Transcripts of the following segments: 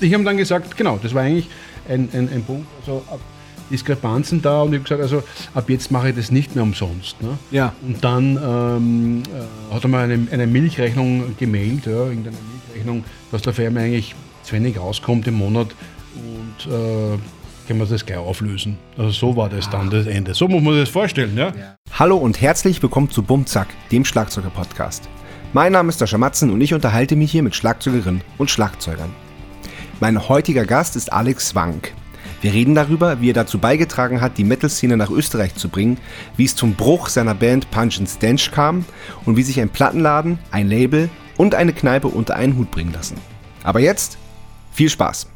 ich habe dann gesagt, genau, das war eigentlich ein, ein, ein Punkt, also ab Diskrepanzen da und ich habe gesagt, also ab jetzt mache ich das nicht mehr umsonst. Ne? Ja. Und dann ähm, äh, hat er mir eine, eine Milchrechnung gemailt, ja, irgendeine Milchrechnung, dass der Firma eigentlich zu wenig rauskommt im Monat und äh, können wir das gleich auflösen. Also so war das dann das Ende. So muss man sich das vorstellen, ja? Hallo und herzlich willkommen zu Bumzack, dem Schlagzeuger-Podcast. Mein Name ist Sascha Matzen und ich unterhalte mich hier mit Schlagzeugerinnen und Schlagzeugern. Mein heutiger Gast ist Alex Wank. Wir reden darüber, wie er dazu beigetragen hat, die Metal-Szene nach Österreich zu bringen, wie es zum Bruch seiner Band Punch and Stench kam und wie sich ein Plattenladen, ein Label und eine Kneipe unter einen Hut bringen lassen. Aber jetzt viel Spaß!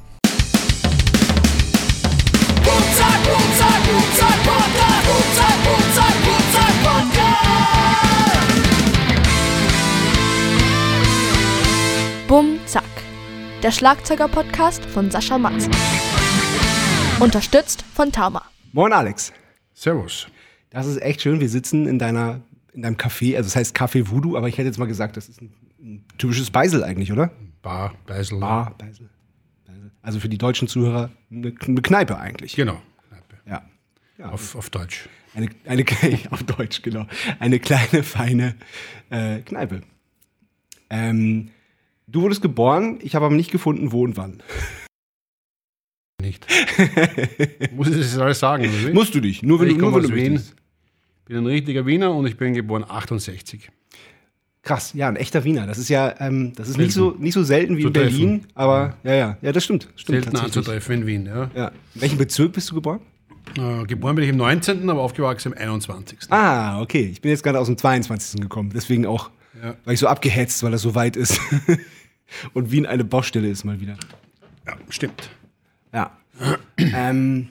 Der Schlagzeuger-Podcast von Sascha Matzen. Unterstützt von Tama. Moin Alex! Servus. Das ist echt schön. Wir sitzen in deiner in deinem Café, also es heißt Café Voodoo, aber ich hätte jetzt mal gesagt, das ist ein, ein typisches Beisel eigentlich, oder? Bar, Beisel. Bar, Beisel. Also für die deutschen Zuhörer eine, eine Kneipe eigentlich. Genau. Ja. ja. Auf, auf Deutsch. Eine, eine, auf Deutsch, genau. Eine kleine, feine äh, Kneipe. Ähm, du wurdest geboren, ich habe aber nicht gefunden, wo und wann. Nicht. Muss ich das alles sagen? Oder? Musst du dich, nur wenn ich du, nur komme wenn aus du Wien. möchtest. bin ein richtiger Wiener und ich bin geboren 68. Krass, ja, ein echter Wiener. Das ist ja, ähm, das ist nicht so, nicht so selten wie Zu in Berlin, treffen. aber ja, ja, ja, das stimmt. stimmt Selten anzutreffen in Wien. Ja. Ja. In welchem Bezirk bist du geboren? Äh, geboren bin ich im 19., aber aufgewachsen im 21. Ah, okay. Ich bin jetzt gerade aus dem 22. gekommen. Deswegen auch, Ja. weil ich so abgehetzt, weil das so weit ist. Und Wien eine Baustelle ist mal wieder. Ja, stimmt. Ja. ähm,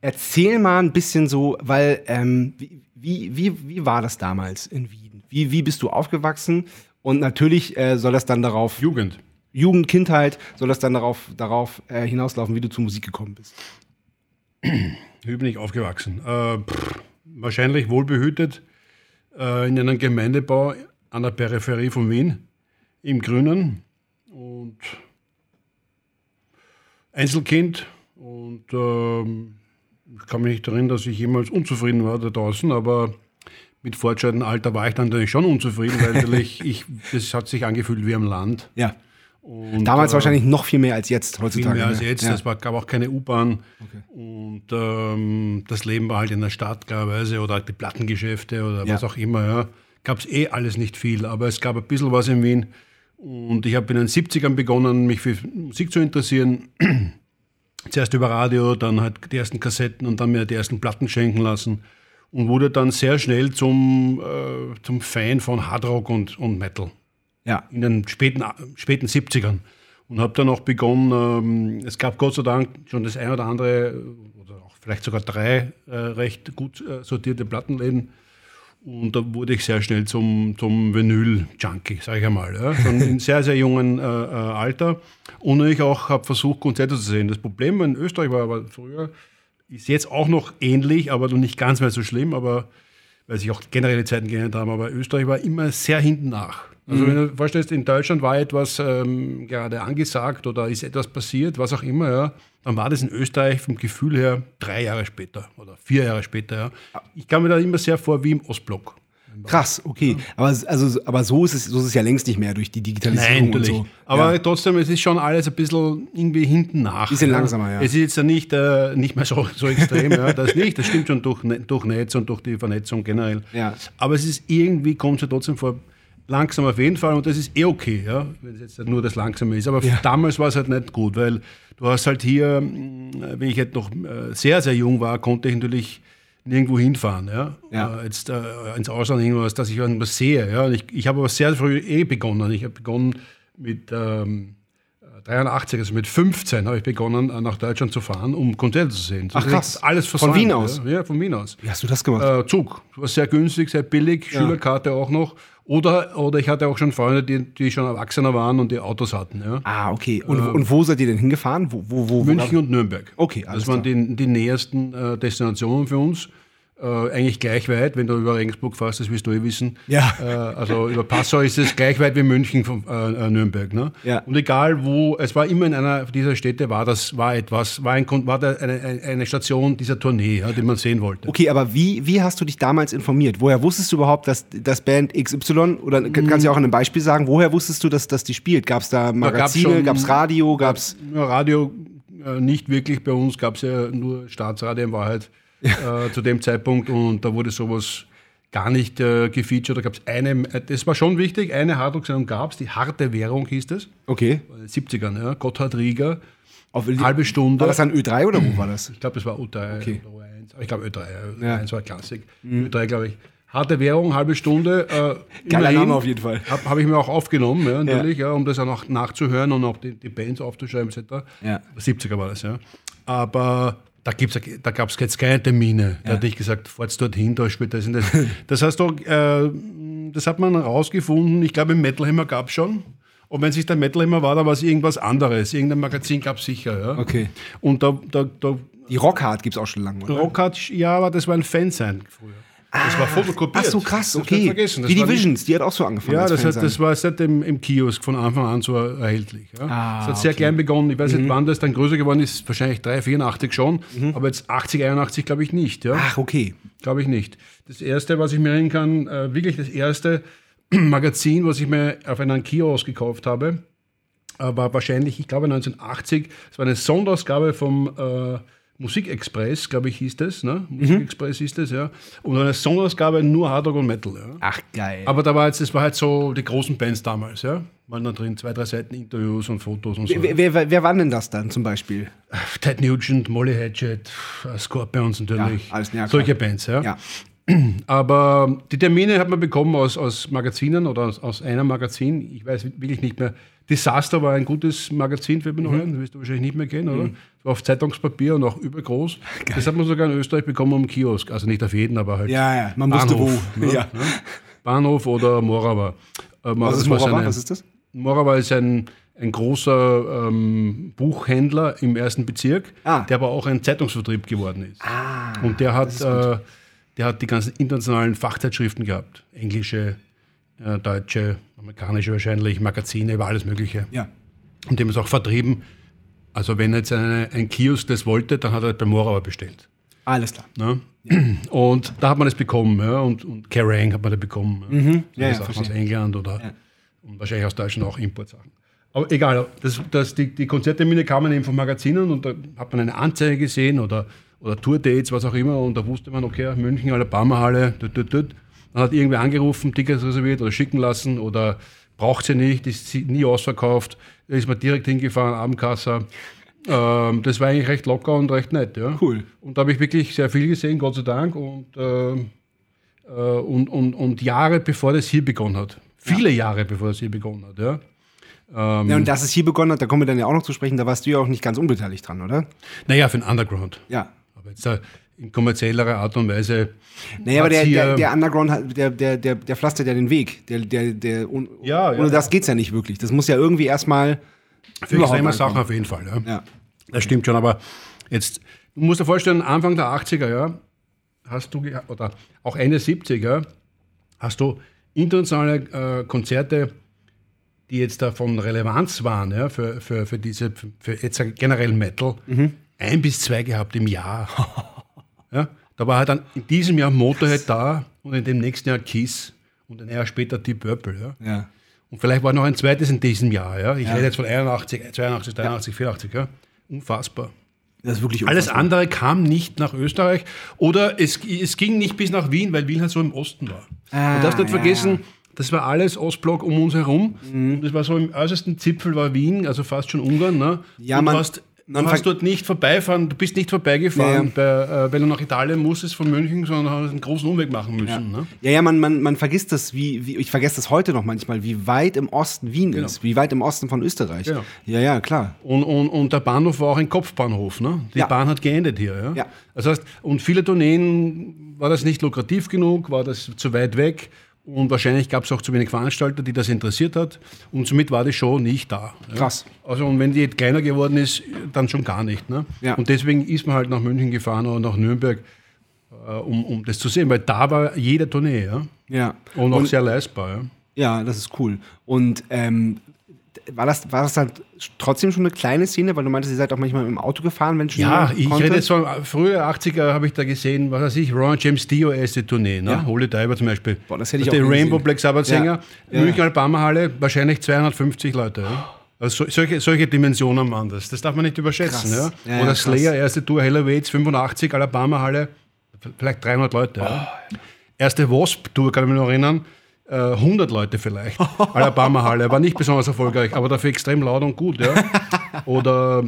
erzähl mal ein bisschen so, weil, ähm, wie, wie, wie, war das damals in Wien? Wie, wie bist du aufgewachsen? Und natürlich äh, soll das dann darauf, Jugend. Jugend, Kindheit, soll das dann darauf, darauf äh, hinauslaufen, wie du zur Musik gekommen bist. Wie bin ich aufgewachsen? Äh, pff, wahrscheinlich wohlbehütet äh, in einem Gemeindebau an der Peripherie von Wien, im Grünen. Und Einzelkind. Und ähm, ich kann mich nicht erinnern, dass ich jemals unzufrieden war da draußen, aber mit fortschreitendem Alter war ich dann natürlich schon unzufrieden, weil natürlich ich, das hat sich angefühlt wie am Land. Ja. Und, Damals äh, wahrscheinlich noch viel mehr als jetzt viel heutzutage. mehr als jetzt. Ja. Es war, gab auch keine U-Bahn. Und ähm, das Leben war halt in der Stadt klarerweise oder halt die Plattengeschäfte oder Ja. was auch immer. Ja. Gab es eh alles nicht viel, aber es gab ein bisschen was in Wien. Und ich habe in den 70ern begonnen, mich für Musik zu interessieren. Zuerst über Radio, dann halt die ersten Kassetten und dann mir die ersten Platten schenken lassen. Und wurde dann sehr schnell zum, äh, zum Fan von Hardrock und, und Metal ja. in den späten, späten 70ern. Und habe dann auch begonnen, ähm, es gab Gott sei Dank schon das ein oder andere, äh, oder auch vielleicht sogar drei äh, recht gut äh, sortierte Plattenläden. Und da wurde ich sehr schnell zum, zum Vinyl-Junkie, sage ich einmal. Ja. Schon in sehr, sehr jungen äh, äh, Alter. Und ich auch habe versucht, Konzerte zu sehen. Das Problem in Österreich war aber früher, ist jetzt auch noch ähnlich, aber noch nicht ganz mehr so schlimm, aber weil sich auch generelle Zeiten geändert haben, aber Österreich war immer sehr hinten nach. Also wenn du vorstellst, in Deutschland war etwas ähm, gerade angesagt oder ist etwas passiert, was auch immer, ja, dann war das in Österreich vom Gefühl her drei Jahre später oder vier Jahre später. Ja. Ich kam mir da immer sehr vor wie im Ostblock. Krass, okay. Aber, also, aber so, ist es, so ist es ja längst nicht mehr durch die Digitalisierung und so. Aber ja. trotzdem, es ist schon alles ein bisschen irgendwie hinten nach. Bisschen langsamer, ja. Es ist jetzt ja nicht, äh, nicht mehr so, so extrem, ja. Das nicht, das stimmt schon durch, Ne- durch Netz und durch die Vernetzung generell. Ja. Aber es ist irgendwie, kommt es ja trotzdem vor, langsam auf jeden Fall und das ist eh okay, ja, wenn es jetzt nicht nur das Langsame ist. Aber Ja. damals war es halt nicht gut, weil du hast halt hier, mh, wenn ich jetzt noch äh, sehr, sehr jung war, konnte ich natürlich nirgendwo hinfahren, ja. Ja. Äh, jetzt äh, ins Ausland irgendwas, dass ich irgendwas sehe, ja. Und ich, ich habe aber sehr früh eh begonnen. Ich habe begonnen mit ähm, 83, also mit 15 habe ich begonnen, äh, nach Deutschland zu fahren, um Konzerte zu sehen. Das Ach, krass. Alles Von versäumt, Wien aus? Ja, ja von Wien aus. Wie hast du das gemacht? Äh, Zug. War sehr günstig, sehr billig, Schülerkarte auch noch. Oder, oder ich hatte auch schon Freunde, die, die schon Erwachsener waren und die Autos hatten. Ja. ah, okay. Und, und wo seid ihr denn hingefahren? Wo, wo, wo, München und Nürnberg. Okay, alles Das waren klar. die, die nähersten äh, Destinationen für uns. Äh, eigentlich gleich weit, wenn du über Regensburg fährst, das wirst du eh wissen. Ja. Äh, also über Passau ist es gleich weit wie München von äh, äh, Nürnberg. Ne? Ja. Und egal wo, es war immer in einer dieser Städte, war das, war etwas, war, ein, war da eine, eine- Station dieser Tournee, ja, die man sehen wollte. Okay, aber wie, wie hast du dich damals informiert? Woher wusstest du überhaupt, dass das Band XY, oder Mhm. kann- kannst du auch an einem Beispiel sagen, woher wusstest du, dass, dass die spielt? Gab es da Magazine, gab es Radio, gab es... Ja, Radio äh, nicht wirklich. Bei uns gab es ja nur Staatsradio in Wahrheit äh, zu dem Zeitpunkt und da wurde sowas gar nicht äh, gefeatured. Da gab es eine, äh, das war schon wichtig, eine Hardrock-Sendung gab es, die harte Währung hieß das, Okay. in den 70ern, ja. Gotthard Rieger, Auf, halbe Stunde. War das an Ö3 oder wo war das? Ich glaube, das war U3 Okay. oder U1. Aber Ich glaube Ö3, ja. Ja. U1 war Klassik. U3, glaube ich. Harte Währung, halbe Stunde. Äh, Geiler. Name auf jeden Fall. Habe hab ich mir auch aufgenommen, ja, natürlich, ja. um das auch noch nachzuhören und auch die, die Bands aufzuschreiben etc. Ja. 70er war das, ja. Aber da, gibt's, da gab es jetzt keine Termine. Da hatte ich gesagt, fahrt dorthin, da spielt das. und Das, das heißt doch, äh, das hat man rausgefunden. Ich glaube, im Metal Hammer gab es schon. Und wenn es nicht der Metal Hammer war, dann war es irgendwas anderes. Irgendein Magazin gab es sicher. Ja. Okay. Und da, da, da Die Rockhard gibt es auch schon lange, oder? Rock hat, ja, aber das war ein Fansign früher. Das war fotokopiert. Ach so, krass, Das okay. Das Wie die Visions, die hat auch so angefangen. Ja, das, hat, das war seitdem im Kiosk von Anfang an so erhältlich. Ja. Ah, es hat sehr klein begonnen. Ich weiß Mhm. nicht, wann das dann größer geworden ist. Wahrscheinlich 3, 84 schon. Aber jetzt 80, 81 glaube ich nicht. Ja. Ach, okay. Glaube ich nicht. Das erste, was ich mir erinnern kann, äh, wirklich das erste Magazin, was ich mir auf einem Kiosk gekauft habe, äh, war wahrscheinlich, ich glaube 1980. Es war eine Sonderausgabe vom äh, Musikexpress, glaube ich, hieß das. Ne? Mhm. Musikexpress hieß das, ja. Und eine Sonderausgabe nur Hardrock und Metal. Ja. Ach, geil. Aber da war jetzt, das war halt so die großen Bands damals, ja. Waren da drin zwei, drei Seiten Interviews und Fotos und so. wer, wer, wer, wer waren denn das dann zum Beispiel? Ted Nugent, Molly Hatchet, Scorpions natürlich. Ja, alles- klar. Solche Bands, ja. Ja. Aber die Termine hat man bekommen aus, aus Magazinen oder aus, aus einem Magazin. Ich weiß wirklich nicht mehr. Disaster war ein gutes Magazin für mich noch ein. Das wirst du wahrscheinlich nicht mehr kennen, oder? War auf Zeitungspapier und auch übergroß. Das hat man sogar in Österreich bekommen am Kiosk. Also nicht auf jeden, aber halt. Ja, ja, man wusste Bahnhof, wo. Ne? Ja. Ne? Bahnhof oder Morava. Ähm, Was ist Morava? eine- Was ist das? Morava ist ein, ein großer ähm, Buchhändler im ersten Bezirk, Ah. der aber auch ein Zeitungsvertrieb geworden ist. Und der hat, äh, der hat die ganzen internationalen Fachzeitschriften gehabt. Englische, äh, deutsche, amerikanische wahrscheinlich, Magazine, über alles Mögliche. Ja. Und dem ist auch vertrieben. Also wenn jetzt eine, ein Kiosk das wollte, dann hat er bei Morava bestellt. Alles klar. Ne? Und da hat man es bekommen. Ja? Und, und Kerrang hat man da bekommen. Ja? Mhm. Ja, Das ja, auch aus. England oder und wahrscheinlich aus Deutschland auch Importsachen. Aber egal, das, das, die, die Konzerttermine kamen eben von Magazinen und da hat man eine Anzeige gesehen oder, oder Tourdates, was auch immer. Und da wusste man, okay, München, Alabama-Halle, tut, tut, tut. Dann hat irgendwer angerufen, Tickets reserviert oder schicken lassen oder braucht sie nicht, ist sie nie ausverkauft. Da ist man direkt hingefahren, Abendkasse. Ähm, das war eigentlich recht locker und recht nett. Ja. Cool. Und da habe ich wirklich sehr viel gesehen, Gott sei Dank. Und, ähm, äh, und, und, und Jahre bevor das hier begonnen hat. Viele Jahre bevor das hier begonnen hat. Ja. Ähm, Ja, und dass es hier begonnen hat, da kommen wir dann ja auch noch zu sprechen, da warst du ja auch nicht ganz unbeteiligt dran, oder? naja, für den Underground. Ja. Aber jetzt äh, in kommerziellerer Art und Weise. Naja, aber der, der, der Underground, hat, der, der, der, der pflastert ja den Weg. Der, der, der, un, Ja, ja, ohne das ja. geht's ja nicht wirklich. Das muss ja irgendwie erstmal. Für extreme. Sachen auf jeden Fall. Ja. Ja. Das stimmt schon, aber jetzt, du musst dir vorstellen, Anfang der 80er Jahre hast du, oder auch Ende 70er, hast du internationale äh, Konzerte, die jetzt da von Relevanz waren, ja, für, für, für diese, für jetzt generell Metal, ein bis zwei gehabt im Jahr. ja, da war halt dann in diesem Jahr Motorhead da und in dem nächsten Jahr Kiss und ein Jahr später Deep Purple. Ja. Ja. Und vielleicht war noch ein zweites in diesem Jahr. Ja? Ich rede jetzt von 81, 82, 83, 84. Ja? Unfassbar. Das ist wirklich Alles unfassbar. andere kam nicht nach Österreich oder es, es ging nicht bis nach Wien, weil Wien halt so im Osten war. Ah, du darfst nicht ja, vergessen, das war alles Ostblock um uns herum. Und das war so im äußersten Zipfel war Wien, also fast schon Ungarn. Ne? Ja, und man- man du hast ver- dort nicht vorbeifahren, du bist nicht vorbeigefahren, Ja, Bei, äh, weil du nach Italien musstest von München, sondern hast einen großen Umweg machen müssen. Ne? Ja, ja, man, man, man vergisst das, wie, wie, ich vergesse das heute noch manchmal, wie weit im Osten Wien ist, wie weit im Osten von Österreich. Genau. Ja, ja, klar. Und, und, und der Bahnhof war auch ein Kopfbahnhof. Ne? Die Ja. Bahn hat geendet hier. Ja? Ja. Das heißt, und viele Tourneen war das nicht lukrativ genug, war das zu weit weg. Und wahrscheinlich gab es auch zu wenig Veranstalter, die das interessiert hat. Und somit war die Show nicht da. Ja? Krass. Also, und wenn die jetzt kleiner geworden ist, dann schon gar nicht. Ne? Ja. Und deswegen ist man halt nach München gefahren oder nach Nürnberg. äh, um, um das zu sehen, weil da war jede Tournee, ja. Ja. Und auch sehr leistbar, ja. Ja, das ist cool. Und ähm, war, das, war das dann trotzdem schon eine kleine Szene? Weil du meintest, ihr seid auch manchmal im Auto gefahren, wenn schon Ja, ich konnte? rede jetzt von früher 80er, habe ich da gesehen, was weiß ich, Ron James Dio erste Tournee, ne? Ja. Holy Diver zum Beispiel. Boah, das hätte ich der auch Rainbow gesehen. Black Sabbath Sänger, Ja. Ja. München Alabama Halle, wahrscheinlich 250 Leute. Ja? Also so, solche, solche Dimensionen waren das. Das darf man nicht überschätzen. Krass. Ja? Oder krass. Slayer, erste Tour, Hella Waits, 85, Alabama Halle, vielleicht 300 Leute. Ja? Erste Wasp-Tour, kann ich mich noch erinnern. Äh, 100 Leute vielleicht. Alabama Halle, war nicht besonders erfolgreich, aber dafür extrem laut und gut. Ja? Oder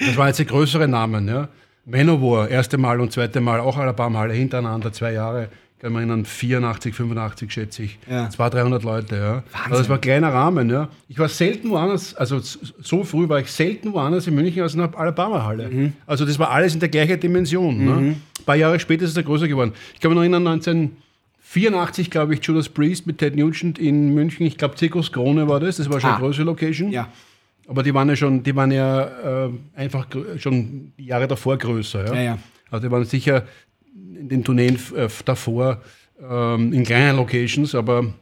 das waren jetzt die größeren Namen. Ja? Manowar, erste Mal und zweite Mal, auch Alabama Halle hintereinander, zwei Jahre. Kann man erinnern, 84, 85 schätze ich. Ja. 200, 300 Leute. Ja. Also das war ein kleiner Rahmen. Ja. Ich war selten woanders, also so früh war ich selten woanders in München als in der Alabama Halle. Mhm. Also das war alles in der gleichen Dimension. Ne? Ein paar Jahre später ist es größer geworden. Ich kann mich noch erinnern, 1984, glaube ich, Judas Priest mit Ted Nugent in München. Ich glaube, Zirkus Krone war das. Das war schon Ah. eine größere Location. Ja. Aber die waren ja schon, die waren ja äh, einfach schon Jahre davor größer. Ja? Ja, ja. Also die waren sicher in den Tourneen äh, davor ähm, in kleinen Locations, aber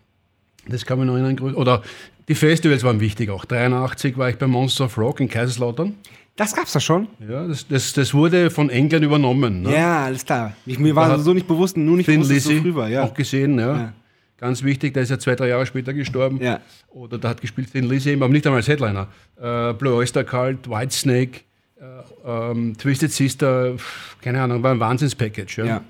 das kann man noch erinnern. grö- Oder die Festivals waren wichtig auch. 83 war ich bei Monster of Rock in Kaiserslautern. Das gab's da schon? Ja, das, das, das wurde von England übernommen. Ne? Ja, alles klar. Ich, mir war so nicht bewusst, nur nicht Thin bewusst, es so Lizzy früh war. Ja. auch gesehen. Ja. Ja. Ganz wichtig, der ist ja zwei, drei Jahre später gestorben. Ja. Oder da hat gespielt Thin Lizzy, eben, aber nicht einmal als Headliner. Äh, Blue Oyster Cult, Whitesnake, äh, ähm, Twisted Sister, keine Ahnung, war ein Wahnsinns-Package. Ja. Ja.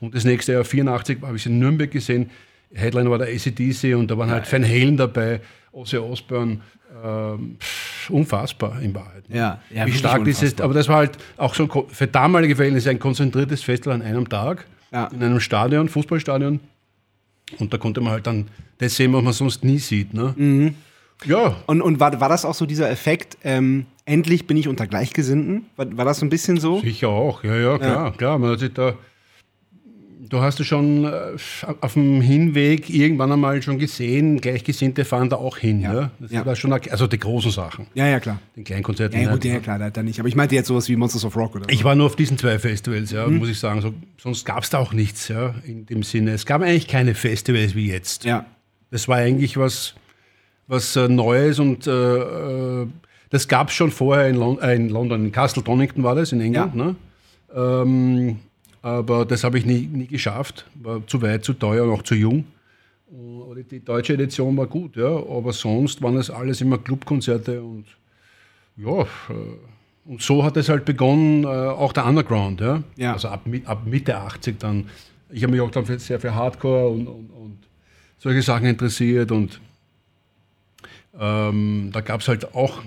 Und das nächste Jahr, 84, habe ich es in Nürnberg gesehen. Headliner war der ACDC und da waren halt Van Halen dabei, Ozzy Osbourne. Ähm, unfassbar in Wahrheit. Ja, ja, Wie stark dieses, unfassbar. aber das war halt auch so ein, für damalige Verhältnisse ein konzentriertes Festival an einem Tag Ja. in einem Stadion, Fußballstadion. Und da konnte man halt dann das sehen, was man sonst nie sieht. Ne? Mhm. Ja, Und, und war, war das auch so dieser Effekt, ähm, endlich bin ich unter Gleichgesinnten? War, war das so ein bisschen so? sicher auch. Ja, ja, klar, klar. Man hat sich da, du hast du schon äh, auf dem Hinweg irgendwann einmal schon gesehen, Gleichgesinnte fahren da auch hin. Ja. Ja. Das Ja. war schon, also die großen Sachen, Ja, ja, klar. den kleinen Konzerten. Ja, gut, ja, klar, da nicht. Aber ich meinte jetzt sowas wie Monsters of Rock oder so. Ich war nur auf diesen zwei Festivals, ja, Mhm. muss ich sagen. So, sonst gab es da auch nichts, ja, in dem Sinne. Es gab eigentlich keine Festivals wie jetzt. Ja. Das war eigentlich was, was äh, Neues und äh, äh, das gab es schon vorher in, Lon äh, in London, in Castle Donington war das, in England. Ja. Ne? Ähm, aber das habe ich nie, nie geschafft, war zu weit, zu teuer und auch zu jung. Aber die, deutsche Edition war gut, ja, aber sonst waren es alles immer Clubkonzerte und ja, äh, und so hat es halt begonnen, äh, auch der Underground, ja. Ja. Also ab, ab Mitte 80 dann. Ich habe mich auch dann sehr für Hardcore und, und, und solche Sachen interessiert und ähm, da gab es halt auch,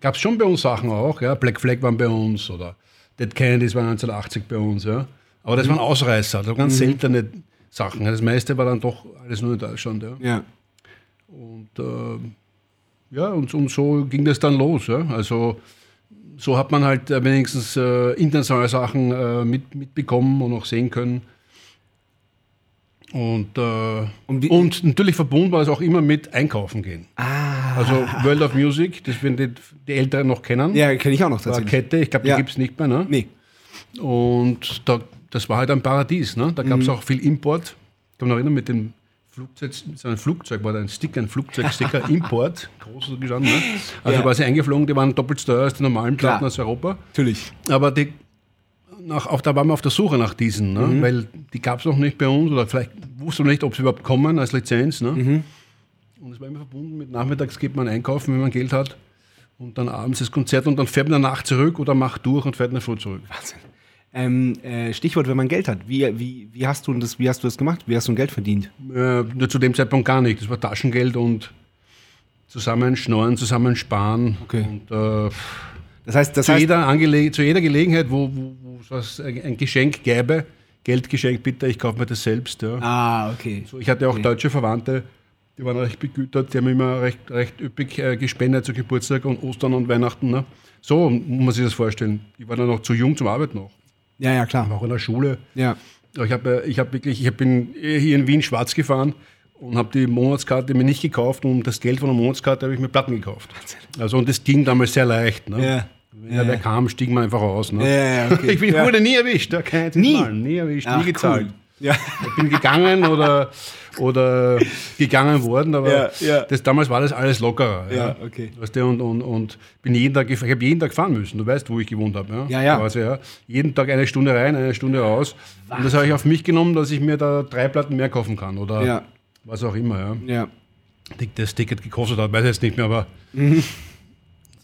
gab es schon bei uns Sachen auch, ja. Black Flag waren bei uns oder Dead Kennedys waren 1980 bei uns, ja. Aber das waren Ausreißer, also ganz seltene Sachen. Das meiste war dann doch alles nur in Deutschland, ja. Ja. Und äh, ja, und, und so ging das dann los. Ja? Also so hat man halt äh, wenigstens äh, internationale Sachen äh, mit, mitbekommen und auch sehen können. Und, äh, Und und, natürlich verbunden war es auch immer mit Einkaufen gehen. Ah. Also World of Music, das werden die, die Älteren noch kennen. Ja, kenne ich auch noch war tatsächlich. Kette, ich glaube, die Ja. gibt es nicht mehr. Ne? Nee. Und da, das war halt ein Paradies. Ne? Da gab Mhm. es auch viel Import. Ich kann mich noch erinnern, mit dem Flugzeug, so ein Flugzeug war da ein Sticker, ein Flugzeugsticker, Import, groß gestanden. Ne? Also Ja. quasi eingeflogen, die waren doppelt so teuer als die normalen Platten Klar. aus Europa. Natürlich. Aber die, nach, auch da waren wir auf der Suche nach diesen, ne? Mhm. weil die gab es noch nicht bei uns oder vielleicht wussten wir nicht, ob sie überhaupt kommen als Lizenz. Ne? Mhm. Und es war immer verbunden mit nachmittags geht man einkaufen, wenn man Geld hat. Und dann abends das Konzert und dann fährt man danach zurück oder macht durch und fährt in der Früh zurück. Wahnsinn. Ähm, äh, Stichwort, wenn man Geld hat. Wie, wie, wie, hast du das, wie hast du das gemacht? Wie hast du Geld verdient? Äh, zu dem Zeitpunkt gar nicht. Das war Taschengeld und zusammen schnorren, zusammen sparen. Okay. Und äh, Das heißt, das zu, heißt jeder Angele zu jeder Gelegenheit, wo, wo, wo es ein Geschenk gäbe, Geldgeschenk bitte, ich kaufe mir das selbst. Ja. Ah, okay. So, ich hatte auch deutsche Verwandte, die waren recht begütert, die haben immer recht, recht üppig äh, gespendet zu Geburtstag und Ostern und Weihnachten. Ne? So muss man sich das vorstellen. Die waren dann noch zu jung zum Arbeiten noch. Ja, ja, klar. Auch in der Schule. Ja. Ja, Ich habe ich hab wirklich, ich bin hier in Wien schwarz gefahren und habe die Monatskarte mir nicht gekauft und das Geld von der Monatskarte habe ich mir Platten gekauft. Also und das ging damals sehr leicht. Ne? Ja. Wenn da wer kam, stieg man einfach aus. Ne? Ja, ja, okay. Ich bin, Ja. wurde nie erwischt. Ja, kein Nie? Mal. Nie erwischt, Ach, nie gezahlt. cool. Ja. Ich bin gegangen oder, oder gegangen worden, aber Ja, ja. Das, damals war das alles lockerer. Ja, okay. Weißt du, und, und, und bin jeden Tag, ich habe jeden Tag fahren müssen. Du weißt, wo ich gewohnt habe. Ja, Ja, ja. Quasi, ja. Jeden Tag eine Stunde rein, eine Stunde raus. Und das habe ich auf mich genommen, dass ich mir da drei Platten mehr kaufen kann oder Ja. Was auch immer. Ja. Ja. Das Ticket gekostet hat, weiß ich jetzt nicht mehr, aber Mhm.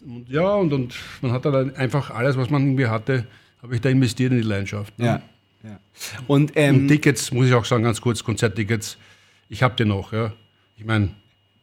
und, ja, und, und man hat dann einfach alles, was man irgendwie hatte, habe ich da investiert in die Leidenschaft. ne? Ja. ja. Und, ähm, Und Tickets, muss ich auch sagen, ganz kurz, Konzerttickets, ich habe die noch, ja. Ich meine,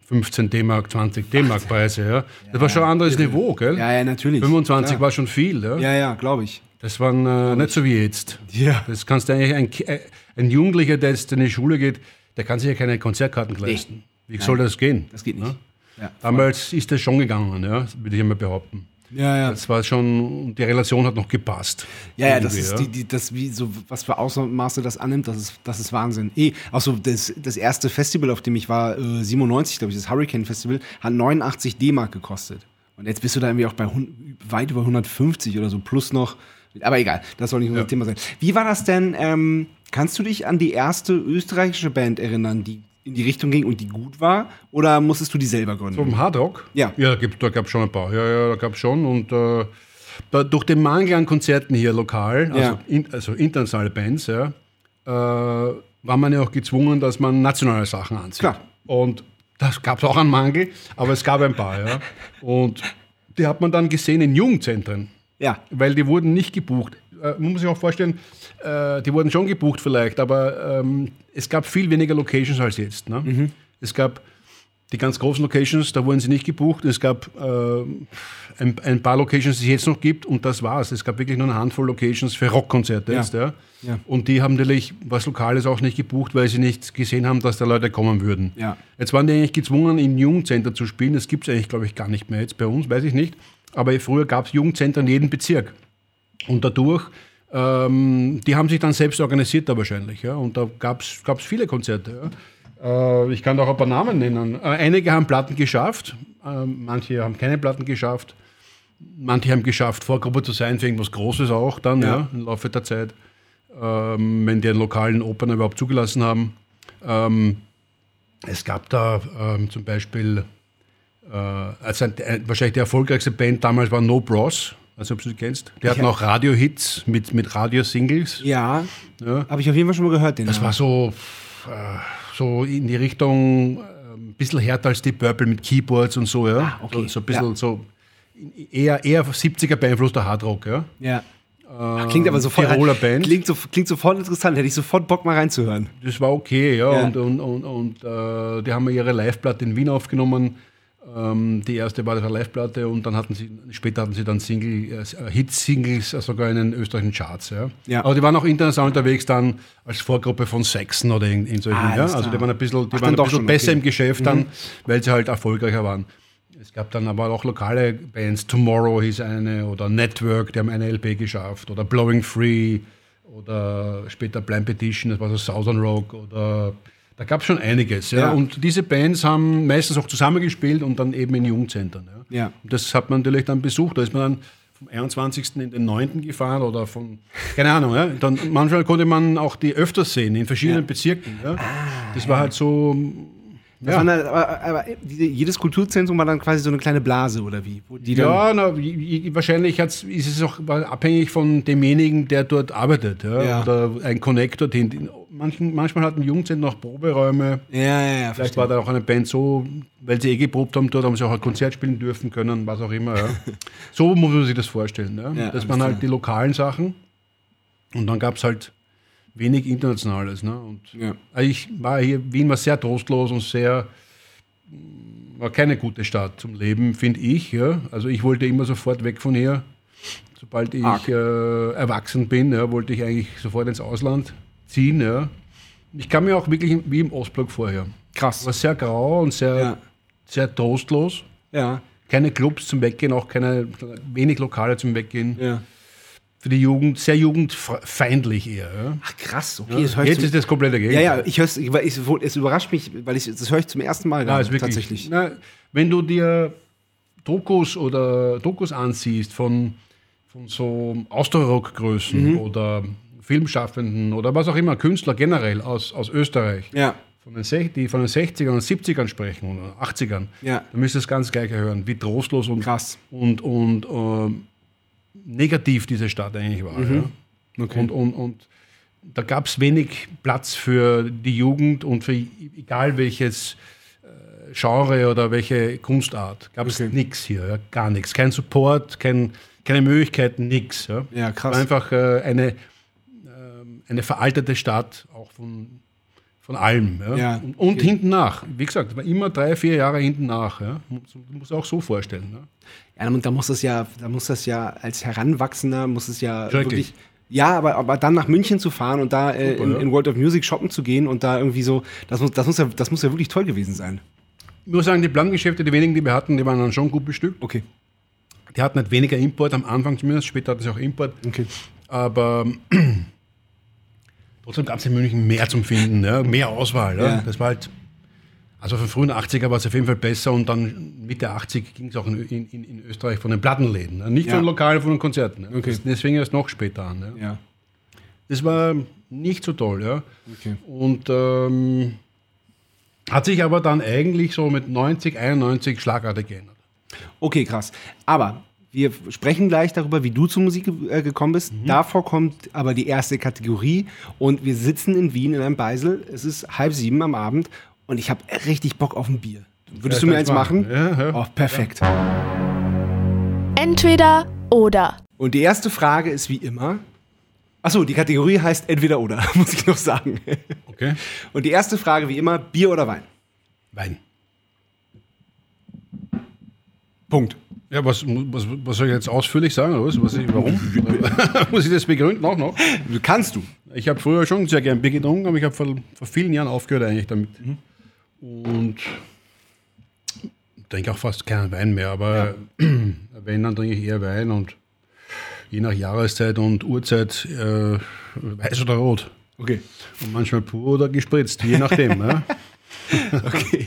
15 D-Mark, 20 D-Mark Preise, ja. Das war schon ein anderes Niveau, gell? ja, ja, natürlich. 25 Klar. war schon viel, ja. Ja, ja, glaube ich. Das waren äh, nicht so wie jetzt. Ja. Das kannst du eigentlich, ein, äh, ein Jugendlicher, der jetzt in die Schule geht, der kann sich ja keine Konzertkarten leisten. Wie soll das gehen? Das geht nicht. Ja, Damals ist das schon gegangen, ja, würde ich einmal behaupten. ja. ja. Das war schon, die Relation hat noch gepasst. Ja, ja, das ist die, die, das wie so was für Ausmaße das annimmt, das ist, das ist Wahnsinn. Eh, auch so das, das erste Festival, auf dem ich war, äh, 97, glaube ich, das Hurricane Festival, hat 89 D-Mark gekostet. Und jetzt bist du da irgendwie auch bei weit über 150 oder so, plus noch. Aber egal, das soll nicht unser Ja. Thema sein. Wie war das denn? Ähm, kannst du dich an die erste österreichische Band erinnern, die in die Richtung ging und die gut war? Oder musstest du die selber gründen? Vom Hardrock? Ja. Ja, da gab es schon ein paar. Ja, ja, da gab es schon. Und äh, da, durch den Mangel an Konzerten hier lokal, also, Ja. in, also internationale Bands, ja, äh, war man ja auch gezwungen, dass man nationale Sachen anzieht. Klar. Und das gab es auch einen Mangel, aber es gab ein paar. Ja. Und die hat man dann gesehen in Jugendzentren. Ja. Weil die wurden nicht gebucht. Äh, man muss sich auch vorstellen, äh, die wurden schon gebucht vielleicht, aber ähm, es gab viel weniger Locations als jetzt. Ne? Es gab die ganz großen Locations, da wurden sie nicht gebucht. Es gab äh, ein, ein paar Locations, die es jetzt noch gibt und das war's. Es gab wirklich nur eine Handvoll Locations für Rockkonzerte Ja. jetzt. Ja? Ja. Und die haben natürlich was Lokales auch nicht gebucht, weil sie nicht gesehen haben, dass da Leute kommen würden. Ja. Jetzt waren die eigentlich gezwungen, in Jugendcenter zu spielen. Das gibt es eigentlich, glaube ich, gar nicht mehr jetzt bei uns, weiß ich nicht. Aber früher gab es Jugendcenter in jedem Bezirk. Und dadurch, ähm, die haben sich dann selbst organisiert da wahrscheinlich. Ja? Und da gab es viele Konzerte. Ja? Äh, ich kann auch ein paar Namen nennen. Äh, einige haben Platten geschafft, äh, manche haben keine Platten geschafft. Manche haben geschafft, Vorgruppe zu sein für irgendwas Großes auch dann, ja, Ja. im Laufe der Zeit, ähm, wenn die einen lokalen Opern überhaupt zugelassen haben. Ähm, es gab da ähm, zum Beispiel, äh, also ein, wahrscheinlich die erfolgreichste Band damals war No Bros, also ob du sie kennst. Die hatten Ja. auch Radio-Hits mit, mit Radio-Singles. Ja. Ja. Habe ich auf jeden Fall schon mal gehört, den Das Namen. war so, äh, so in die Richtung, äh, ein bisschen härter als die Purple mit Keyboards und so. Ja? Ah, okay. so, so ein bisschen Ja. so eher, eher 70er beeinflusster Hardrock. Ja? Ja. Ach, klingt aber sofort. Tiroler Band. Klingt, so, klingt sofort interessant. Hätte ich sofort Bock mal reinzuhören. Das war okay, ja. Ja. Und, und, und, und äh, die haben ihre Live-Platte in Wien aufgenommen. Ähm, die erste war eine Live-Platte und dann hatten sie, später hatten sie dann Single, äh, Hit-Singles, äh, sogar in den österreichischen Charts. Ja. Ja. Aber die waren auch international unterwegs dann als Vorgruppe von Saxon oder in, in solchen. Ah, ja. Also die waren ein bisschen, die Ach, waren ein doch bisschen besser okay. Mhm. im Geschäft dann, weil sie halt erfolgreicher waren. Es gab dann aber auch lokale Bands, Tomorrow hieß eine oder Network, die haben eine LP geschafft oder Blowing Free oder später Blind Petition, das war so Southern Rock oder da gab es schon einiges. Ja. Ja. Und diese Bands haben meistens auch zusammengespielt und dann eben in Jugendzentren. Ja. Ja. Und das hat man natürlich dann besucht. Da ist man dann vom 21. in den 9. gefahren oder von, keine Ahnung. Ja. Dann, manchmal konnte man auch die öfters sehen, in verschiedenen Bezirken. Ja. das war halt so. Ja. dann, aber, aber diese, jedes Kulturzentrum war dann quasi so eine kleine Blase, oder wie? Ja, na, wahrscheinlich ist es auch abhängig von demjenigen, der dort arbeitet. Ja? Ja. Oder ein Connect dorthin. Manchen, manchmal hatten Jugendzentren noch Proberäume. ja, ja, ja Vielleicht verstehe. war da auch eine Band so, weil sie eh geprobt haben, dort haben sie auch ein Konzert spielen dürfen können, was auch immer. So muss man sich das vorstellen. Ja. Ja, das alles waren halt klar. die lokalen Sachen. Und dann gab es halt wenig Internationales. Ne? Und Ja. also ich war hier, Wien war sehr trostlos und sehr, war keine gute Stadt zum Leben, finde ich. Ja. Also ich wollte immer sofort weg von hier. Sobald ich äh, erwachsen bin, ja, wollte ich eigentlich sofort ins Ausland ziehen. Ja. Ich kam mir auch wirklich wie im Ostblock vorher. Krass. War sehr grau und sehr, Ja. sehr trostlos. Ja, Keine Clubs zum Weggehen, auch keine, wenig Lokale zum Weggehen. ja. Für die Jugend, sehr jugendfeindlich eher. Ja. Ach krass, okay. ich Jetzt ist das komplette ja, Gegenteil. ja, ich hör's, ich, weil ich, es überrascht mich, weil ich das höre ich zum ersten Mal Ja, ist wirklich, tatsächlich. Na, wenn du dir Dokus oder Dokus ansiehst von, von so Austrock-Größen oder Filmschaffenden oder was auch immer, Künstler generell aus, aus Österreich, Ja. von den, Sech- die von den 60ern und 70ern sprechen oder 80ern, Ja. dann müsst ihr das ganz gleiche hören, wie trostlos und, Krass. und, und ähm, negativ diese Stadt eigentlich war. Ja? Okay. Und, und, und da gab es wenig Platz für die Jugend und für egal welches äh, Genre oder welche Kunstart. Gab es Okay. nichts hier, ja? gar nichts. Kein Support, kein, keine Möglichkeiten, nichts. Ja? Ja, krass. War einfach äh, eine, ähm, eine veraltete Stadt, auch von, von allem. Ja? Ja, Und, und hinten nach. Wie gesagt, war immer drei, vier Jahre hinten nach. Ja? Muss, muss auch so vorstellen. Ja? Und da muss das ja, da muss das ja als Heranwachsender, muss es ja Schrecklich. wirklich. Ja, aber, aber dann nach München zu fahren und da äh, Super, in, ja. in World of Music shoppen zu gehen und da irgendwie so, das muss, das muss, ja, das muss ja wirklich toll gewesen sein. Ich muss sagen, die Plangeschäfte, die wenigen, die wir hatten, die waren dann schon gut bestückt. Okay. Die hatten nicht weniger Import, am Anfang zumindest, später hatten sie auch Import. Okay. Aber trotzdem gab es in München mehr zum Finden, ja? mehr Auswahl. Ja? Ja. Das war halt, also von frühen 80er war es auf jeden Fall besser und dann Mitte 80 ging es auch in, in, in Österreich von den Plattenläden. Ja? Nicht Ja. von Lokalen, von den Konzerten. Ja? Okay. Das, deswegen erst noch später an. Ja? Ja. Das war nicht so toll. Ja? Okay. Und ähm, hat sich aber dann eigentlich so mit 90, 91 schlagartig geändert. Okay, krass. Aber wir sprechen gleich darüber, wie du zur Musik äh, gekommen bist. Davor kommt aber die erste Kategorie und wir sitzen in Wien in einem Beisel. Es ist halb sieben am Abend und ich habe richtig Bock auf ein Bier. Würdest du Ja, mir eins machen? machen. Ja, ja. Oh, perfekt. Entweder oder. Und die erste Frage ist wie immer. Achso, die Kategorie heißt entweder oder, muss ich noch sagen. Okay? Und die erste Frage wie immer: Bier oder Wein? Wein. Punkt. Ja, was, was, was soll ich jetzt ausführlich sagen? Oder was? was ich, warum? Muss ich das begründen auch noch? Kannst du. Ich habe früher schon sehr gern Bier getrunken, aber ich habe vor, vor vielen Jahren aufgehört eigentlich damit. Und trinke auch fast keinen Wein mehr, aber wenn, dann trinke ich eher Wein und je nach Jahreszeit und Uhrzeit äh, weiß oder rot. Okay. Und manchmal pur oder gespritzt, je nachdem. ja. Okay.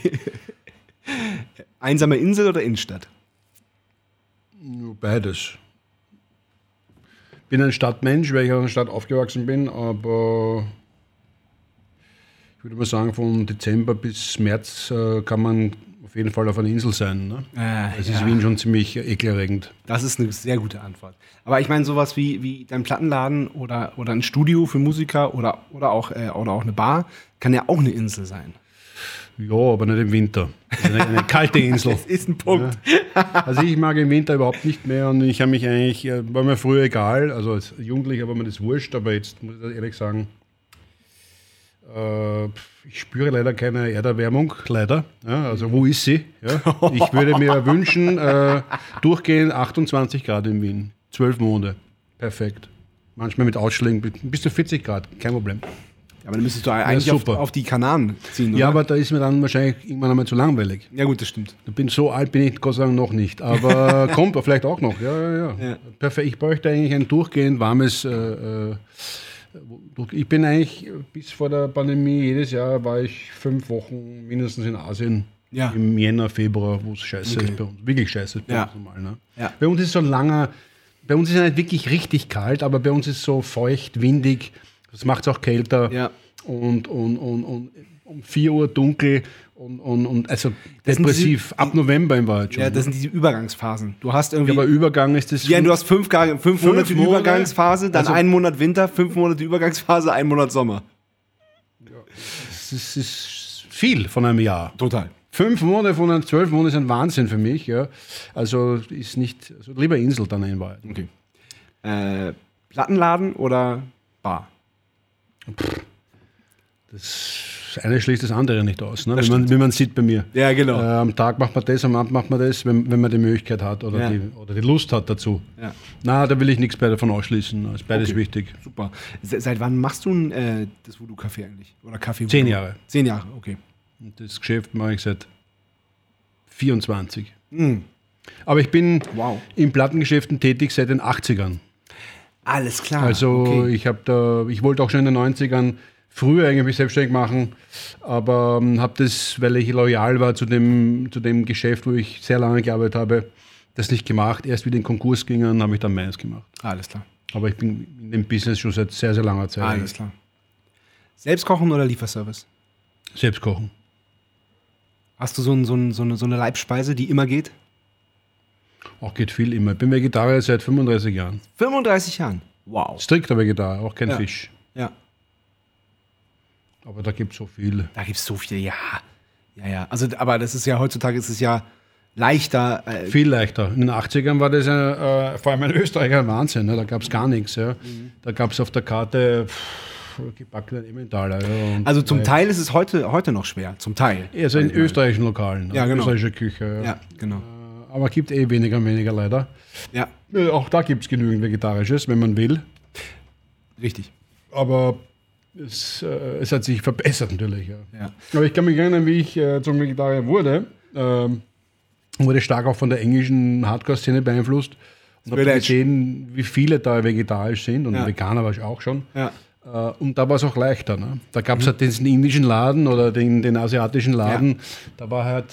Einsame Insel oder Innenstadt? Beides. Bin ein Stadtmensch, weil ich auch in der Stadt aufgewachsen bin, aber ich würde mal sagen, von Dezember bis März äh, kann man auf jeden Fall auf einer Insel sein. Ne? Ah, Es ja. ist Wien schon ziemlich ekelerregend. Das ist eine sehr gute Antwort. Aber ich meine, sowas wie, wie dein Plattenladen oder, oder ein Studio für Musiker oder, oder, auch, äh, oder auch eine Bar kann ja auch eine Insel sein. Ja, aber nicht im Winter. Eine, eine kalte Insel. ist ein Punkt. Also ich mag im Winter überhaupt nicht mehr und ich habe mich eigentlich, äh, war mir früher egal, also als Jugendlicher war mir das wurscht, aber jetzt muss ich ehrlich sagen, ich spüre leider keine Erderwärmung, leider. Ja, also wo ist sie? Ja, ich würde mir wünschen, äh, durchgehend 28 Grad in Wien, 12 Monate, perfekt. Manchmal mit Ausschlägen bis zu 40 Grad, kein Problem. Aber dann müsstest du eigentlich auf, super. auf die Kanaren ziehen, oder? Ja, aber da ist mir dann wahrscheinlich irgendwann einmal zu langweilig. ja gut, das stimmt. Bin so alt bin ich Gott sei Dank noch nicht, aber kommt vielleicht auch noch. Ja, ja, ja. Ja. Perfekt. Ich bräuchte eigentlich ein durchgehend warmes. Äh, äh, ich bin eigentlich bis vor der Pandemie jedes Jahr war ich fünf Wochen mindestens in Asien. Ja. Im Jänner, Februar, wo es scheiße ist bei uns. Wirklich scheiße ist bei Ja. uns normal. Ne? Ja. Bei uns ist so ein langer, bei uns ist es nicht wirklich richtig kalt, aber bei uns ist so feucht, windig. Das macht es auch kälter. Ja. Und, und, und, und um 4 Uhr dunkel und, und, und also Das depressiv. diese- Ab November im Wald schon. Ja, das sind diese Übergangsphasen. Du hast irgendwie. ja, aber Übergang ist das. ja, du hast fünf, Ga- fünf, Monate Monate? Übergangsphase, dann Also- einen Monat Winter, fünf Monate Übergangsphase, einen Monat Sommer. das ist, ist viel von einem Jahr. Total. Fünf Monate von einem zwölf Monate ist ein Wahnsinn für mich. Ja. Also ist nicht, also lieber Insel dann in Wald. Okay. Äh, Plattenladen oder Bar? Das eine schließt das andere nicht aus, ne? wie, man, wie man sieht bei mir. Ja, genau. Äh, am Tag macht man das, am Abend macht man das, wenn, wenn man die Möglichkeit hat oder, Ja. die, oder die Lust hat dazu. Ja. Na, da will ich nichts bei davon ausschließen. Ist beides Okay. wichtig. Super. Se- Seit wann machst du ein, äh, das Voodoo-Café eigentlich? Oder Kaffee? Zehn Jahre. Zehn Jahre, okay. Und das Geschäft mache ich seit 24. Aber ich bin Wow. in Plattengeschäften tätig seit den 80ern. Alles klar. Also okay. ich habe da, ich wollte auch schon in den 90ern früher eigentlich mich selbstständig machen, aber ähm, habe das, weil ich loyal war zu dem, zu dem Geschäft, wo ich sehr lange gearbeitet habe, das nicht gemacht. Erst wie den Konkurs gingen, habe ich dann meins gemacht. Alles klar. Aber ich bin in dem Business schon seit sehr, sehr langer Zeit. Alles klar. Selbst kochen oder Lieferservice? Selbst kochen. Hast du so, ein, so, ein, so, eine, so eine Leibspeise, die immer geht? Auch geht viel immer. Ich bin Vegetarier seit 35 Jahren. 35 Jahren. Wow. Strikter Vegetarier, auch kein Ja. Fisch. Ja. Aber da gibt es so viel. Da gibt es so viel, ja. Ja, ja. Also, aber das ist ja heutzutage ist es ja leichter. Äh, Viel leichter. In den 80ern war das äh, vor allem in Österreich ein Wahnsinn. Ne? Da gab es gar nichts. Ja? Mhm. Da gab es auf der Karte pff, gebackene Emmentaler. Ja, also zum äh, Teil ist es heute, heute noch schwer. Zum Teil. Also in österreichischen Lokalen. Ja, genau. Österreichische Küche. Ja, genau. Aber gibt eh weniger und weniger leider. Ja, Äh, Auch da gibt es genügend Vegetarisches, wenn man will. richtig. Aber es, äh, es hat sich verbessert natürlich. Ja. Ja. Aber ich kann mich erinnern, wie ich äh, zum Vegetarier wurde. Ähm, wurde stark auch von der englischen Hardcore-Szene beeinflusst. Und habe gesehen, wie viele da vegetarisch sind. Und Ja. Veganer war ich auch schon. Ja. Äh, und da war es auch leichter. Ne? Da gab es halt diesen indischen Laden oder den, den asiatischen Laden. Da war halt,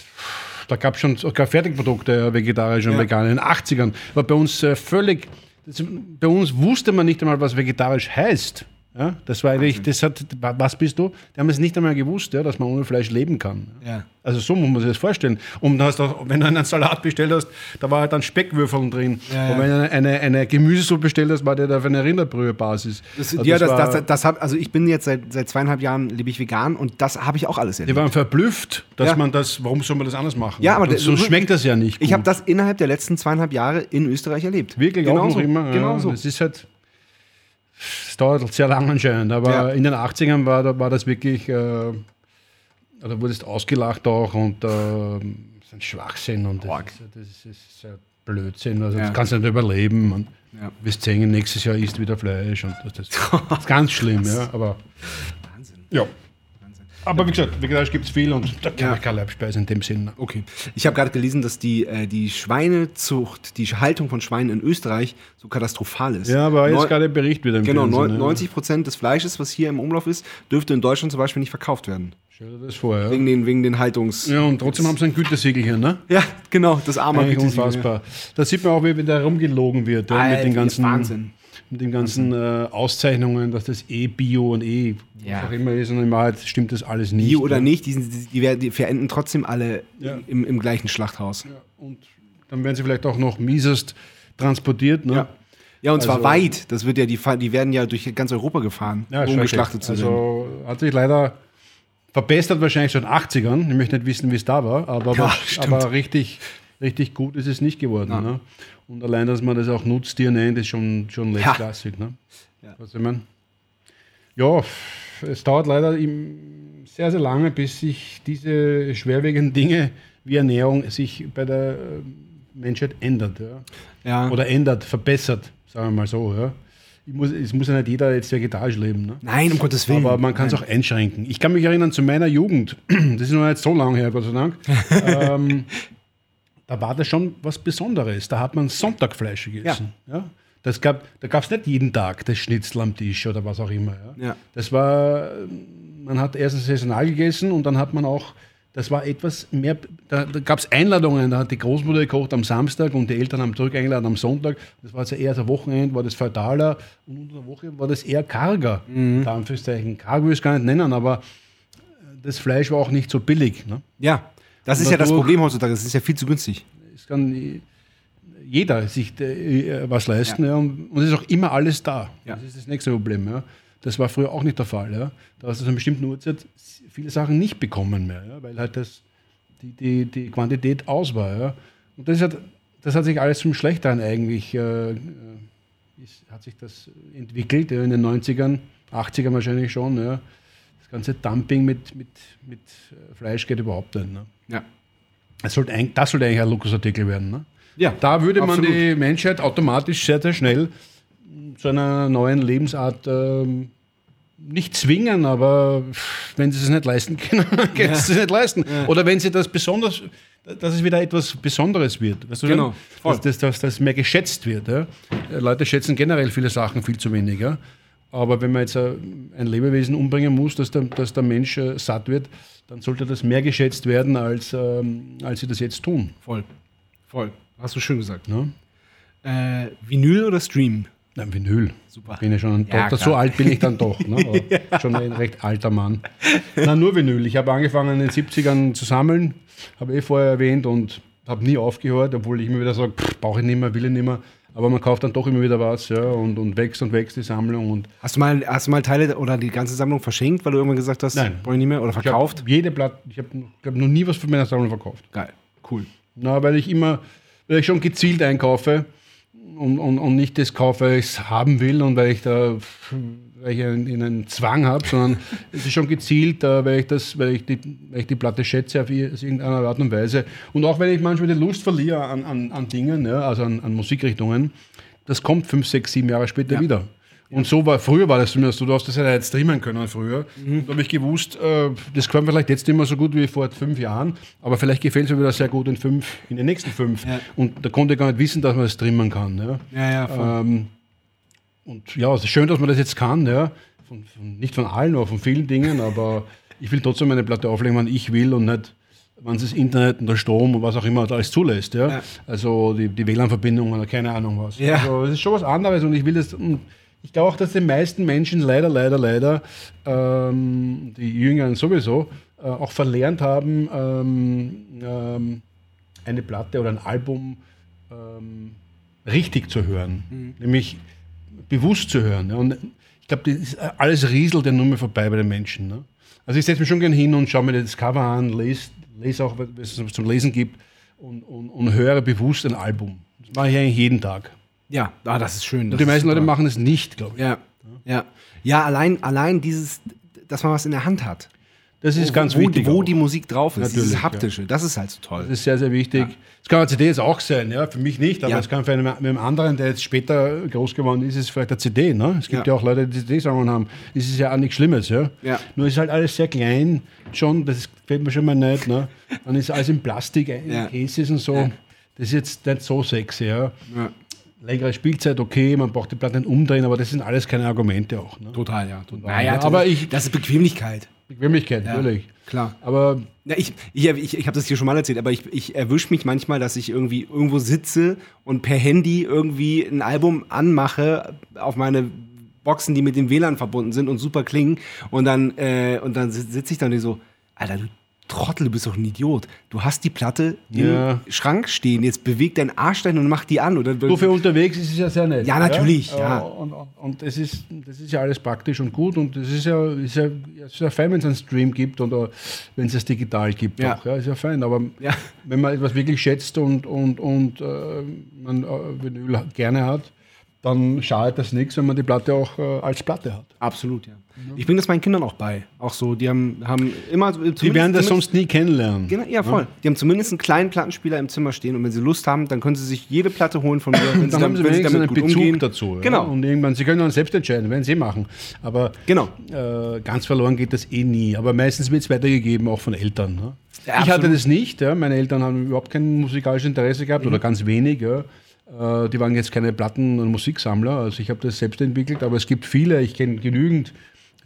da gab es schon sogar Fertigprodukte, vegetarisch und Ja. vegan. In den 80ern war bei uns äh, völlig, das, bei uns wusste man nicht einmal, was vegetarisch heißt. Ja? Das war eigentlich, das hat, was bist du? Die haben es nicht einmal gewusst, ja, dass man ohne Fleisch leben kann. Ja. Also so muss man sich das vorstellen. Und hast du wenn du einen Salat bestellt hast, da war halt dann Speckwürfeln drin. Ja. Und wenn du eine, eine Gemüsesuppe bestellt hast, war der da auf einer Rinderbrühe-Basis. Das, Also ja, das, war- das, das, hab, also ich bin jetzt seit, seit zweieinhalb Jahren lebe ich vegan und das habe ich auch alles Die erlebt. waren verblüfft, dass Ja. man das, warum soll man das anders machen? Ja, aber so schmeckt das ja nicht. Ich gut. habe das innerhalb der letzten zweieinhalb Jahre in Österreich erlebt. wirklich genau auch noch so. immer. Genau ja, so. Das ist halt, es dauert sehr lang anscheinend, aber Ja. in den 80ern war, da- war das wirklich, äh, da wurdest ausgelacht auch und äh, das ist ein Schwachsinn und das, Arg. ist, das ist, ja Blödsinn. Also Ja. das kannst du nicht überleben. Und Ja. wirst sehen, nächstes Jahr isst wieder Fleisch und das, das, das ist ganz schlimm, ja. Aber Wahnsinn. ja. Aber wie gesagt, vegetarisch gibt es viel und da kann Ja. ich keine Leibspeise in dem Sinn. Okay. Ich habe gerade gelesen, dass die, äh, die Schweinezucht, die Haltung von Schweinen in Österreich so katastrophal ist. Ja, aber jetzt gerade ein Bericht wieder im Genau, Fernsehen, neun- ja. 90 Prozent des Fleisches, was hier im Umlauf ist, dürfte in Deutschland zum Beispiel nicht verkauft werden. Stell dir das vor, ja. Wegen den, wegen den Haltungs... Ja, und trotzdem haben sie ein Gütesiegel hier, ne? Ja, genau, das arme Gütesiegel. unfassbar. Da sieht man auch, wie da rumgelogen wird, ja, Alter, mit den ganzen, Wahnsinn. Mit den ganzen äh, Auszeichnungen, dass das eh Bio und eh Ja. was auch immer ist und in Wahrheit stimmt das alles nicht. Bio oder ja. nicht, die, sind, die, werden- die verenden trotzdem alle Ja. im, im gleichen Schlachthaus. Ja, Und dann werden sie vielleicht auch noch miesest transportiert, ne? ja. und zwar Also- weit. Das wird ja, die, die werden ja durch ganz Europa gefahren, um schrecklich. geschlachtet zu werden. Also hat sich leider verbessert wahrscheinlich schon in den 80ern. Ich möchte nicht wissen, wie es da war, aber, Ja, aber, aber richtig, richtig gut ist es nicht geworden. Ne? Und allein, dass man das auch Nutztier nennt, ist schon, schon Ja. letztklassig. Ne? Ja. Was ich meine? Ja, es dauert leider sehr, sehr lange, bis sich diese schwerwiegenden Dinge wie Ernährung sich bei der äh, Menschheit ändert. Ja? Ja. Oder ändert, verbessert, sagen wir mal so. Ja? Ich muss, es muss ja nicht jeder jetzt vegetarisch leben. Ne? Nein, um Gottes Willen. Aber man kann es auch einschränken. Ich kann mich erinnern zu meiner Jugend, das ist noch nicht so lange her, Gott sei Dank, ähm, da war das schon was Besonderes. Da hat man Sonntagfleisch gegessen. Ja. Das gab, da gab es nicht jeden Tag das Schnitzel am Tisch oder was auch immer. Ja. Ja. Das war, man hat erstens saisonal gegessen und dann hat man auch, das war etwas mehr, da, da gab es Einladungen, da hat die Großmutter gekocht am Samstag und die Eltern haben zurück eingeladen am Sonntag. Das war also eher so Wochenende, war das feutaler und unter der Woche war das eher karger. Mhm. Da Anführungszeichen. Karg will ich es gar nicht nennen, aber das Fleisch war auch nicht so billig. Ne? ja, das ist ja das Problem heutzutage. Es ist ja viel zu günstig. Es kann jeder sich äh, was leisten ja. und und es ist auch immer alles da. Ja. Das ist das nächste Problem. Ja. Das war früher auch nicht der Fall. Ja. Da hast du zu einer bestimmten Uhrzeit viele Sachen nicht bekommen mehr, ja, weil halt das, die, die, die Quantität aus war. Ja. Und das hat, das hat sich alles zum Schlechteren eigentlich, äh, äh, ist, hat sich das entwickelt ja, in den 90ern, 80ern wahrscheinlich schon. Ja. Das ganze Dumping mit, mit, mit äh, Fleisch geht überhaupt nicht. Ne. Ja. Das sollte, eigentlich, das sollte eigentlich ein Luxusartikel werden. Ne? Ja, Da würde man absolut. die Menschheit automatisch sehr, sehr schnell zu einer neuen Lebensart ähm, nicht zwingen, aber wenn sie es nicht leisten können, können sie es nicht leisten. Oder wenn sie das besonders, dass es wieder etwas Besonderes wird. Weißt du, Genau, dass, dass, dass das mehr geschätzt wird. Ja? Leute schätzen generell viele Sachen viel zu wenig. Ja? Aber wenn man jetzt äh, ein Lebewesen umbringen muss, dass der, dass der Mensch äh, satt wird, dann sollte das mehr geschätzt werden, als, ähm, als sie das jetzt tun. Voll. Voll. Hast du schön gesagt. Ne? Äh, Vinyl oder Stream? Nein, Vinyl. Super. Bin ich schon Ja, doch, so alt bin ich dann doch. Ne? Aber Schon ein recht alter Mann. Na, nur Vinyl. Ich habe angefangen in den 70ern zu sammeln, habe eh vorher erwähnt und habe nie aufgehört, obwohl ich immer wieder sage, brauche ich nicht mehr, will ich nicht mehr. Aber man kauft dann doch immer wieder was ja, und, und wächst und wächst die Sammlung. Und Hast du mal, hast du mal Teile oder die ganze Sammlung verschenkt, weil du irgendwann gesagt hast, Nein. brauche ich nicht mehr oder ich verkauft? habe jede Platte, ich habe glaub, noch nie was von meiner Sammlung verkauft. Geil, cool. Na, weil ich immer, weil ich schon gezielt einkaufe und, und, und nicht das kaufe, weil ich es haben will und weil ich da weil ich einen, einen Zwang habe, sondern es ist schon gezielt, weil, ich das, weil, ich die, weil ich die Platte schätze auf irgendeiner Art und Weise. Und auch wenn ich manchmal die Lust verliere an, an, an Dingen, ja, also an, an Musikrichtungen, das kommt fünf, sechs, sieben Jahre später Ja. wieder. Und so war, früher war das zumindest so, du hast das ja jetzt streamen können früher. Mhm. Da habe ich gewusst, äh, das gefällt mir vielleicht jetzt nicht mehr so gut wie vor fünf Jahren, aber vielleicht gefällt es mir wieder sehr gut in fünf, in den nächsten fünf. Ja. Und da konnte ich gar nicht wissen, dass man das streamen kann. Ja. Ja, ja, voll. Ähm, und ja, es ist schön, dass man das jetzt kann, ja. Von, von, nicht von allen, aber von vielen Dingen, aber ich will trotzdem meine Platte auflegen, wann ich will und nicht, wann das Internet und der Strom und was auch immer alles zulässt. Ja. Ja. Also die, die WLAN-Verbindung oder keine Ahnung was. Ja. Also es ist schon was anderes und ich will das. Und ich glaube auch, dass die meisten Menschen leider, leider, leider, ähm, die Jüngeren sowieso, äh, auch verlernt haben, ähm, ähm, eine Platte oder ein Album ähm, richtig zu hören. Mhm. Nämlich bewusst zu hören. Ja. Und ich glaube, ist alles rieselt ja nur mehr vorbei bei den Menschen. Ne? Also ich setze mich schon gern hin und schaue mir das Cover an, lese, lese auch, was es zum Lesen gibt und, und, und höre bewusst ein Album. Das mache ich eigentlich jeden Tag. ja, ah, das ist schön. Und das die ist meisten Leute machen es nicht, glaube ich. Ja, ja. Ja, allein, allein dieses, dass man was in der Hand hat. Das ist ganz wo, wichtig. Wo auch. die Musik drauf ist, Natürlich, dieses ja. Haptische, das ist halt so toll. Das ist sehr, sehr wichtig. Es kann eine CD jetzt auch sein, ja, für mich nicht, aber Ja. es kann für einen, mit einem anderen, der jetzt später groß geworden ist, ist vielleicht eine CD. Ne? Es gibt Ja. ja. auch Leute, die CD-Sammlungen haben. Es ist ja auch nichts Schlimmes. Ja? Ja. Nur ist halt alles sehr klein schon, das gefällt mir schon mal nicht. Ne? Dann ist alles in Plastik, in Ja. Cases und so. Das ist jetzt nicht so sexy. Ja? Ja. Längere Spielzeit, okay, man braucht die Platte nicht umdrehen, aber das sind alles keine Argumente auch. Ne? Total, ja. Total. Naja, das aber ich- Das ist Bequemlichkeit. Bequemlichkeit, natürlich. Klar. Aber Ja, ich ich, ich, ich habe das hier schon mal erzählt, aber ich, ich erwische mich manchmal, dass ich irgendwie irgendwo sitze und per Handy irgendwie ein Album anmache auf meine Boxen, die mit dem WLAN verbunden sind und super klingen. Und dann, äh, und dann sitze ich da und so, Alter, du Trottel, du bist doch ein Idiot. Du hast die Platte Ja. im Schrank stehen, jetzt beweg deinen Arsch dahin und mach die an. Oder So für unterwegs ist es ja sehr nett. Ja, natürlich, ja. Äh, Und, und, das, ist, das ist ja alles praktisch und gut und das ist ja, ist ja, ja, ist ja fein, wenn es einen Stream gibt oder wenn es es digital gibt. Ja. Auch, ja, ist ja fein. Aber Ja. wenn man etwas wirklich schätzt und, und, und äh, man äh, Vinyl gerne hat, dann schadet das nichts, wenn man die Platte auch äh, als Platte hat. Absolut, ja. Ich bringe das meinen Kindern auch bei. Auch so, die haben, haben immer. Die werden das sonst nie kennenlernen. Genau, ja, voll. Die haben zumindest einen kleinen Plattenspieler im Zimmer stehen und wenn sie Lust haben, dann können sie sich jede Platte holen von mir. Wenn Dann haben sie wenn wenigstens einen gut Bezug umgehen. dazu. Ja? Genau. Und irgendwann, sie können dann selbst entscheiden, werden sie machen. Aber Genau. äh, ganz verloren geht das eh nie. Aber meistens wird es weitergegeben, auch von Eltern. Ne? Ja, ich hatte das nicht. Ja? Meine Eltern haben überhaupt kein musikalisches Interesse gehabt Mhm. oder ganz wenig. Ja? Äh, die waren jetzt keine Platten- und Musiksammler. Also ich habe das selbst entwickelt. Aber es gibt viele, ich kenne genügend,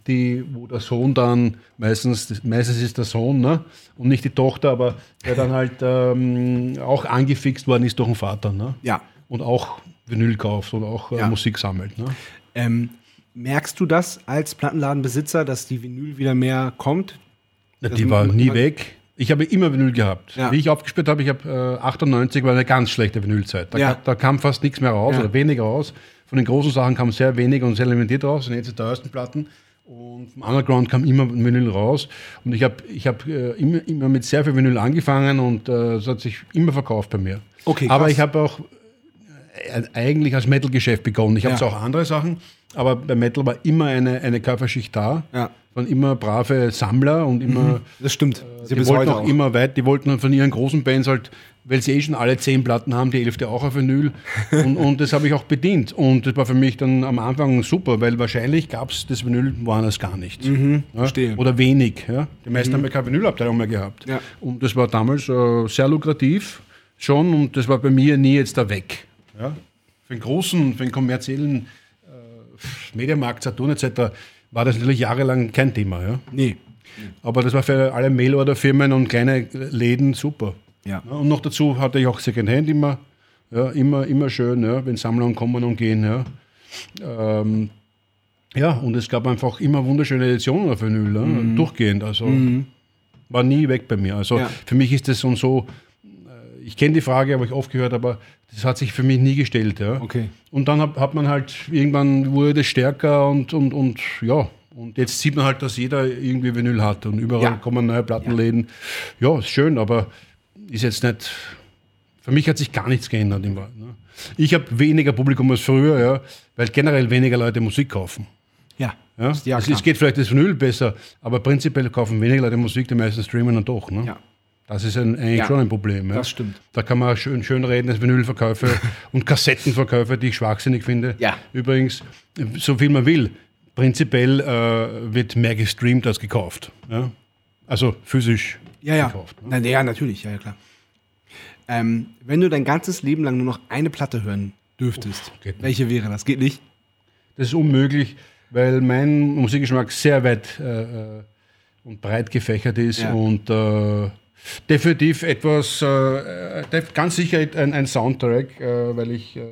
die, wo der Sohn dann, meistens, meistens ist der Sohn ne? und nicht die Tochter, aber der dann halt ähm, auch angefixt worden ist durch den Vater. Ne? Ja. und auch Vinyl kauft und auch äh, Ja. Musik sammelt. Ne? Ähm, merkst du das als Plattenladenbesitzer, dass die Vinyl wieder mehr kommt? Na, Das die war nie weg. Ich habe immer Vinyl gehabt. Ja. Wie ich aufgespielt habe, ich habe äh, 98 war eine ganz schlechte Vinylzeit. Da, Ja. da kam fast nichts mehr raus oder weniger raus. Von den großen Sachen kam sehr wenig und sehr limitiert raus. Sind jetzt die teuersten Platten. Und vom Underground kam immer Vinyl raus. Und ich habe ich hab, äh, immer, immer mit sehr viel Vinyl angefangen und äh, es hat sich immer verkauft bei mir. Okay, Aber krass. ich habe auch äh, eigentlich als Metal-Geschäft begonnen. Ich habe Ja. auch andere Sachen, aber bei Metal war immer eine, eine Käuferschicht da. Ja. Waren immer brave Sammler und immer. Das stimmt. Sie Die wollten auch auch. immer weit, die wollten von ihren großen Bands halt, weil sie eh schon alle zehn Platten haben, die elfte auch auf Vinyl. und, und das habe ich auch bedient. Und das war für mich dann am Anfang super, weil wahrscheinlich gab es das Vinyl woanders gar nicht. ja? Mhm, verstehe. Mhm. Oder wenig. Ja? Die meisten haben ja keine Vinylabteilung mehr gehabt. Ja. Und das war damals äh, sehr lukrativ schon und das war bei mir nie jetzt da weg. Ja? Für den großen, für den kommerziellen äh, Mediamarkt, Saturn etc. war das natürlich jahrelang kein Thema. Ja? Nee. Aber das war für alle Mailorder-Firmen und kleine Läden super. Ja. Und noch dazu hatte ich auch Secondhand immer. Ja, immer, immer schön, ja, wenn Sammlungen kommen und gehen. Ja. Ähm, ja, und es gab einfach immer wunderschöne Editionen auf Vinyl, ja, durchgehend. Also war nie weg bei mir. Also Ja. für mich ist das und so, äh, ich kenne die Frage, habe ich oft gehört, aber das hat sich für mich nie gestellt. Ja. Okay. Und dann hat, hat man halt, irgendwann wurde das stärker und, und, und ja, und jetzt sieht man halt, dass jeder irgendwie Vinyl hat und überall Ja. kommen neue Plattenläden. Ja, ist schön, aber ist jetzt nicht, für mich hat sich gar nichts geändert. Im Wahrheit, ne? Ich habe weniger Publikum als früher, ja, weil generell weniger Leute Musik kaufen. Ja. Ja? Ja, es, es geht vielleicht das Vinyl besser, aber prinzipiell kaufen weniger Leute Musik, die meisten streamen dann doch. Ne? Ja. Das ist ein, eigentlich Ja, schon ein Problem. Ja? das stimmt. Da kann man schön, schön reden, dass Vinylverkäufe und Kassettenverkäufe, die ich schwachsinnig finde. Ja. Übrigens, so viel man will. Prinzipiell äh, wird mehr gestreamt als gekauft. Ja? Also physisch Ja, ja. gekauft. Ne? Na, ja, natürlich, ja, ja klar. Ähm, wenn du dein ganzes Leben lang nur noch eine Platte hören dürftest, nicht. welche wäre das? Geht nicht? Das ist unmöglich, weil mein Musikgeschmack sehr weit äh, äh, und breit gefächert ist und äh, definitiv etwas, äh, äh, ganz sicher ein, ein Soundtrack, äh, weil ich äh,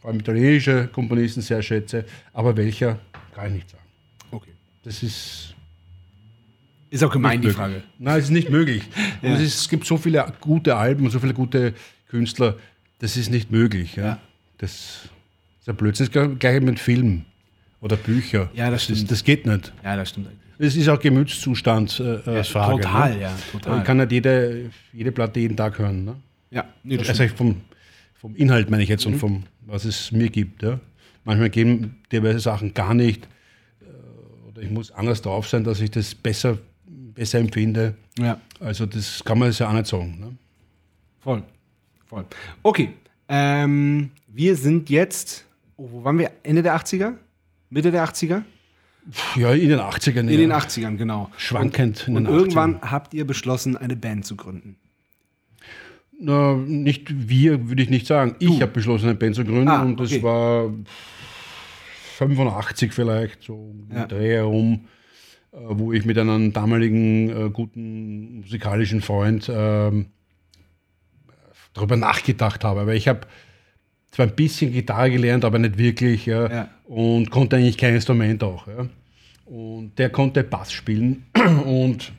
vor allem italienische Komponisten sehr schätze, aber welcher, kann ich nicht sagen. Okay. Das ist Ist auch gemein, die. Frage. Nein, es ist nicht möglich. Ja. Es, ist, es gibt so viele gute Alben und so viele gute Künstler, das ist nicht möglich. Ja? Ja. Das ist ein Blödsinn. Das ist gleich mit Film oder Bücher. Ja, das stimmt. Das, geht nicht. Ja, das stimmt eigentlich. Es ist auch Gemütszustand äh, als Frage. total, ne? ja, total. Kann nicht jede, jede Platte jeden Tag hören. Ne? Ja, nee, das Also vom, vom Inhalt meine ich jetzt Mhm. und vom, was es mir gibt. Ja? Manchmal geben diverse Sachen gar nicht. äh, Oder ich muss anders drauf sein, dass ich das besser, besser empfinde. Ja, Also das kann man ja auch nicht sagen. Ne? voll. Voll. Okay. Ähm, wir sind jetzt, oh, wo waren wir? Ende der 80er? Mitte der 80er? Ja, in den 80ern. In ja. den 80ern, genau. Schwankend Und den irgendwann habt ihr beschlossen, eine Band zu gründen. Na, nicht wir, würde ich nicht sagen. Ich habe beschlossen, eine Band zu gründen Ah, und das okay. war 85 vielleicht, so um Ja. Dreh herum, äh, wo ich mit einem damaligen äh, guten musikalischen Freund ähm, darüber nachgedacht habe. Aber ich habe zwar ein bisschen Gitarre gelernt, aber nicht wirklich ja, Ja. Und konnte eigentlich kein Instrument auch. Ja. Und der konnte Bass spielen und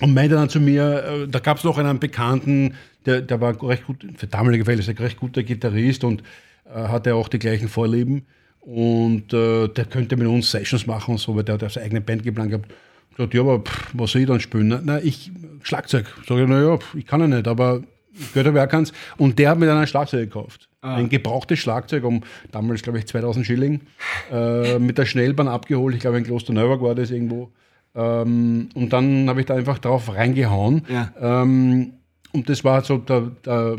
und meinte dann zu mir, äh, da gab es noch einen Bekannten, der, der war recht gut, für damalige Fälle er ein recht guter Gitarrist und äh, hatte auch die gleichen Vorlieben. Und äh, der könnte mit uns Sessions machen und so, weil der hat seine eigene Band geplant gehabt. Ich gesagt, ja, aber pff, was soll ich dann spielen? Na, na ich, Schlagzeug. Sag ich, naja, ich kann ja nicht, aber gehört wer kann's. Und der hat mir dann ein Schlagzeug gekauft. Ein gebrauchtes Schlagzeug um damals, glaube ich, 2000 Schilling. Äh, mit der Schnellbahn abgeholt. Ich glaube, in Klosterneuburg war das irgendwo. Ähm, und dann habe ich da einfach drauf reingehauen. Ja. Ähm, und das war so der, der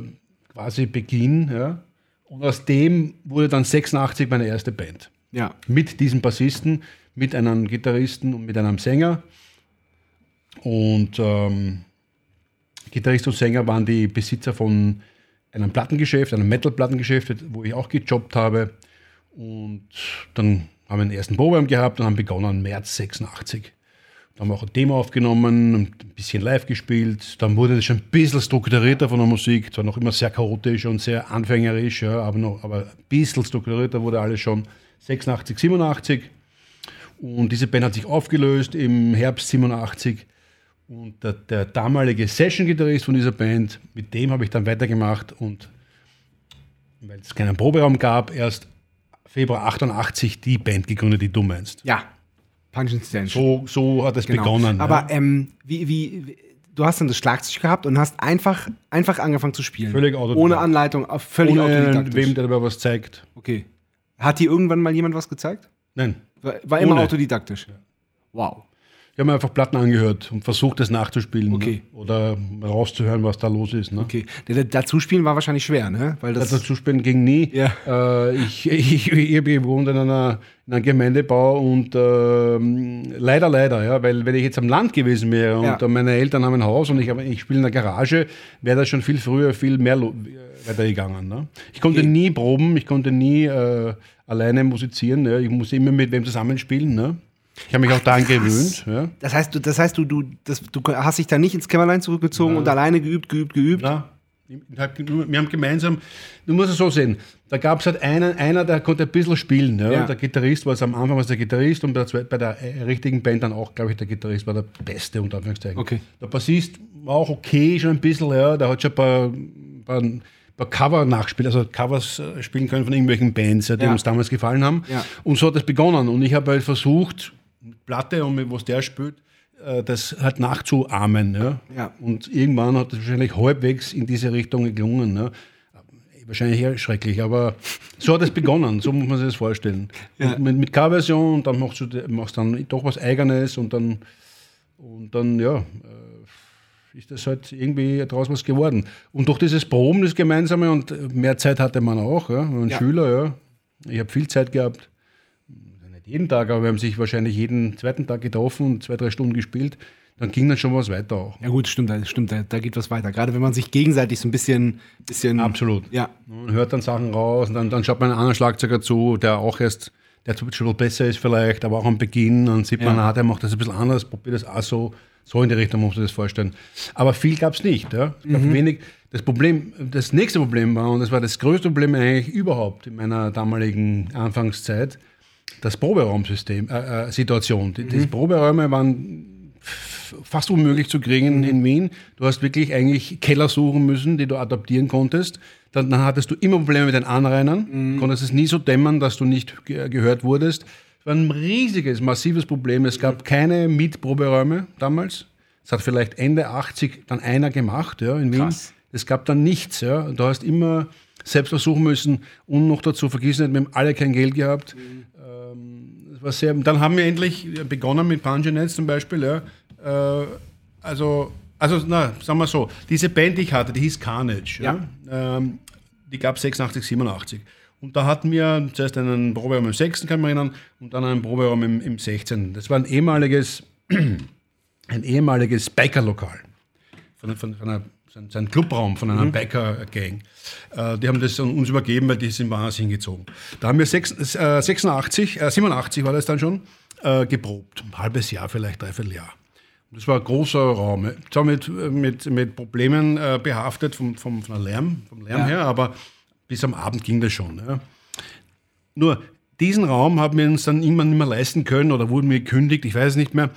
quasi Beginn. Ja. Und aus dem wurde dann 86 meine erste Band. Ja. Mit diesem Bassisten, mit einem Gitarristen und mit einem Sänger. Und ähm, Gitarrist und Sänger waren die Besitzer von einem Plattengeschäft, einem Metal-Plattengeschäft, wo ich auch gejobbt habe. Und dann haben wir einen ersten Probeabend gehabt und haben begonnen im März 86. Dann haben wir auch ein Demo aufgenommen und ein bisschen live gespielt. Dann wurde das schon ein bisschen strukturierter von der Musik. Zwar noch immer sehr chaotisch und sehr anfängerisch, ja, aber, noch, aber ein bisschen strukturierter wurde alles schon 86, 87. Und diese Band hat sich aufgelöst im Herbst 87. Und der, der damalige Session-Gitarrist von dieser Band, mit dem habe ich dann weitergemacht. Und weil es keinen Proberaum gab, erst Februar 88 die Band gegründet, die du meinst. Ja. Punch and Stench. So, so hat es Genau. begonnen. Aber ja. ähm, wie, wie, du hast dann das Schlagzeug gehabt und hast einfach, einfach angefangen zu spielen. Völlig autodidakt. Ohne Anleitung, völlig Ohne autodidaktisch. wem, der dabei was zeigt. okay. Hat dir irgendwann mal jemand was gezeigt? Nein. War, war immer autodidaktisch. Wow. Ich habe mir einfach Platten angehört und versucht, das nachzuspielen. Okay. Ne? Oder rauszuhören, was da los ist. Ne? Okay. Der, dazu spielen war wahrscheinlich schwer, ne? Weil das, Dazuspielen ging nie. Ja. Äh, ich, ich, ich habe gewohnt in, einer, in einem Gemeindebau und ähm, leider, leider, ja, weil wenn ich jetzt am Land gewesen wäre und Ja. äh, meine Eltern haben ein Haus und ich, hab- ich spiele in der Garage, wäre das schon viel früher, viel mehr äh, weitergegangen. Ne? Ich konnte Okay. nie proben, ich konnte nie äh, alleine musizieren. Ja? Ich musste immer mit wem zusammenspielen. Ne? Ich habe mich auch daran gewöhnt. Ja? das heißt, du, das heißt, du, du, das, du hast dich da nicht ins Kämmerlein zurückgezogen und alleine geübt, geübt, geübt. Na, Wir haben gemeinsam, du musst es so sehen, da gab es halt einen, einer, der konnte ein bisschen spielen. Ja? Ja. Der Gitarrist war es am Anfang was der Gitarrist und bei der, bei der äh, richtigen Band dann auch, glaube ich, der Gitarrist war der Beste, unter Anführungszeichen. Okay. Der Bassist war auch okay, schon ein bisschen, ja, der hat schon ein paar, paar, paar Cover nachgespielt, also Covers äh, spielen können von irgendwelchen Bands, ja, die Ja. uns damals gefallen haben. Ja. Und so hat es begonnen. Und ich habe halt versucht, Platte und mit was der spielt, äh, das halt nachzuahmen. Ja? Ja. Und irgendwann hat es wahrscheinlich halbwegs in diese Richtung gelungen. Ja? Wahrscheinlich eher schrecklich, aber so hat es begonnen, so muss man sich das vorstellen. Ja. Mit, mit Coverversion und dann machst du machst dann doch was Eigenes und dann, und dann ja, äh, ist das halt irgendwie daraus was geworden. Und durch dieses Proben, das Gemeinsame und mehr Zeit hatte man auch, ja, ein Ja. Schüler, ja. Ich habe viel Zeit gehabt, nicht jeden Tag, aber wir haben sich wahrscheinlich jeden zweiten Tag getroffen und zwei, drei Stunden gespielt. Dann ging dann schon was weiter auch. Ja gut, stimmt, stimmt, da, da geht was weiter. Gerade wenn man sich gegenseitig so ein bisschen, bisschen Absolut. Ja, Man hört dann Sachen raus und dann, dann schaut man einen anderen Schlagzeuger zu, der auch erst, der schon ein bisschen besser ist vielleicht, aber auch am Beginn. Dann sieht man, Ja. ah, der macht das ein bisschen anders, probiert das auch so. So in die Richtung muss man sich das vorstellen. Aber viel gab es nicht. Ja? Es gab Mhm. wenig. Das Problem, das nächste Problem war, und das war das größte Problem eigentlich überhaupt in meiner damaligen Anfangszeit, das Proberaumsystem, äh, äh, Situation. Die, Mhm. Die Proberäume waren fast unmöglich zu kriegen Mhm. in Wien. Du hast wirklich eigentlich Keller suchen müssen, die du adaptieren konntest. Dann, dann hattest du immer Probleme mit den Anrainern, Mhm. konntest es nie so dämmern, dass du nicht ge gehört wurdest. Es war ein riesiges, massives Problem. Es Mhm. gab keine Mietproberäume damals. Es hat vielleicht Ende 80 dann einer gemacht ja, in Wien. Krass. Es gab dann nichts. Ja. Du hast immer selbst versuchen müssen und noch dazu, vergiss nicht, wir haben alle kein Geld gehabt. Ähm, war sehr, dann haben wir endlich begonnen mit Punjanets zum Beispiel. Ja. Äh, also, also, na, sagen wir so, diese Band, die ich hatte, die hieß Carnage. Ja. Ähm, die gab es 86, 87. Und da hatten wir zuerst einen Proberaum im 6. kann ich mich erinnern, und dann einen Proberaum im, im 16. Das war ein ehemaliges, ein ehemaliges Bikerlokal von, von, von einer, sein, sein Clubraum von einer Biker-Gang. Äh, die haben das an uns übergeben, weil die sind woanders hingezogen. Da haben wir sechs, äh, 86, äh, 87 war das dann schon, äh, geprobt. Ein halbes Jahr, vielleicht dreiviertel Jahr. Das war ein großer Raum. Zwar mit, mit, mit Problemen äh, behaftet vom, vom, vom Lärm, vom Lärm Ja. her, aber bis am Abend ging das schon. Ja. Nur diesen Raum haben wir uns dann irgendwann nicht mehr leisten können oder wurden wir gekündigt, ich weiß es nicht mehr.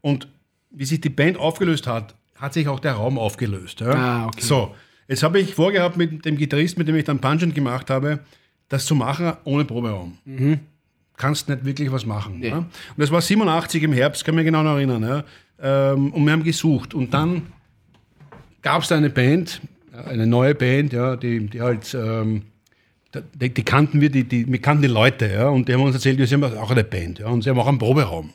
Und wie sich die Band aufgelöst hat, hat sich auch der Raum aufgelöst. Ja? Ah, okay. So, jetzt habe ich vorgehabt mit dem Gitarrist, mit dem ich dann Pungent gemacht habe, das zu machen ohne Proberaum. Kannst nicht wirklich was machen. Ja? Und das war 87 im Herbst, kann mich genau noch erinnern. Ja? Ähm, und wir haben gesucht. Und dann gab es da eine Band, eine neue Band, ja, die, die halt, ähm, die, die kannten wir, die, die, wir kannten die Leute, ja, und die haben uns erzählt, wir sind auch eine Band, ja, und sie haben auch einen Proberaum.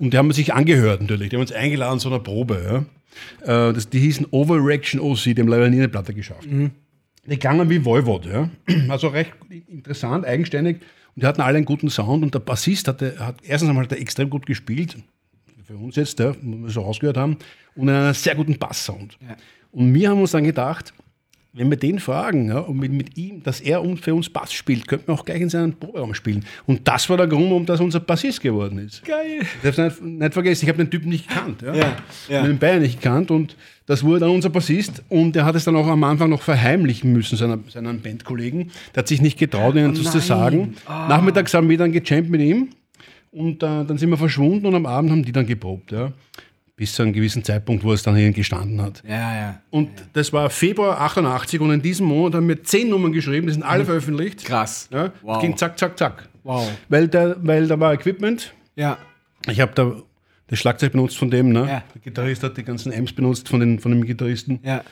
Und die haben sich angehört natürlich, die haben uns eingeladen zu einer Probe, ja. Äh, das, die hießen Overreaction OC, die haben leider nie eine Platte geschafft. Die klangen wie Voivod, ja. Also recht interessant, eigenständig. Und die hatten alle einen guten Sound und der Bassist hatte, hat erstens einmal hat er extrem gut gespielt, für uns jetzt, ja, wo wir so rausgehört haben, und einen sehr guten Basssound. Ja. Und wir haben uns dann gedacht, wenn wir den fragen, ja, und mit, mit ihm, dass er für uns Bass spielt, könnten wir auch gleich in seinen Proberaum spielen. Und das war der Grund, warum das unser Bassist geworden ist. Geil. Ich habe nicht, nicht vergessen, ich habe den Typen nicht gekannt. Ja? Ja, ja. Den Beinen nicht gekannt und das wurde dann unser Bassist und er hat es dann auch am Anfang noch verheimlichen müssen, seiner, seinen Bandkollegen. Der hat sich nicht getraut, ihnen das zu sagen. Nachmittags haben wir dann gejammt mit ihm und äh, dann sind wir verschwunden und am Abend haben die dann geprobt. Ja? Bis zu einem gewissen Zeitpunkt, wo es dann hier gestanden hat. Ja, ja. Und das war Februar 88 und in diesem Monat haben wir zehn Nummern geschrieben, die sind alle veröffentlicht. Krass. Ja, Wow. Es ging zack, zack, zack. Wow. Weil, da, weil da war Equipment, Ja. ich habe da das Schlagzeug benutzt von dem, ne? Ja. Der Gitarrist hat die ganzen Amps benutzt von, den, von dem Gitarristen. Ja.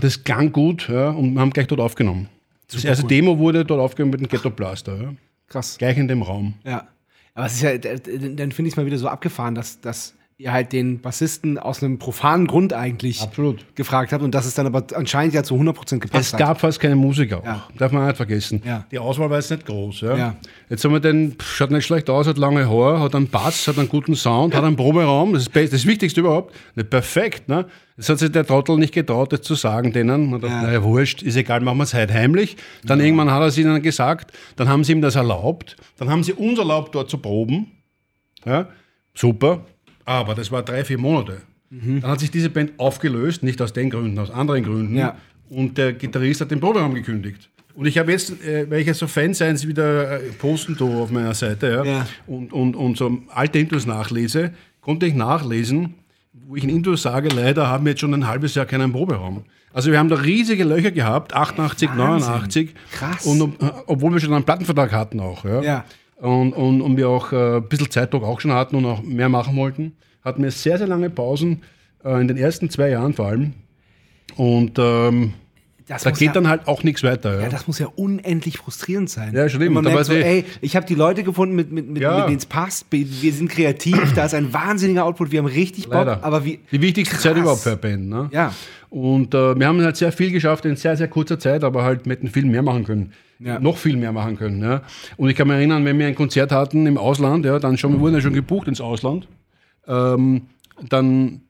Das klang gut ja, und wir haben gleich dort aufgenommen. Das erste Demo wurde dort aufgenommen mit dem Ghetto Blaster. Ja. Krass. Gleich in dem Raum. Ja. Aber es ist ja, dann finde ich es mal wieder so abgefahren, dass, dass ihr halt den Bassisten aus einem profanen Grund eigentlich Absolut. gefragt habt und dass es dann aber anscheinend ja zu 100% gepasst Es gab fast keine Musiker. Ja. Darf man auch nicht vergessen. Ja. Die Auswahl war jetzt nicht groß. Ja. Ja. Jetzt haben wir den, schaut nicht schlecht aus, hat lange Haare, hat einen Bass, hat einen guten Sound, hat einen Proberaum, das ist das, das Wichtigste überhaupt. Nicht perfekt. Ne? Jetzt hat sich der Trottel nicht getraut, das zu sagen denen. Ja. ja. naja, wurscht, ist egal, machen wir es heute heimlich. Dann irgendwann hat er es ihnen gesagt, dann haben sie ihm das erlaubt, dann haben sie uns erlaubt, dort zu proben. Ja? Super. Aber das war drei, vier Monate. Mhm. Dann hat sich diese Band aufgelöst, nicht aus den Gründen, aus anderen Gründen. Ja. Und der Gitarrist hat den Proberaum gekündigt. Und ich habe jetzt, äh, weil ich jetzt so Fansigns wieder äh, posten tue auf meiner Seite ja, Ja. Und, und, und so alte Intros nachlese, konnte ich nachlesen, wo ich in Intro sage, leider haben wir jetzt schon ein halbes Jahr keinen Proberaum. Also wir haben da riesige Löcher gehabt, 88, Wahnsinn. 89. Krass. Und ob- äh, obwohl wir schon einen Plattenvertrag hatten auch. Ja. Ja. Und, und, und wir auch äh, ein bisschen Zeitdruck auch schon hatten und auch mehr machen wollten, hatten wir sehr, sehr lange Pausen, äh, in den ersten zwei Jahren vor allem. Und ähm, Das da geht ja, dann halt auch nichts weiter. Ja. ja, das muss ja unendlich frustrierend sein. Ja. Wenn man merkt so, ey, ich habe die Leute gefunden, mit, mit, mit, Ja. mit denen es passt. Wir sind kreativ, da ist ein wahnsinniger Output, wir haben richtig Bock. Leider. Aber wie, Die wichtigste Krass. Zeit überhaupt für eine Band. Ne? Ja. Und äh, wir haben halt sehr viel geschafft in sehr, sehr kurzer Zeit, aber halt hätten viel mehr machen können. Ja. Noch viel mehr machen können. Ja? Und ich kann mich erinnern, wenn wir ein Konzert hatten im Ausland, ja, dann schon, wir wurden ja schon gebucht ins Ausland, ähm, dann,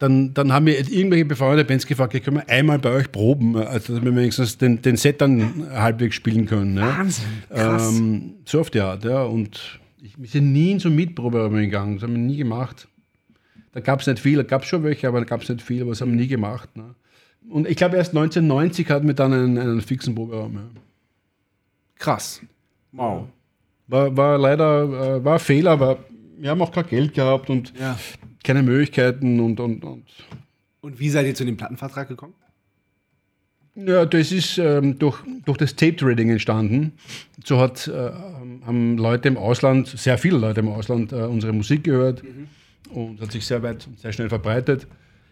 dann, dann haben wir irgendwelche befreundete Bands gefragt, ja, können wir einmal bei euch proben, also dass wir wenigstens den, den Set dann halbwegs spielen können. Ja? Wahnsinn, krass. Ähm, so auf die Art, ja. Und ich, wir sind nie in so Mietprobe gegangen, das haben wir nie gemacht. Da gab es nicht viel, da gab es schon welche, aber da gab es nicht viel, aber das haben wir nie gemacht. Ne? Und ich glaube, erst 1990 hatten wir dann einen, einen fixen Proberaum. Ja. krass. Wow. War, war leider äh, war ein Fehler, aber wir haben auch kein Geld gehabt und Ja. Keine Möglichkeiten und, und, und Und wie seid ihr zu dem Plattenvertrag gekommen? Ja, das ist ähm, durch, durch das Tape-Trading entstanden. So hat, äh, haben Leute im Ausland, sehr viele Leute im Ausland, äh, unsere Musik gehört und hat sich sehr weit, sehr schnell verbreitet.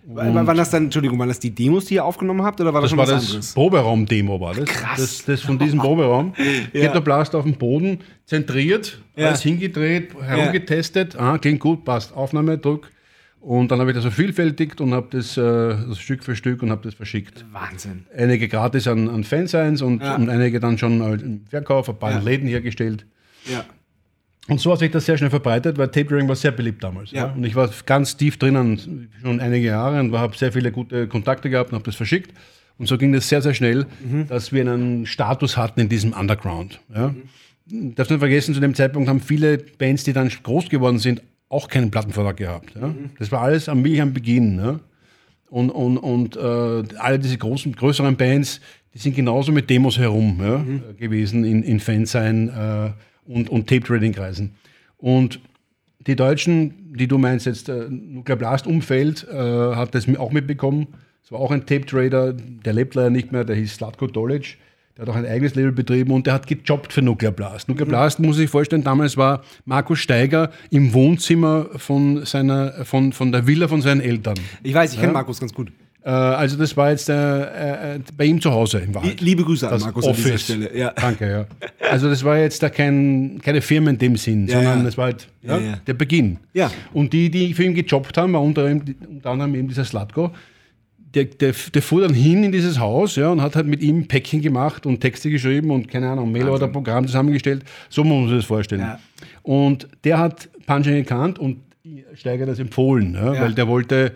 War- Waren das dann, Entschuldigung, waren das die Demos, die ihr aufgenommen habt oder war das, Das schon war was das anderes? Proberaum-Demo, war das. Krass. Das, das von diesem Proberaum. Ja. Ghettoblast auf dem Boden, zentriert, Ja. alles hingedreht, herumgetestet. Ah, klingt gut, passt. Aufnahme, Druck. Und dann habe ich das vervielfältigt und habe das, äh, das Stück für Stück und habe das verschickt. Wahnsinn. Einige gratis an, an Fansigns und, Ja. und einige dann schon halt im Verkauf, ein paar Ja. in Läden hergestellt. Ja. Und so hat sich das sehr schnell verbreitet, weil Tape Trading war sehr beliebt damals. Ja. Ja. Und ich war ganz tief drinnen, schon einige Jahre und habe sehr viele gute Kontakte gehabt und habe das verschickt. Und so ging das sehr, sehr schnell, Mhm. dass wir einen Status hatten in diesem Underground. Ja. Darfst nicht vergessen, zu dem Zeitpunkt haben viele Bands, die dann groß geworden sind, auch keinen Plattenvertrag gehabt. Ja. Mhm. Das war alles am am Beginn. Ja. Und, und, und äh, alle diese großen, größeren Bands, die sind genauso mit Demos herum ja, Mhm. gewesen in, in Fansign äh, und, und Tape-Trading-Kreisen. Und die Deutschen, die du meinst jetzt, äh, Nuclear Blast-Umfeld, äh, hat das auch mitbekommen. Es war auch ein Tape-Trader, der lebt leider nicht mehr, der hieß Slatko Dolic. Der hat auch ein eigenes Label betrieben und der hat gejobbt für Nuclear Blast. Nuclear Blast, muss ich vorstellen, damals war Markus Steiger im Wohnzimmer von, seiner, von, von der Villa von seinen Eltern. Ich weiß, ich kenne Ja. Markus ganz gut. Äh, also das war jetzt äh, äh, bei ihm zu Hause im Wald. Liebe Grüße an Markus an dieser Office. Stelle. Ja. Danke, ja. Also das war jetzt da kein, keine Firma in dem Sinn, Ja, sondern das war halt der Beginn. Ja. Und die, die für ihn gejobbt haben, war unter, anderem- unter anderem eben dieser Slatko, der, der, der fuhr dann hin in dieses Haus ja, und hat halt mit ihm Päckchen gemacht und Texte geschrieben und keine Ahnung, Mail oder Programm zusammengestellt. So muss man sich das vorstellen. Ja. Und der hat Punching gekannt und Steiger das empfohlen, ja, Ja. weil der wollte,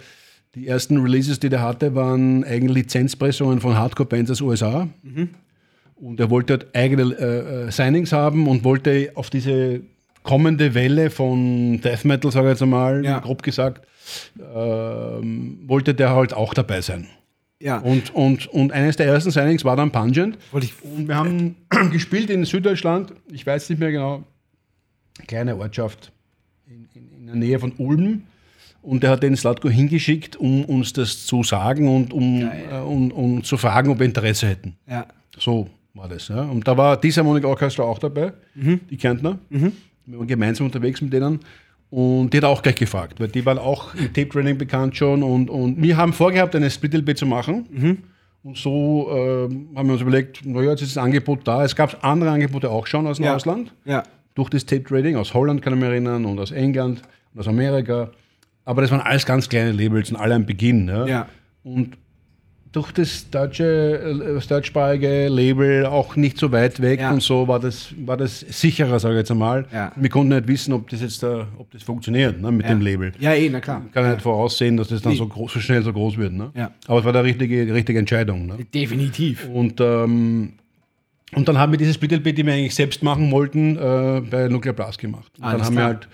die ersten Releases, die der hatte, waren eigentlich Lizenzpressungen von Hardcore-Bands aus USA. Und er wollte halt eigene äh, äh, Signings haben und wollte auf diese kommende Welle von Death Metal, sage ich jetzt einmal, grob gesagt, wollte der halt auch dabei sein. Ja. Und, und, und eines der ersten Signings war dann Pungent. Und wir haben gespielt in Süddeutschland, ich weiß nicht mehr genau, kleine Ortschaft in, in, in der Nähe von Ulm. Und er hat den Slatko hingeschickt, um uns das zu sagen und um, äh, um, um zu fragen, ob wir Interesse hätten. ja. So war das. Ja. Und da war Disharmonic Orchestra auch dabei, Mhm. die Kärntner. Wir waren gemeinsam unterwegs mit denen. Und die hat auch gleich gefragt, weil die waren auch im Tape-Training bekannt schon. Und, und wir haben vorgehabt, eine Split-LP zu machen. Mhm. Und so ähm, haben wir uns überlegt, naja, jetzt ist das Angebot da. Es gab andere Angebote auch schon aus dem Ja. Ausland, Ja. durch das Tape-Trading. Aus Holland kann ich mich erinnern und aus England und aus Amerika. Aber das waren alles ganz kleine Labels und alle am Beginn. Ja. Ja. Und durch das deutsche, äh, das deutschsprachige Label auch nicht so weit weg Ja. und so war das, war das sicherer, sage ich jetzt einmal. Ja. Wir konnten nicht wissen, ob das jetzt da, ob das funktioniert ne, mit dem Label. Ja, eh, na klar. Kann nicht voraussehen, dass das dann so, groß, so schnell so groß wird. Ne? Ja. Aber es war die richtige, die richtige Entscheidung. Ne? Definitiv. Und, ähm, und dann haben wir dieses Split-LP, die wir eigentlich selbst machen wollten, äh, bei Nuclear Blast gemacht. Und Alles dann haben wir klar. halt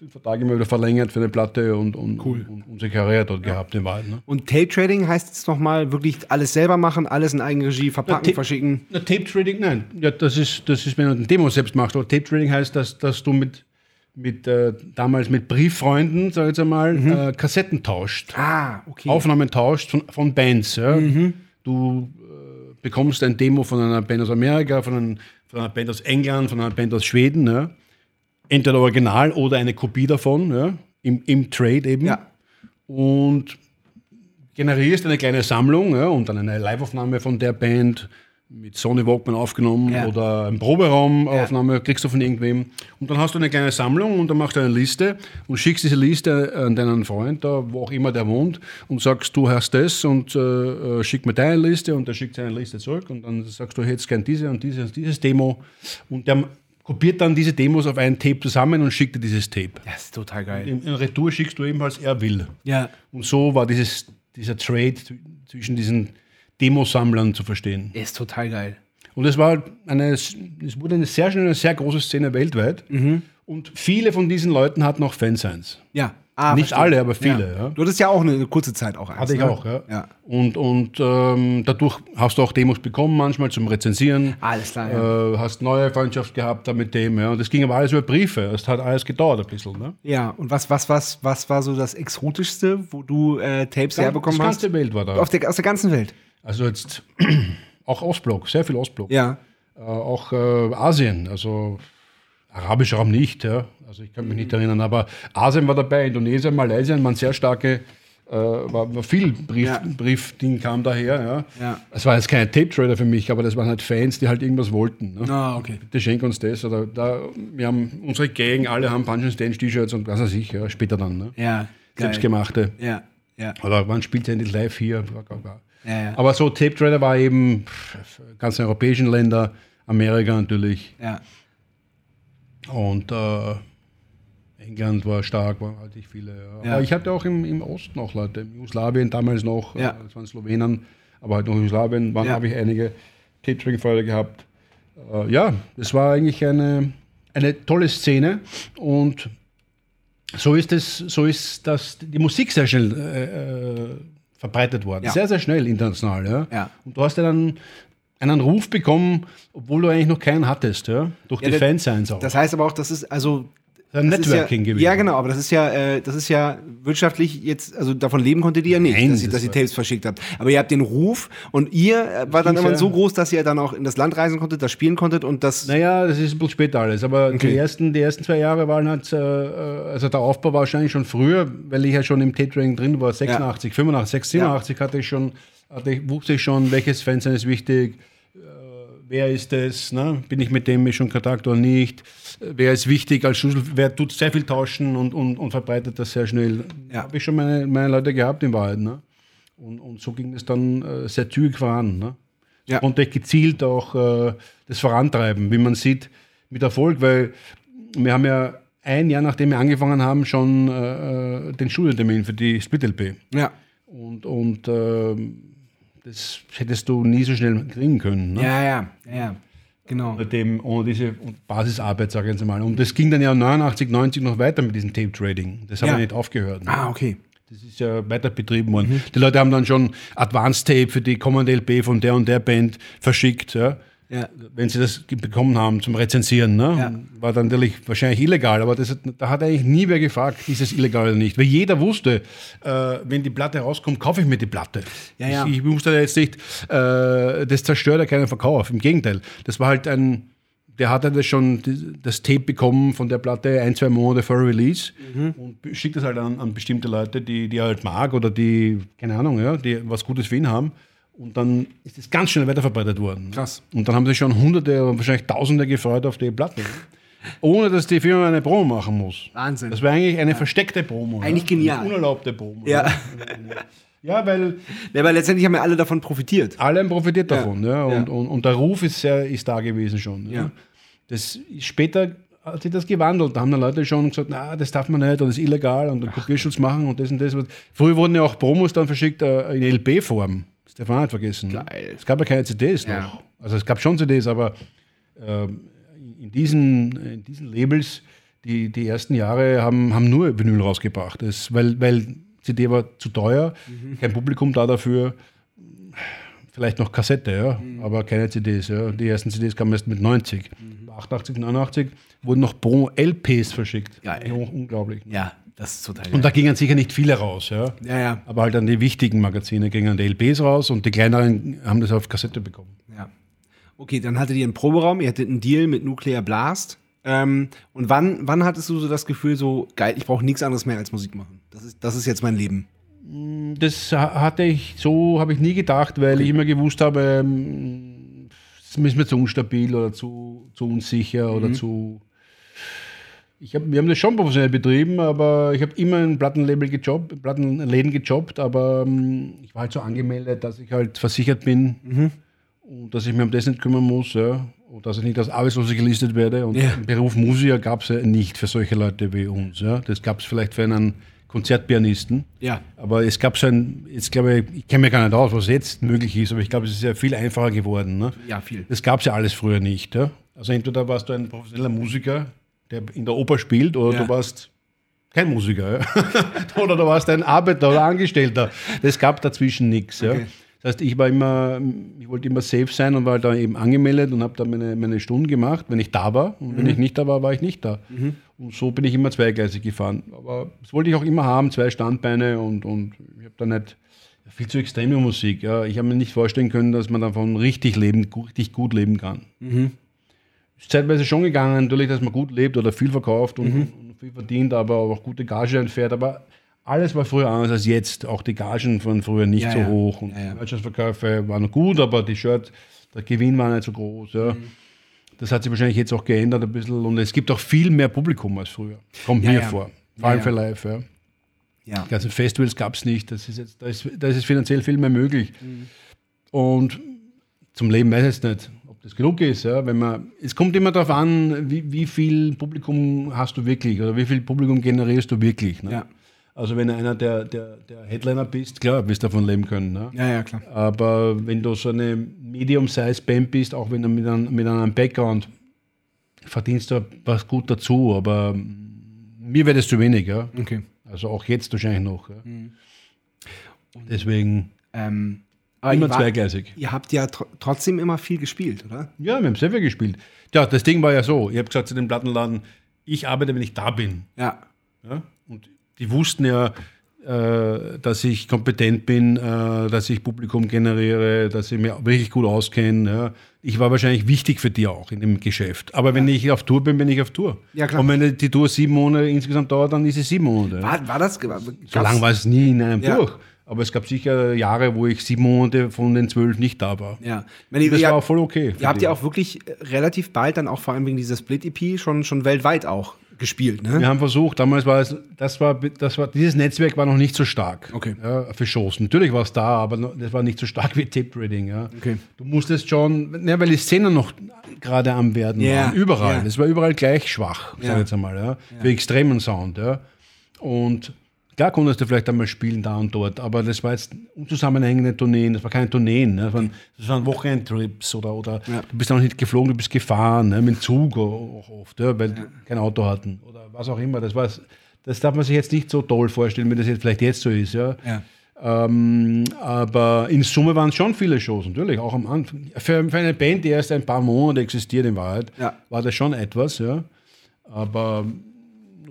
den Vertrag immer wieder verlängert für eine Platte und, und, und, und unsere Karriere dort gehabt in Wahrheit. Ne? Und Tape Trading heißt jetzt nochmal wirklich alles selber machen, alles in Eigenregie verpacken, Tape- verschicken. Na, Tape Trading, nein. Ja, das ist, das ist, wenn du ein Demo selbst machst. Aber Tape Trading heißt, dass, dass du mit, mit äh, damals mit Brieffreunden, sag ich jetzt einmal, äh, Kassetten tauscht. Ah, okay. Aufnahmen tauscht von, von Bands. Ja. Du äh, bekommst ein Demo von einer Band aus Amerika, von, einem, von einer Band aus England, von einer Band aus Schweden. Ja. Entweder Original oder eine Kopie davon, ja, im, im Trade eben. Ja. Und generierst eine kleine Sammlung ja, und dann eine Liveaufnahme von der Band mit Sony Walkman aufgenommen Ja. oder ein Proberaumaufnahme kriegst du von irgendwem. Und dann hast du eine kleine Sammlung und dann machst du eine Liste und schickst diese Liste an deinen Freund, da, wo auch immer der wohnt, und sagst, du hast das und äh, äh, schick mir deine Liste und der schickt seine Liste zurück und dann sagst du, du hättest gern diese und dieses und dieses Demo und der kopiert dann diese Demos auf ein Tape zusammen und schickt dir dieses Tape. Das ist total geil. In, in Retour schickst du eben, was er will. Ja. Und so war dieses, dieser Trade zw- zwischen diesen Demosammlern zu verstehen. Ist total geil. Und es war eine, es wurde eine sehr eine sehr große Szene weltweit. Und viele von diesen Leuten hatten auch Fansigns. Ja. Ah, Nicht verstehe. alle, aber viele. Ja. Du hattest ja auch eine kurze Zeit auch eins, Hatte ich ne? auch, ja. Ja. Und, und ähm, dadurch hast du auch Demos bekommen, manchmal zum Rezensieren. Alles klar, ja. Äh, hast neue Freundschaft gehabt da mit dem. Ja. Und das ging aber alles über Briefe. Es hat alles gedauert ein bisschen. Ne? Ja, und was, was, was, was war so das Exotischste, wo du äh, Tapes herbekommen das hast? ganze Welt war da. Auf der, aus der ganzen Welt. Also jetzt auch Ostblock, sehr viel Ostblock. Ja. Äh, auch äh, Asien, also arabischer Raum nicht, ja. Also ich kann mich nicht erinnern, aber Asien war dabei, Indonesien, Malaysia waren sehr starke, äh, war, war viel Brief, Ja. Briefding kam daher, ja. Ja. Es war jetzt keine Tape-Trader für mich, aber das waren halt Fans, die halt irgendwas wollten. Ne? Ah, okay. Bitte schenk uns das. Oder da, wir haben unsere Gang, alle haben Punch and Stand T-Shirts und was weiß ich, ja, später dann. Ne? Ja. Selbstgemachte. Ja. Ja. Oder wann spielt er endlich live hier? Ja, ja. Aber so Tape Trader war eben ganz europäischen Länder, Amerika natürlich Ja. Und äh, England war stark, waren halt nicht viele. Ja. Aber ich hatte auch im, im Osten noch Leute, in Jugoslawien damals noch, Ja. äh, das waren Slowenen, aber halt noch Jugoslawien, waren Ja. habe ich einige Tape Trading Freude gehabt. Äh, ja, das war eigentlich eine, eine tolle Szene und so ist es, so ist das, die Musik sehr schnell äh, äh, verbreitet worden. Ja. Sehr, sehr schnell international. Ja. Ja. Und du hast ja dann einen Ruf bekommen, obwohl du eigentlich noch keinen hattest, ja. Durch Ja, die das- Fansigns auch. Das heißt aber auch, das ist also ein das ist Networking ja, gewesen. Ja, genau, aber das ist ja, äh, das ist ja wirtschaftlich jetzt, also davon leben konntet ihr ja nicht, Nein, dass, ihr, das dass ihr Tapes verschickt habt. Aber ihr habt den Ruf und ihr äh, war dann immer ja- so groß, dass ihr dann auch in das Land reisen konntet, das spielen konntet und das. Naja, das ist ein bisschen später alles. Aber Okay. die, ersten, die ersten zwei Jahre waren halt, äh, also der Aufbau war wahrscheinlich schon früher, weil ich ja schon im Tatering drin war, 86, 85, 86, 87 hatte ich schon, hatte ich, wusste ich schon, welches Fansign ist wichtig, äh, wer ist es, ne? bin ich mit dem schon Kontakt oder nicht, äh, wer ist wichtig als Schlüssel, wer tut sehr viel tauschen und, und, und verbreitet das sehr schnell. Ja. Habe ich schon meine, meine Leute gehabt in Wahrheit. Ne? Und, und so ging es dann äh, sehr zügig voran. Ne? Ja. konnte ich gezielt auch äh, das vorantreiben, wie man sieht, mit Erfolg, weil wir haben ja ein Jahr nachdem wir angefangen haben, schon äh, äh, den Studiotermin für die Split-LP. Ja. Und, und ähm, das hättest du nie so schnell kriegen können. Ne? Ja, ja, ja. Genau. Ohne, dem, ohne diese Basisarbeit, sage ich jetzt mal. Und das ging dann ja 89, 90 noch weiter mit diesem Tape-Trading. Das hat Ja. ja nicht aufgehört. Ne? Ah, okay. Das ist ja weiter betrieben worden. Die Leute haben dann schon Advanced Tape für die kommende LP von der und der Band verschickt, ja, Ja. wenn sie das bekommen haben zum Rezensieren. Ne? Ja. War dann natürlich wahrscheinlich illegal, aber das, hat- da hat eigentlich nie wer gefragt, ist es illegal oder nicht. Weil jeder wusste, äh, wenn die Platte rauskommt, kaufe ich mir die Platte. Ja. Ich, ich wusste jetzt nicht, äh, das zerstört ja keinen Verkauf. Im Gegenteil, das war halt ein der hatte das schon das Tape bekommen von der Platte ein, zwei Monate vor Release Mhm. und schickt das halt an, an bestimmte Leute, die, die er halt mag oder die, keine Ahnung, ja, die was Gutes für ihn haben. Und dann ist das ganz schnell weiterverbreitet worden. Krass. Und dann haben sich schon Hunderte, wahrscheinlich Tausende gefreut auf die Platte. Ohne dass die Firma eine Promo machen muss. Wahnsinn. Das war eigentlich eine versteckte Promo. Eigentlich ja? genial. Eine unerlaubte Promo. Ja. Ja, weil Ja, aber letztendlich haben ja alle davon profitiert. alle haben profitiert Ja. davon. Ja. Und, Ja. Und, und der Ruf ist, sehr, ist da gewesen schon. Ja. Ja. Das später hat sich das gewandelt. Da haben dann Leute schon gesagt, na, das darf man nicht oder das ist illegal und dann Kopierschutz machen und das und das. Früher wurden ja auch Promos dann verschickt äh, in LP-Form. Auch nicht vergessen. Geil. Es gab ja keine CDs Ja. noch. Also es gab schon CDs, aber ähm, in, diesen, in diesen Labels, die, die ersten Jahre haben, haben nur Vinyl rausgebracht. Das, weil, weil CD war zu teuer, kein Publikum da dafür. Vielleicht noch Kassette, ja, aber keine CDs. Ja. Die ersten CDs kamen erst mit 90. 88, 89 wurden noch pro LPs verschickt. Geil. Unglaublich. Ja, das ist total Und da gingen sicher nicht viele raus, ja. Ja, ja. Aber halt an die wichtigen Magazine gingen die LPs raus und die kleineren haben das auf Kassette bekommen. Ja. Okay, dann hattet ihr einen Proberaum, ihr hattet einen Deal mit Nuclear Blast. Ähm, und wann, wann hattest du so das Gefühl, so geil, ich brauche nichts anderes mehr als Musik machen? Das ist, das ist jetzt mein Leben. Das ha- hatte ich, so habe ich nie gedacht, weil ich immer gewusst habe, ähm, es ist mir zu unstabil oder zu, zu unsicher oder zu. Ich hab, wir haben das schon professionell betrieben, aber ich habe immer ein Plattenlabel gejobbt, in Plattenläden gejobbt, aber ähm, ich war halt so angemeldet, dass ich halt versichert bin und dass ich mich um das nicht kümmern muss, ja. Und dass ich nicht als Arbeitslose gelistet werde. Und Ja. den Beruf Musiker gab es ja nicht für solche Leute wie uns. Ja. Das gab es vielleicht für einen Konzertpianisten. Ja. Aber es gab so ein, jetzt glaube ich, ich kenne mir gar nicht aus, was jetzt möglich ist, aber ich glaube, es ist ja viel einfacher geworden. Ne? Ja, viel. Das gab es ja alles früher nicht. Ja? Also entweder warst du ein professioneller Musiker, der in der Oper spielt, oder Ja. du warst kein Musiker. Ja? oder du warst ein Arbeiter oder Angestellter. Das gab dazwischen nichts. Ja? Okay. Das heißt, ich war immer, ich wollte immer safe sein und war da eben angemeldet und habe da meine, meine Stunden gemacht, wenn ich da war. Und Mhm. wenn ich nicht da war, war ich nicht da. Und so bin ich immer zweigleisig gefahren. Aber das wollte ich auch immer haben, zwei Standbeine und, und ich habe da nicht viel zu extreme Musik. Ja. Ich habe mir nicht vorstellen können, dass man davon richtig leben, richtig gut leben kann. Ist zeitweise schon gegangen, natürlich, dass man gut lebt oder viel verkauft und, und viel verdient, aber auch gute Gage einfährt. Aber alles war früher anders als jetzt. Auch die Gagen waren früher nicht Ja, so ja. hoch. Und Ja, Merchandise-Verkäufe waren gut, aber die Shirt, der Gewinn war nicht so groß. Mhm. Das hat sich wahrscheinlich jetzt auch geändert ein bisschen. Und es gibt auch viel mehr Publikum als früher. Kommt mir vor. Vor allem für live. Ja. Ja. Die ganzen Festivals gab es nicht. Das ist jetzt, da, ist, da ist es finanziell viel mehr möglich. Mhm. Und zum Leben weiß ich jetzt nicht, das genug ist. Ja? Wenn man, es kommt immer darauf an, wie, wie viel Publikum hast du wirklich oder wie viel Publikum generierst du wirklich. Ne? Ja. Also wenn du einer der, der, der Headliner bist, klar, wirst du davon leben können. Ne? Ja, ja, klar. Aber wenn du so eine Medium-Size-Band bist, auch wenn du mit, einem, mit einem Background, verdienst du was gut dazu. Aber mir wäre das zu wenig. Ja? Okay. Also auch jetzt wahrscheinlich noch. Ja? Mhm. Deswegen Ähm, aber immer ihr, wart- zweigleisig. ihr habt ja tr trotzdem immer viel gespielt, oder? Ja, wir haben selber gespielt. Ja, das Ding war ja so, ich habe gesagt zu dem Plattenladen, ich arbeite, wenn ich da bin. Ja. Ja? Und die wussten ja, äh, dass ich kompetent bin, äh, dass ich Publikum generiere, dass ich mich wirklich gut auskenne. Ja? Ich war wahrscheinlich wichtig für die auch in dem Geschäft. Aber wenn ich auf Tour bin, bin ich auf Tour. Ja, klar. Und wenn die Tour sieben Monate insgesamt dauert, dann ist es sieben Monate. War, war das. So lang war es nie in einem Ja. durch. Aber es gab sicher Jahre, wo ich sieben Monate von den zwölf nicht da war. Ja. Ihr, Das war auch voll okay. ihr habt ja auch wirklich äh, relativ bald dann auch vor allem wegen dieser Split-EP schon, schon weltweit auch gespielt, ne? Wir haben versucht, damals war es, das war, das war, dieses Netzwerk war noch nicht so stark. Okay. Ja, für Shows. Natürlich war es da, aber das war nicht so stark wie Tape Trading. Ja. Okay. Du musstest schon, ne, weil die Szene noch gerade am werden Ja, waren. Überall. ja. Das war überall gleich schwach, sag Ja. ich jetzt einmal. Ja. Für extremen Sound. Ja. Und klar konntest du vielleicht einmal spielen da und dort, aber das war jetzt unzusammenhängende Tourneen, das war keine Tourneen. Ne. Das, waren, das waren Wochenendtrips oder, oder Ja. du bist auch nicht geflogen, du bist gefahren, ne, mit dem Zug auch oft, ja, weil die kein Auto hatten oder was auch immer. Das, war, das darf man sich jetzt nicht so toll vorstellen, wie das jetzt vielleicht jetzt so ist. Ja. Ja. Ähm, aber in Summe waren es schon viele Shows, natürlich, auch am Anfang. Für, für eine Band, die erst ein paar Monate existiert in Wahrheit, Ja. war das schon etwas, ja. Aber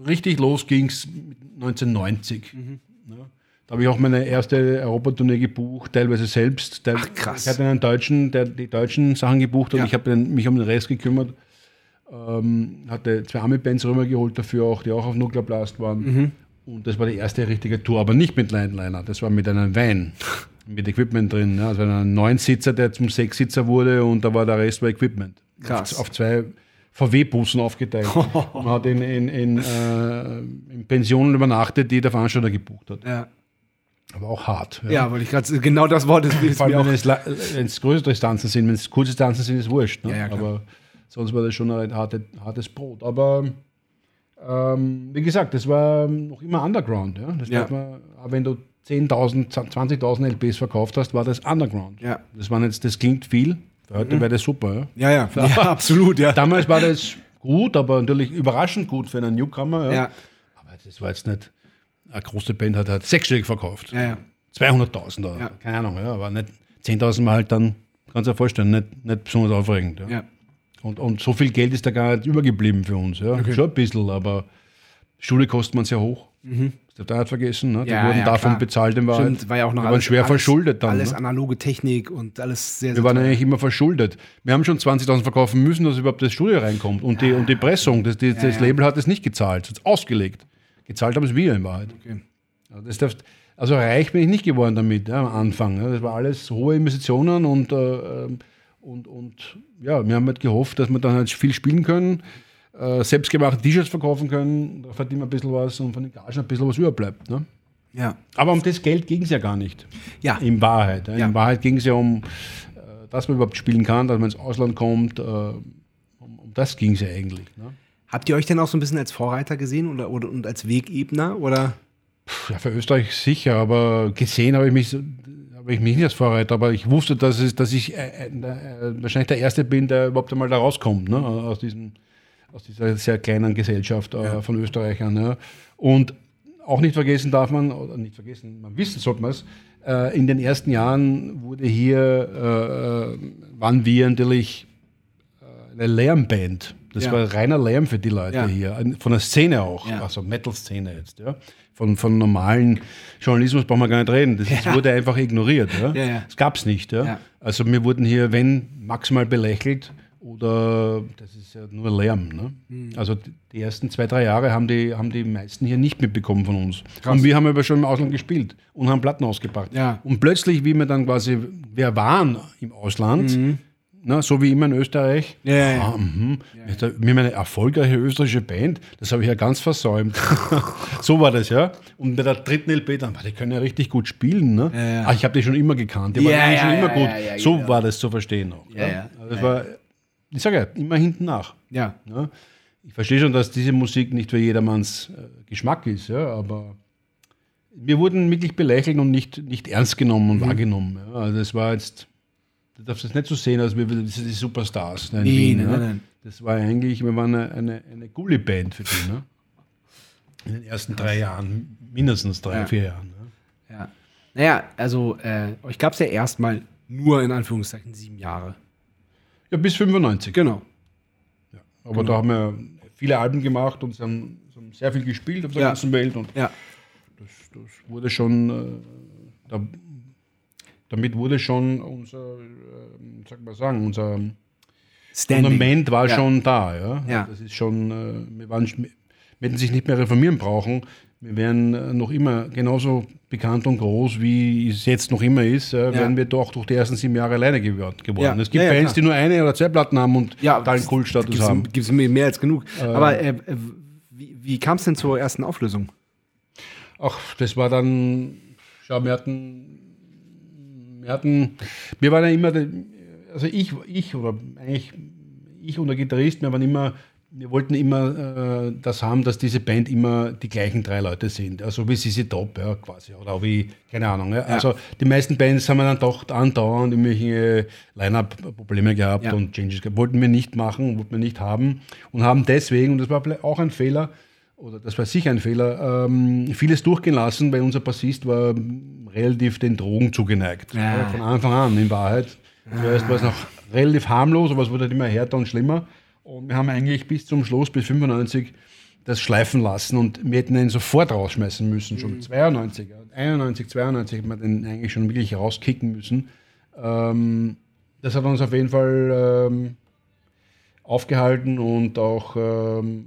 richtig los ging es 1990. Mhm. Ja. Da habe ich auch meine erste Europatournee gebucht, teilweise selbst. Teil, Ach, krass. Ich hatte einen Deutschen, der die deutschen Sachen gebucht hat. Ja. Ich habe mich um den Rest gekümmert. Ähm, hatte zwei Army-Bands rübergeholt dafür auch, die auch auf Nuclear Blast waren. Mhm. Und das war die erste richtige Tour, aber nicht mit Lineliner. Das war mit einem Van, mit Equipment drin. Ja. Also ein Neunsitzer, der zum Sechssitzer wurde und da war der Rest war Equipment. Krass. Auf, auf zwei VW-Bussen aufgeteilt. Man hat in, in, in, äh, in Pensionen übernachtet, die der Veranstalter gebucht hat. Ja. Aber auch hart. Ja, wollte ich gerade genau das Wort ist, Vor allem, wenn es, es größere Distanzen sind, wenn es kurze Distanzen sind, ist wurscht. Ne? Ja, ja. Aber sonst war das schon ein harte, hartes Brot. Aber ähm, wie gesagt, das war noch immer Underground. Ja? Das Ja. man, wenn du 10.000, 20.000 LPs verkauft hast, war das Underground. Ja. Das, waren jetzt, das klingt viel. Heute wäre das super. Ja? Ja, ja, ja, absolut, ja. Damals war das gut, aber natürlich überraschend gut für einen Newcomer. Ja. Ja. Aber das war jetzt nicht, eine große Band hat, hat sechsstellig verkauft. Ja, ja. 200.000 oder Ja. keine Ahnung, ja, aber nicht 10.000 Mal halt dann, kannst du dir vorstellen, nicht, nicht besonders aufregend. Ja. Und, und so viel Geld ist da gar nicht übergeblieben für uns. Ja. Schon ein bisschen, aber Schule kostet man sehr hoch. Das nicht vergessen. Ne? Die Ja, wurden ja, davon klar. bezahlt in Wahrheit. Stimmt, war ja auch noch Wir waren schwer alles, verschuldet dann. Alles ne? analoge Technik und alles sehr, sehr Wir waren teuer. eigentlich immer verschuldet. Wir haben schon 20.000 verkaufen müssen, dass überhaupt das Studio reinkommt. Und die, und die Pressung, das, die, das ja. Label hat es nicht gezahlt, es hat ausgelegt. Gezahlt haben es wir in Wahrheit. Okay. Also, das darf, also reich bin ich nicht geworden damit ja, am Anfang. Ja. Das war alles hohe Investitionen und, äh, ähm, und, und ja, wir haben halt gehofft, dass wir dann halt viel spielen können, äh, selbstgemachte T-Shirts verkaufen können, da verdienen wir ein bisschen was und von den Gagen ein bisschen was überbleibt. Ne? Ja. Aber um das Geld ging es ja gar nicht. Ja. In Wahrheit. Ja. Ja. In Wahrheit ging es ja um, äh, dass man überhaupt spielen kann, dass man ins Ausland kommt. Äh, um, das ging es ja eigentlich. Ne? Habt ihr euch denn auch so ein bisschen als Vorreiter gesehen oder, oder und als Wegebner? Oder? Puh, Ja, für Österreich sicher, aber gesehen habe ich mich, habe ich mich nicht als Vorreiter, aber ich wusste, dass, es, dass ich äh, äh, wahrscheinlich der Erste bin, der überhaupt einmal da rauskommt, ne? aus, diesen, aus dieser sehr kleinen Gesellschaft äh, von Österreichern. Ja. Und auch nicht vergessen darf man, oder nicht vergessen, man wissen sollte man es, äh, in den ersten Jahren wurde hier, äh, waren wir natürlich äh, eine Lärmband. Das Ja. war reiner Lärm für die Leute Ja. hier, von der Szene auch, Ja. also Metal-Szene jetzt. Ja. Von, von normalen Journalismus brauchen wir gar nicht reden. Das ist, wurde einfach ignoriert. Ja. Ja, ja. Das gab es nicht. Ja. Ja. Also wir wurden hier, wenn, maximal belächelt oder das ist ja nur Lärm. Ne? Hm. Also die- ersten zwei, drei Jahre haben die, haben die meisten hier nicht mitbekommen von uns. Und wir haben aber schon im Ausland gespielt und haben Platten ausgebracht. Ja. Und plötzlich, wie wir dann quasi, wir waren im Ausland, ne, so wie immer in Österreich, Mhm. Ja, ja, ja. Ah, mhm. Wir wir haben eine erfolgreiche österreichische Band, das habe ich ja ganz versäumt. so war das, ja. Und bei der dritten LP dann, "Ah, die können ja richtig gut spielen. Ne? Ja, ja. Ah, ich habe die schon immer gekannt, die waren Ja, ja, schon ja, immer gut. ja, ja, so war das zu verstehen auch. Ja, ja. Also das war, ich sage ja, immer hinten nach. Ja. Ja. Ich verstehe schon, dass diese Musik nicht für jedermanns äh, Geschmack ist, ja, aber wir wurden wirklich belächelt und nicht, nicht ernst genommen Mhm. und wahrgenommen. Ja. Also das war jetzt, du darfst das nicht so sehen, als wir das sind die Superstars Nee, Wien. nein, ja. nein, nein. Das war eigentlich, wir waren eine, eine, eine Gully-Band für die, ne? In den ersten drei Jahren, mindestens drei, Ja. vier Jahren. Ne? ja. Naja, also äh, euch gab es ja erstmal nur in Anführungszeichen sieben Jahre. Ja, bis 95. Genau. Aber da haben wir viele Alben gemacht und sie haben, sie haben sehr viel gespielt auf der Ja. ganzen Welt und Ja. das, das wurde schon, äh, da, damit wurde schon unser, äh, sag mal sagen, unser Standing. Fundament war Ja. schon da. Ja? Ja. Das ist schon, äh, wir, waren, wir hätten sich nicht mehr reformieren brauchen. Wir wären äh, noch immer genauso bekannt und groß, wie es jetzt noch immer ist, äh, wären wir doch durch die ersten sieben Jahre alleine geworden. Ja. Es gibt Ja, ja, Bands, die nur eine oder zwei Platten haben und Ja, totalen Kultstatus gibt's, haben. Gibt es mehr als genug. Aber äh, äh, wie, wie kam es denn zur ersten Auflösung? Ach, das war dann, schau, wir hatten, wir hatten, wir waren ja immer, also ich, ich oder eigentlich ich und der Gitarrist, wir waren immer, wir wollten immer äh, das haben, dass diese Band immer die gleichen drei Leute sind, also wie Sisi Top, ja, quasi, oder wie, keine Ahnung, ja. also die meisten Bands haben wir dann doch andauernd irgendwelche Line-Up-Probleme gehabt Ja. und Changes gehabt, wollten wir nicht machen, wollten wir nicht haben und haben deswegen, und das war vielleicht auch ein Fehler, oder das war sicher ein Fehler, ähm, vieles durchgehen lassen, weil unser Bassist war relativ den Drogen zugeneigt. Ja. Ja, von Anfang an, in Wahrheit. Zuerst war es noch relativ harmlos, aber es wurde halt immer härter und schlimmer. Und wir haben eigentlich bis zum Schluss, bis 95, das schleifen lassen und wir hätten ihn sofort rausschmeißen müssen, schon 92, ja. 91, 92 hätten wir den eigentlich schon wirklich rauskicken müssen. Ähm, das hat uns auf jeden Fall ähm, aufgehalten und auch ähm,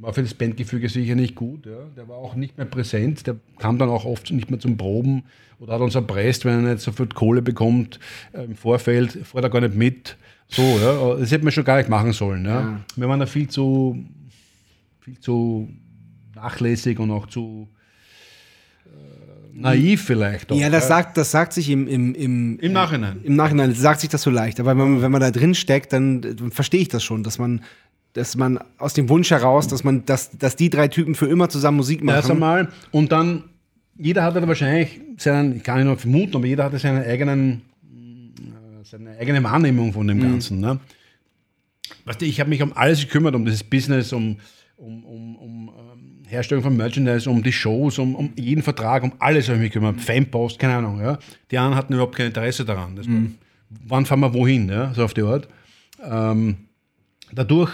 war für das Bandgefüge sicher nicht gut. Ja. Der war auch nicht mehr präsent, der kam dann auch oft nicht mehr zum Proben oder hat uns erpresst, wenn er nicht sofort Kohle bekommt äh, im Vorfeld, fährt er gar nicht mit. So, ja. Das hätte man schon gar nicht machen sollen. Ja. Wir waren da viel zu, viel zu nachlässig und auch zu äh, naiv vielleicht. Auch, Ja, das sagt, das sagt sich im, im, im, Im Nachhinein. Im Nachhinein sagt sich das so leicht. Aber wenn man, wenn man da drin steckt, dann, dann verstehe ich das schon, dass man, dass man aus dem Wunsch heraus, dass man, dass, dass die drei Typen für immer zusammen Musik machen. Erst einmal. Und dann, jeder hatte wahrscheinlich seinen, ich kann nicht nur vermuten, aber jeder hatte seinen eigenen, äh, seine eigene Wahrnehmung von dem Ganzen. Ne? weißt du, ich habe mich um alles gekümmert, um dieses Business, um, um, um, um ähm, Herstellung von Merchandise, um die Shows, um, um jeden Vertrag, um alles habe ich mich gekümmert. Fanpost, keine Ahnung. Ja. Die anderen hatten überhaupt kein Interesse daran. Das war, wann fahren wir wohin, ja, so auf die Art. Ähm, dadurch,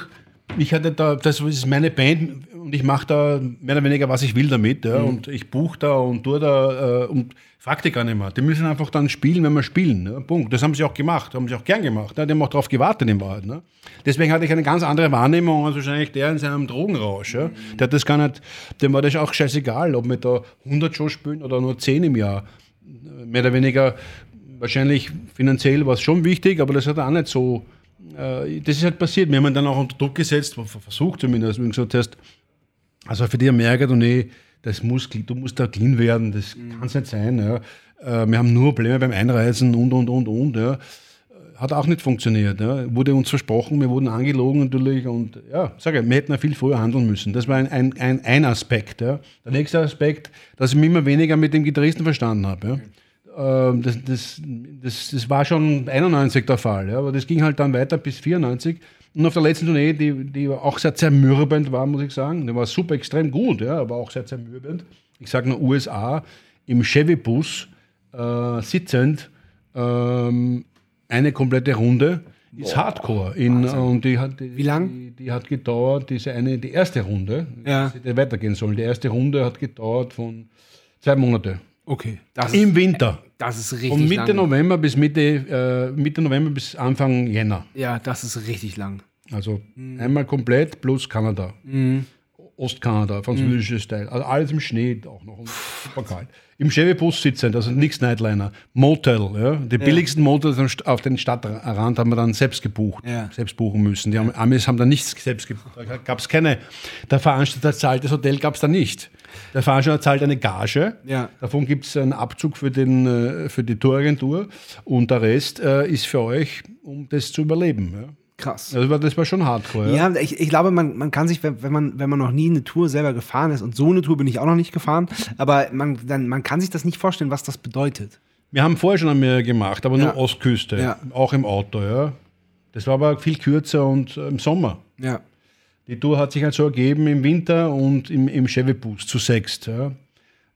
ich hatte da, das ist meine Band und ich mache da mehr oder weniger, was ich will damit. Ja, Und ich buche da und tue da äh, und frag die gar nicht mehr. Die müssen einfach dann spielen, wenn wir spielen. Ja, Punkt. Das haben sie auch gemacht, haben sie auch gern gemacht. Ja, die haben auch darauf gewartet in Wahrheit. Ne? Deswegen hatte ich eine ganz andere Wahrnehmung als wahrscheinlich der in seinem Drogenrausch. Ja? Der hat das gar nicht, dem war das auch scheißegal, ob wir da 100 Shows spielen oder nur 10 im Jahr. Mehr oder weniger, wahrscheinlich finanziell war es schon wichtig, aber das hat er auch nicht so äh, das ist halt passiert. Wir haben ihn dann auch unter Druck gesetzt, versucht zumindest, wie du gesagt hast. Also für die Amerika, du, nee, das muss, du musst da clean werden, das kann es nicht sein. Ja. Äh, Wir haben nur Probleme beim Einreisen und, und, und, und. Ja. Hat auch nicht funktioniert. Ja. Wurde uns versprochen, wir wurden angelogen natürlich und ja, sage ich, wir hätten ja viel früher handeln müssen. Das war ein, ein, ein, ein Aspekt. Der nächste Aspekt, dass ich mich immer weniger mit dem Gitarristen verstanden habe. Ähm, Das, das, das, das war schon 91 der Fall, ja, aber das ging halt dann weiter bis 94. Und auf der letzten Tournee, die, die auch sehr zermürbend war, muss ich sagen, die war super extrem gut, ja, aber auch sehr zermürbend. Ich sage nur USA, im Chevy-Bus äh, sitzend, ähm, eine komplette Runde ist Hardcore. In, und die hat, die, Wie lang? Die, die hat gedauert, diese eine, die erste Runde, Ja. die hätte weitergehen sollen. Die erste Runde hat gedauert von zwei Monate. Okay. Das, Im Winter. Das ist richtig Von Mitte lang. November bis Mitte, äh, Mitte November bis Anfang Jänner. Ja, das ist richtig lang. Also einmal komplett plus Kanada. Ostkanada, französisches Teil. Also alles im Schnee auch noch super kalt. Im Chevy-Bus sitzend, also nichts Nightliner. Motel, ja. Die billigsten Motels auf den Stadtrand haben wir dann selbst gebucht, Ja. selbst buchen müssen. Die haben, Amis haben da nichts selbst gebucht. Da gab es keine. Der Veranstalter zahlt das Hotel, gab es da nicht. Der Veranstalter zahlt eine Gage. Ja. Davon gibt es einen Abzug für, den, äh, für die Touragentur und der Rest äh, ist für euch, um das zu überleben. Ja. Krass. Das, war, das war schon hardcore. Ja. Ja, ich, ich glaube, man, man kann sich, wenn, wenn, man, wenn man noch nie eine Tour selber gefahren ist, und so eine Tour bin ich auch noch nicht gefahren, aber man, dann, man kann sich das nicht vorstellen, was das bedeutet. Wir haben vorher schon einmal gemacht, aber nur Ja. Ostküste, Ja. auch im Auto. Ja. Das war aber viel kürzer und äh, im Sommer. Ja. Die Tour hat sich halt so ergeben im Winter und im, im Chevy-Bus zu sechst. Ja.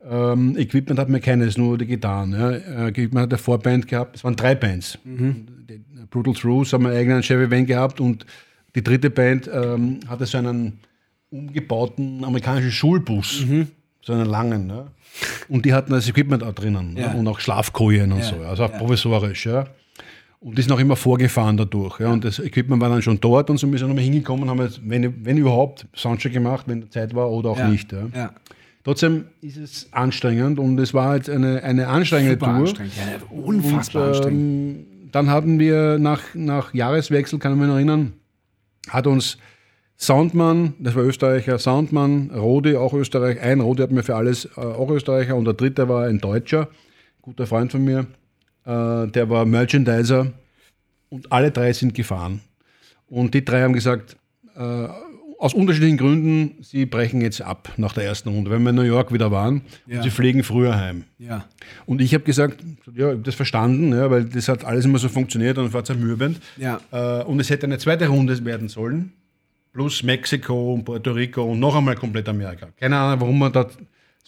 Ähm, Equipment hat mir keines, nur die Gitarren. Ja. Äh, Equipment hat eine Vorband gehabt, es waren drei Bands. Die Brutal Truth haben einen eigenen Chevy-Van gehabt und die dritte Band ähm, hatte so einen umgebauten amerikanischen Schulbus, so einen langen. Ja. Und die hatten das Equipment auch drinnen Ja. ja. und auch Schlafkojen und Ja. so, also auch provisorisch. Ja. Und sind auch immer vorgefahren dadurch. Ja. Und das Equipment war dann schon dort und so sind wir nochmal hingekommen, haben jetzt, wenn, wenn überhaupt, Soundcheck gemacht, wenn Zeit war oder auch Ja. nicht. Ja. Ja. Trotzdem ist es anstrengend und es war jetzt eine, eine anstrengende Super Tour. anstrengend. Ja, unfassbar Und, anstrengend. ähm, dann hatten wir nach, nach Jahreswechsel, kann ich mich noch erinnern, hat uns Soundmann, das war Österreicher, Soundmann, Rodi, auch Österreich, ein Rodi hat mir für alles, äh, auch Österreicher, und der dritte war ein Deutscher, guter Freund von mir, der war Merchandiser und alle drei sind gefahren. Und die drei haben gesagt, äh, aus unterschiedlichen Gründen, sie brechen jetzt ab nach der ersten Runde, wenn wir in New York wieder waren Ja. und sie fliegen früher heim. Ja. Und ich habe gesagt, ja, ich habe das verstanden, ja, weil das hat alles immer so funktioniert und war zermürbend. Ja. Äh, und es hätte eine zweite Runde werden sollen, plus Mexiko und Puerto Rico und noch einmal komplett Amerika. Keine Ahnung, warum man da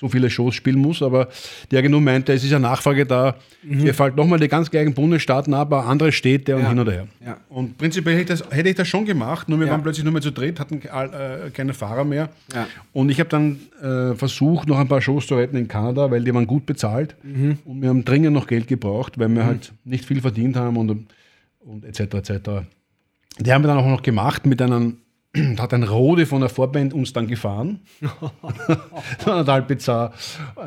so viele Shows spielen muss, aber die Agentur meinte, es ist eine Nachfrage da. Wir fallen nochmal die ganz gleichen Bundesstaaten ab, aber andere Städte und Mhm. Ja. hin oder her. Ja. Und prinzipiell hätte ich, das, hätte ich das schon gemacht, nur wir Ja. waren plötzlich nur mehr zu dritt, hatten äh, keine Fahrer mehr. Ja. Und ich habe dann äh, versucht, noch ein paar Shows zu retten in Kanada, weil die waren gut bezahlt. Mhm. Und wir haben dringend noch Geld gebraucht, weil wir halt nicht viel verdient haben und, und etc. etc. Die haben wir dann auch noch gemacht mit einem, da hat ein Rode von der Vorband uns dann gefahren. Anderthalb bizarr.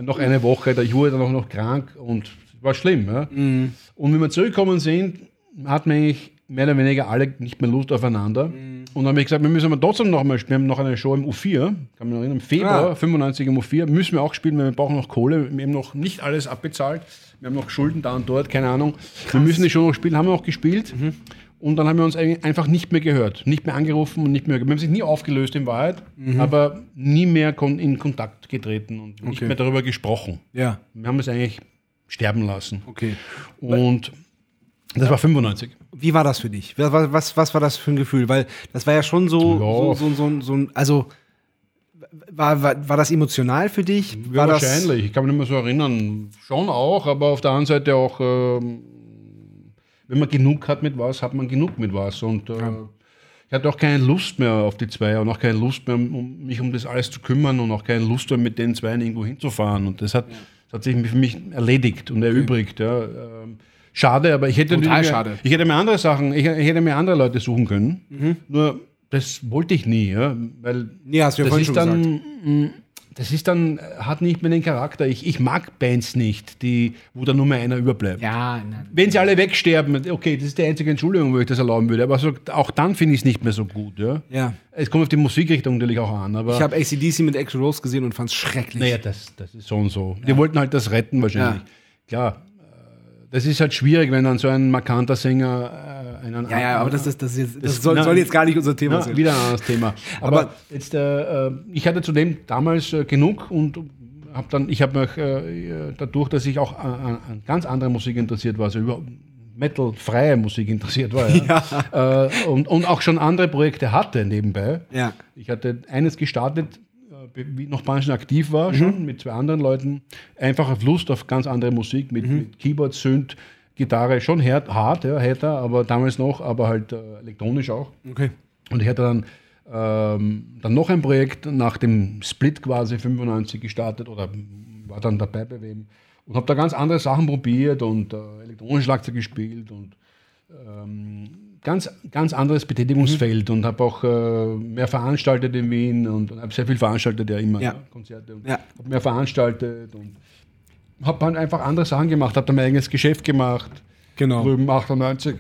Noch eine Woche, ich wurde dann auch noch krank und war schlimm. Ja? Und wenn wir zurückgekommen sind, hatten wir eigentlich mehr oder weniger alle nicht mehr Lust aufeinander. Und dann habe ich gesagt, wir müssen aber trotzdem noch mal spielen. Wir haben noch eine Show im U4, kann mich noch erinnern, im Februar, Ah. 95 im U4, müssen wir auch spielen, weil wir brauchen noch Kohle. Wir haben noch nicht alles abbezahlt. Wir haben noch Schulden da und dort, keine Ahnung. Wir müssen die Show noch spielen, haben wir auch gespielt. Und dann haben wir uns einfach nicht mehr gehört, nicht mehr angerufen und nicht mehr. Wir haben sich nie aufgelöst in Wahrheit, aber nie mehr in Kontakt getreten und nicht Okay. mehr darüber gesprochen. Ja. Wir haben es eigentlich sterben lassen. Okay. Und Das war 95. Wie war das für dich? Was, was- was, was war das für ein Gefühl? Weil das war ja schon so, Ja. so, so, so, so ein, also war, war, war das emotional für dich? Ja, wahrscheinlich. Ich kann mich nicht mehr so erinnern. Schon auch, aber auf der anderen Seite auch, ähm, wenn man genug hat mit was, hat man genug mit was. Und äh, ich hatte auch keine Lust mehr auf die zwei und auch keine Lust mehr, um mich um das alles zu kümmern und auch keine Lust mehr, mit den zwei irgendwo hinzufahren. Und das hat, das hat sich für mich erledigt und erübrigt. Ja. Ähm, Schade, aber ich hätte, Total schade. ich hätte mir andere Sachen, ich, ich hätte mir andere Leute suchen können. Mhm. Nur das wollte ich nie, ja, weil Nee, hast du ja das ist schon dann, gesagt. das ist dann, hat nicht mehr den Charakter. Ich, ich mag Bands nicht, die, wo da nur mehr einer überbleibt. Ja, nein. Wenn sie alle wegsterben, okay, das ist die einzige Entschuldigung, wo ich das erlauben würde, aber so, auch dann finde ich es nicht mehr so gut. Ja? Ja. Es kommt auf die Musikrichtung natürlich auch an, aber Ich habe ACDC mit Axl Rose gesehen und fand es schrecklich. naja, das, das ist so und so. Die wollten halt das retten wahrscheinlich. Klar, das ist halt schwierig, wenn dann so ein markanter Sänger äh, einen ja, ja, aber das, ist, das, ist jetzt, das, Das- soll, na- soll jetzt gar nicht unser Thema Ja, sein. wieder ein anderes Thema. Aber, Aber- jetzt, äh, äh, ich hatte zudem damals äh, genug und habe dann, ich habe mich äh, dadurch, dass ich auch an, an- an ganz andere Musik interessiert war, also über Metal-freie Musik interessiert war, ja, Äh, und, und auch schon andere Projekte hatte nebenbei. Ja. Ich hatte eines gestartet, äh, noch Banschen aktiv war, schon mit zwei anderen Leuten. Einfach auf Lust auf ganz andere Musik mit, mit Keyboard, Synth, Gitarre, schon hart, hart ja, härter, aber damals noch, aber halt äh, elektronisch auch. Okay. Und ich hatte dann, ähm, dann noch ein Projekt nach dem Split quasi 95 gestartet oder war dann dabei bei wem und habe da ganz andere Sachen probiert und äh, elektronisches Schlagzeug gespielt und ähm, ganz, ganz anderes Betätigungsfeld und habe auch äh, mehr veranstaltet in Wien und, und habe sehr viel veranstaltet ja immer, Ja. ja, Konzerte und Ja. habe mehr veranstaltet und habe halt einfach andere Sachen gemacht, habe dann mein eigenes Geschäft gemacht Genau. drüben 98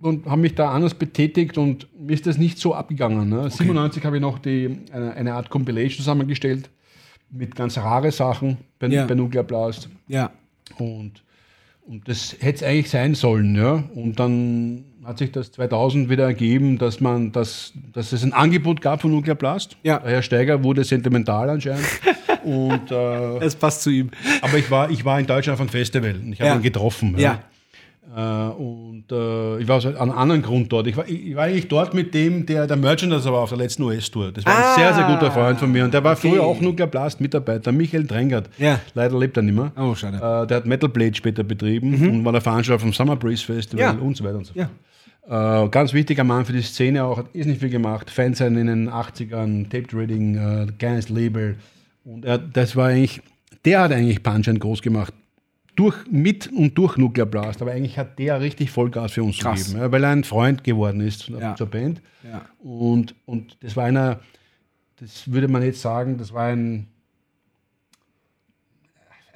und habe mich da anders betätigt und mir ist das nicht so abgegangen. Ne? 97 habe ich noch die, eine, eine Art Compilation zusammengestellt mit ganz rare Sachen bei, Ja. bei Nuclear Blast Ja. und, und das hätte es eigentlich sein sollen. Ja? Und dann hat sich das 2000 wieder ergeben, dass, man das, dass es ein Angebot gab von Nuclear Blast. Ja. Der Herr Steiger wurde sentimental anscheinend. und, äh, Es passt zu ihm. aber ich war, ich war in Deutschland auf einem Festival und ich habe Ja. ihn getroffen. Ja. Äh, und äh, ich war aus einem anderen Grund dort. Ich war, ich, war eigentlich dort mit dem, der der Merchandiser war auf der letzten US-Tour. Das war Ah, ein sehr, sehr guter Freund von mir. Und der war okay. früher auch Nuclear Blast Mitarbeiter, Michael Drängert. Ja. Leider lebt er nicht mehr. Oh, schade. Äh, der hat Metal Blade später betrieben und war der Veranstalter vom Summer Breeze Festival Ja. und so weiter und so Ja. Äh, ganz wichtiger Mann für die Szene auch, hat ist nicht viel gemacht. Fans in den 80ern, Tape Trading, äh, kleines Label. Und er, das war eigentlich, der hat eigentlich Punchline groß gemacht. Durch, mit und durch Nuclear Blast. Aber eigentlich hat der richtig Vollgas für uns Krass. gegeben, ja, weil er ein Freund geworden ist Ja. zur Band. Ja. Und, und das war einer, das würde man jetzt sagen, das war ein,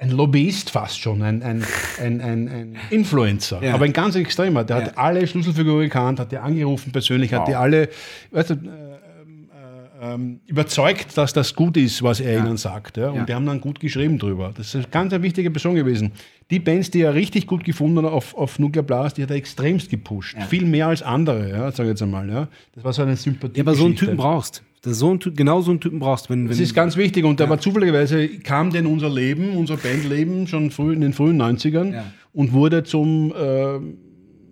ein Lobbyist fast schon, ein, ein, ein, ein, Influencer, Ja. aber ein ganz extremer. Der Ja. hat alle Schlüsselfiguren gekannt, hat die angerufen persönlich, hat die alle weißt du, äh, äh, überzeugt, dass das gut ist, was er ihnen sagt. Ja? Und Ja. die haben dann gut geschrieben drüber. Das ist eine ganz eine wichtige Person gewesen. Die Bands, die er richtig gut gefunden hat auf, auf Nuclear Blast, die hat er extremst gepusht. Viel mehr als andere, ja, sage ich jetzt einmal. Ja? Das war so eine Sympathie. Ja, aber so einen Typen brauchst. Das so einen Typ, genau so einen Typen brauchst, wenn, wenn Das ist ganz wichtig und aber zufälligerweise kam der in unser Leben, unser Bandleben schon früh in den frühen 90ern Ja. und wurde zum äh,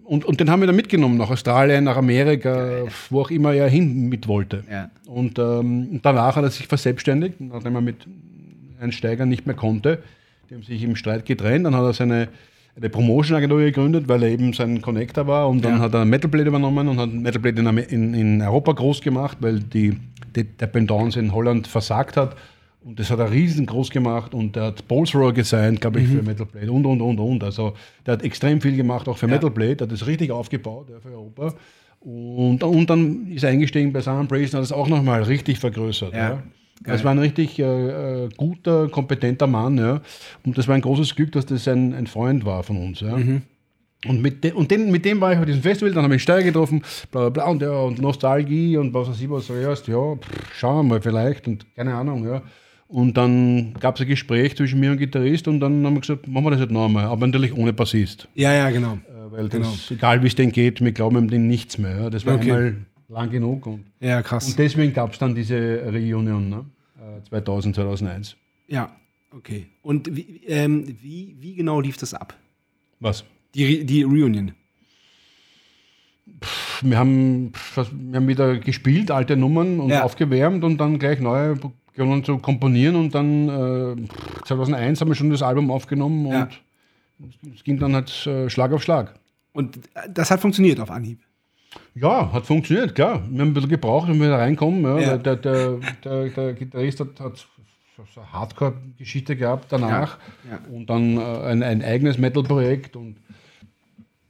und, und den haben wir dann mitgenommen nach Australien, nach Amerika, wo auch immer er hin mit wollte. Ja. Und ähm, danach hat er sich verselbstständigt, nachdem er mit Herrn Steiger nicht mehr konnte. Die haben sich im Streit getrennt. Dann hat er seine eine Promotion-Agentur gegründet, weil er eben sein Connector war. Und dann Ja. hat er Metal Blade übernommen und hat Metal Blade in, in, in Europa groß gemacht, weil die, die Dependance in Holland versagt hat. Und das hat er riesengroß gemacht und er hat Bolsrohr gesigned, glaube ich, Mhm. für Metal Blade und, und, und, und. Also der hat extrem viel gemacht, auch für Metal Blade, hat das richtig aufgebaut ja, für Europa. Und, und dann ist er eingestiegen bei Simon Brace und hat es auch nochmal richtig vergrößert. Ja. Ja. Das war ein richtig äh, äh, guter, kompetenter Mann. Ja. Und das war ein großes Glück, dass das ein, ein Freund war von uns. Ja. Und, mit, de, und den, mit dem war ich auf diesem Festival, dann habe ich Steiger getroffen, bla bla bla, und, ja, und Nostalgie und was weiß ich was zuerst, ja, pff, schauen wir mal vielleicht und keine Ahnung, ja. Und dann gab es ein Gespräch zwischen mir und dem Gitarrist und dann haben wir gesagt, machen wir das jetzt noch einmal, aber natürlich ohne Bassist. Ja, ja, genau. Äh, Weil das, egal wie es denen geht, wir glauben dem nichts mehr. Ja. Das war Okay. einmal lang genug und, Ja, krass. und deswegen gab es dann diese Reunion, ne? Äh, 2000, 2001. ja, okay. Und wie, ähm, wie, wie genau lief das ab? Was? Die, Re- die Reunion. wir haben, wir haben wieder gespielt, alte Nummern und Ja. aufgewärmt und dann gleich neue begonnen zu komponieren und dann äh, 2001 haben wir schon das Album aufgenommen und Ja. es ging dann halt äh, Schlag auf Schlag. Und das hat funktioniert auf Anhieb. Ja, hat funktioniert, klar. Wir haben ein bisschen gebraucht, wenn wir da reinkommen. Ja. Ja. Der, der, der, der Gitarrist hat, hat so eine Hardcore-Geschichte gehabt danach Ja, ja. und dann äh, ein, ein eigenes Metal-Projekt und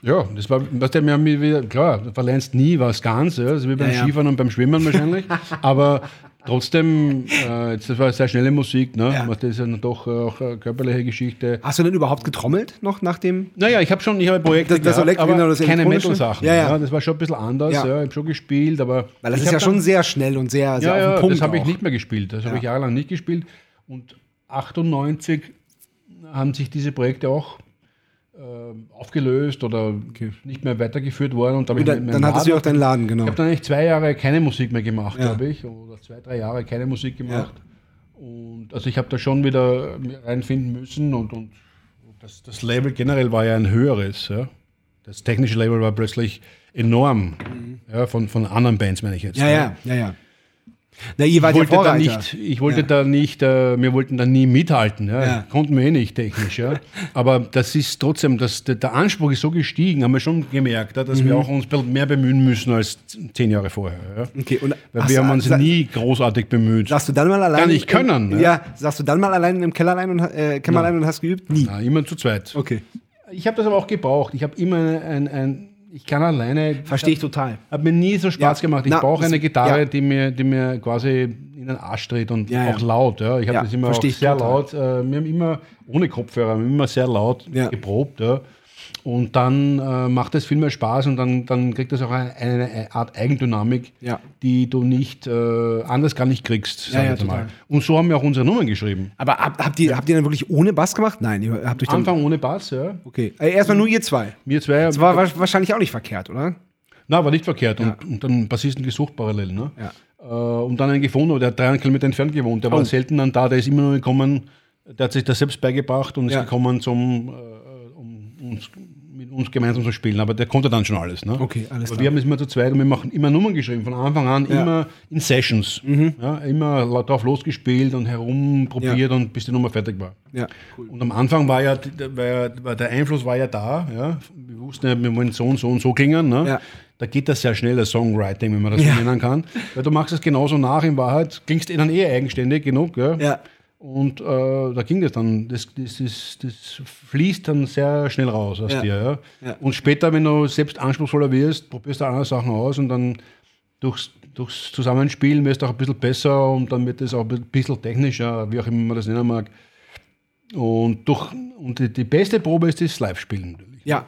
ja, das war, was der mir wieder, klar, du verlernst nie was ganz, ja, das ist wie beim. Skifahren und beim Schwimmen wahrscheinlich, aber trotzdem, äh, jetzt, das war sehr schnelle Musik, ne? Ja. das ist ja doch äh, auch eine körperliche Geschichte. Hast du denn überhaupt getrommelt noch nach dem? Naja, ich habe schon, ich habe Projekte Das- das gehabt, aber genau, das keine? Metal-Sachen. Ja, ja. das war schon ein bisschen anders. Ja. Ja. Ich habe schon gespielt, aber Weil das ist ja schon dann- sehr schnell und sehr, sehr ja, auf den ja, Punkt. das habe ich nicht mehr gespielt. Das habe ich jahrelang nicht gespielt. Und 98 haben sich diese Projekte auch aufgelöst oder nicht mehr weitergeführt worden. Und Und dann, dann hattest du auch deinen Laden, genau. Ich habe dann eigentlich zwei Jahre keine Musik mehr gemacht, Ja. glaube ich. Oder zwei, drei Jahre keine Musik gemacht. Und also ich habe da schon wieder reinfinden müssen und, und das, das Label generell war ja ein höheres. Ja. Das technische Label war plötzlich enorm. Ja, von, von anderen Bands meine ich jetzt. Mhm. Ja, ja, ja, ja. Na, ihr Ich wart ja wollte, da nicht, ich wollte Ja. da nicht, äh, wir wollten da nie mithalten. Ja. Ja. Konnten wir eh nicht technisch. Ja. Aber das ist trotzdem, das, der, Anspruch ist so gestiegen, haben wir schon gemerkt, dass Mhm. wir auch uns mehr bemühen müssen als zehn Jahre vorher. Okay, und Weil wir haben uns sa- nie großartig bemüht. Sagst du dann mal allein? Gar nicht können, Im, ne? ja, sagst du dann mal allein im Kellerlein und, äh, Kämmerlein und hast geübt? Nie. Ja, immer zu zweit. Okay. Ich habe das aber auch gebraucht. Ich habe immer ein, ein, ein ich kann alleine. Verstehe ich total. Hat mir nie so Spaß Ja. gemacht. Ich brauche eine Gitarre, ja. die, mir, die mir quasi in den Arsch dreht und Ja, auch laut. Ja. Ich habe das immer auch verstehe ich sehr total. laut. Äh, wir haben immer ohne Kopfhörer, wir haben immer sehr laut geprobt. Ja. Und dann äh, macht es viel mehr Spaß und dann, dann kriegt das auch eine, eine Art Eigendynamik, Ja. die du nicht äh, anders gar nicht kriegst. Ja, ja, mal. Und so haben wir auch unsere Nummern geschrieben. Aber hab, habt, ihr, habt ihr dann wirklich ohne Bass gemacht? Nein, ihr habt euch dann. Anfang ohne Bass, ja. Okay. Äh, erstmal nur ihr zwei. Wir zwei. Das war wa- wahrscheinlich auch nicht verkehrt, oder? Na, war nicht verkehrt. Und, und dann Bassisten gesucht parallel. Ne? Ja. Äh, und dann einen gefunden, der hat 300 Kilometer entfernt gewohnt. Der war Oh. selten dann da, der ist immer nur gekommen, der hat sich das selbst beigebracht und ist gekommen, zum, äh, uns, mit uns gemeinsam zu spielen. Aber der konnte dann schon alles. Ne? Okay, alles Aber klar. wir haben es immer zu zweit und wir machen immer Nummern geschrieben, von Anfang an, Ja. Mhm. immer in Sessions. Ja, immer drauf losgespielt und herumprobiert und bis die Nummer fertig war. Ja, cool. Und am Anfang war ja, der, war ja war der Einfluss war ja da. Ja. Wir wussten ja, wir wollen so und so und so klingen. Ne. Ja. Da geht das sehr schnell, das Songwriting, wenn man das Ja. so nennen kann. Weil du machst es genauso nach in Wahrheit, klingst eh dann eh eigenständig genug. Ja. Ja. Und äh, da ging das dann, das, das, ist, das fließt dann sehr schnell raus aus Ja. dir. Ja. Ja. Und später, wenn du selbst anspruchsvoller wirst, probierst du andere Sachen aus und dann durchs, durchs Zusammenspielen wirst du auch ein bisschen besser und dann wird es auch ein bisschen technischer, wie auch immer man das nennen mag. Und, durch, und die, die beste Probe ist das Live-Spielen natürlich. Ja.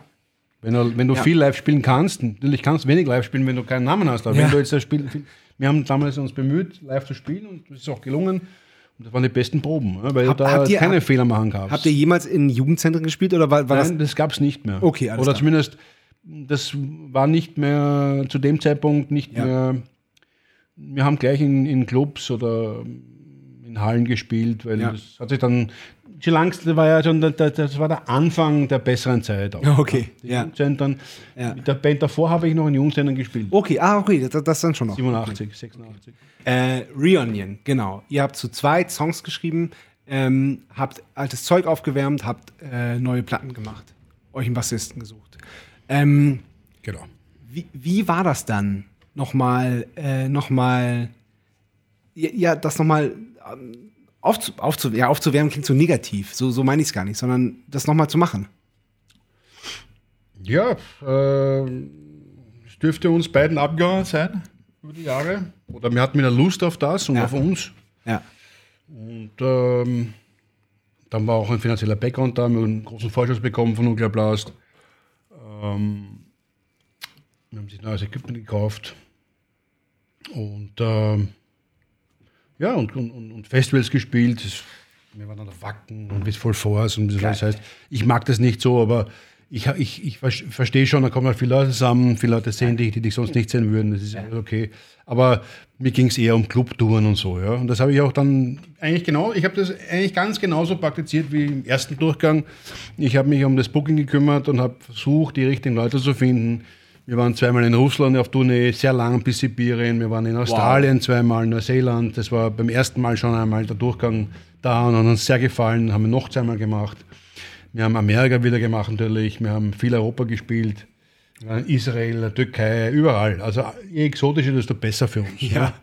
Wenn du, wenn du Ja. viel live spielen kannst, natürlich kannst du wenig live spielen, wenn du keinen Namen hast. Aber wenn du jetzt das Spiel, wir haben damals uns bemüht, live zu spielen und das ist auch gelungen. Und das waren die besten Proben, ja, weil Hab- da ihr- keine habt- Fehler machen kannst. Habt ihr jemals in Jugendzentren gespielt oder war, war das? Nein, das gab es nicht mehr. Okay, alles Oder klar. zumindest, das war nicht mehr zu dem Zeitpunkt nicht Ja. mehr. Wir haben gleich in, in Clubs oder in Hallen gespielt, weil Ja. das hat sich dann. Langste war ja schon, der, der, das war der Anfang der besseren Zeit. Auch, Okay, ja. Jugendzentren, Ja. Mit der Band davor habe ich noch in Jugendzentren gespielt. Okay, ah, okay, das, das dann schon noch. 87, 86. Äh, Reunion, genau. Ihr habt zu zweit Songs geschrieben, ähm, habt altes Zeug aufgewärmt, habt äh, neue Platten gemacht, euch einen Bassisten gesucht. Ähm, Genau. wie, wie war das dann? Nochmal, äh, nochmal, ja, ja, das nochmal ähm, aufzu, aufzu, ja, aufzuwärmen klingt so negativ, so, so meine ich es gar nicht, sondern das nochmal zu machen. Ja, äh, es dürfte uns beiden abgegangen sein über die Jahre. Oder wir hatten wieder Lust auf das und Ja. auf uns. Ja, Und ähm, dann war auch ein finanzieller Background da, wir haben einen großen Vorschuss bekommen von Nuclear Blast. Ähm, wir haben sich neues Equipment gekauft. Und ähm, ja, und, und, und Festivals gespielt. Das, wir waren an der Wacken und bis voll Force und das heißt, ich mag das nicht so, aber ich, ich, ich ver- verstehe schon, da kommen halt viele Leute zusammen, viele Leute sehen dich, die dich sonst nicht sehen würden, das ist alles okay. Aber mir ging es eher um Clubtouren und so, ja. Und das habe ich auch dann eigentlich genau, ich habe das eigentlich ganz genauso praktiziert wie im ersten Durchgang. Ich habe mich um das Booking gekümmert und habe versucht, die richtigen Leute zu finden. Wir waren zweimal in Russland auf Tournee, sehr lang bis Sibirien. Wir waren in Australien zweimal, Neuseeland. Das war beim ersten Mal schon einmal der Durchgang da und hat uns sehr gefallen. Haben wir noch zweimal gemacht. Wir haben Amerika wieder gemacht natürlich. Wir haben viel Europa gespielt. In Israel, Türkei, überall. Also je exotischer, desto besser für uns. Ja.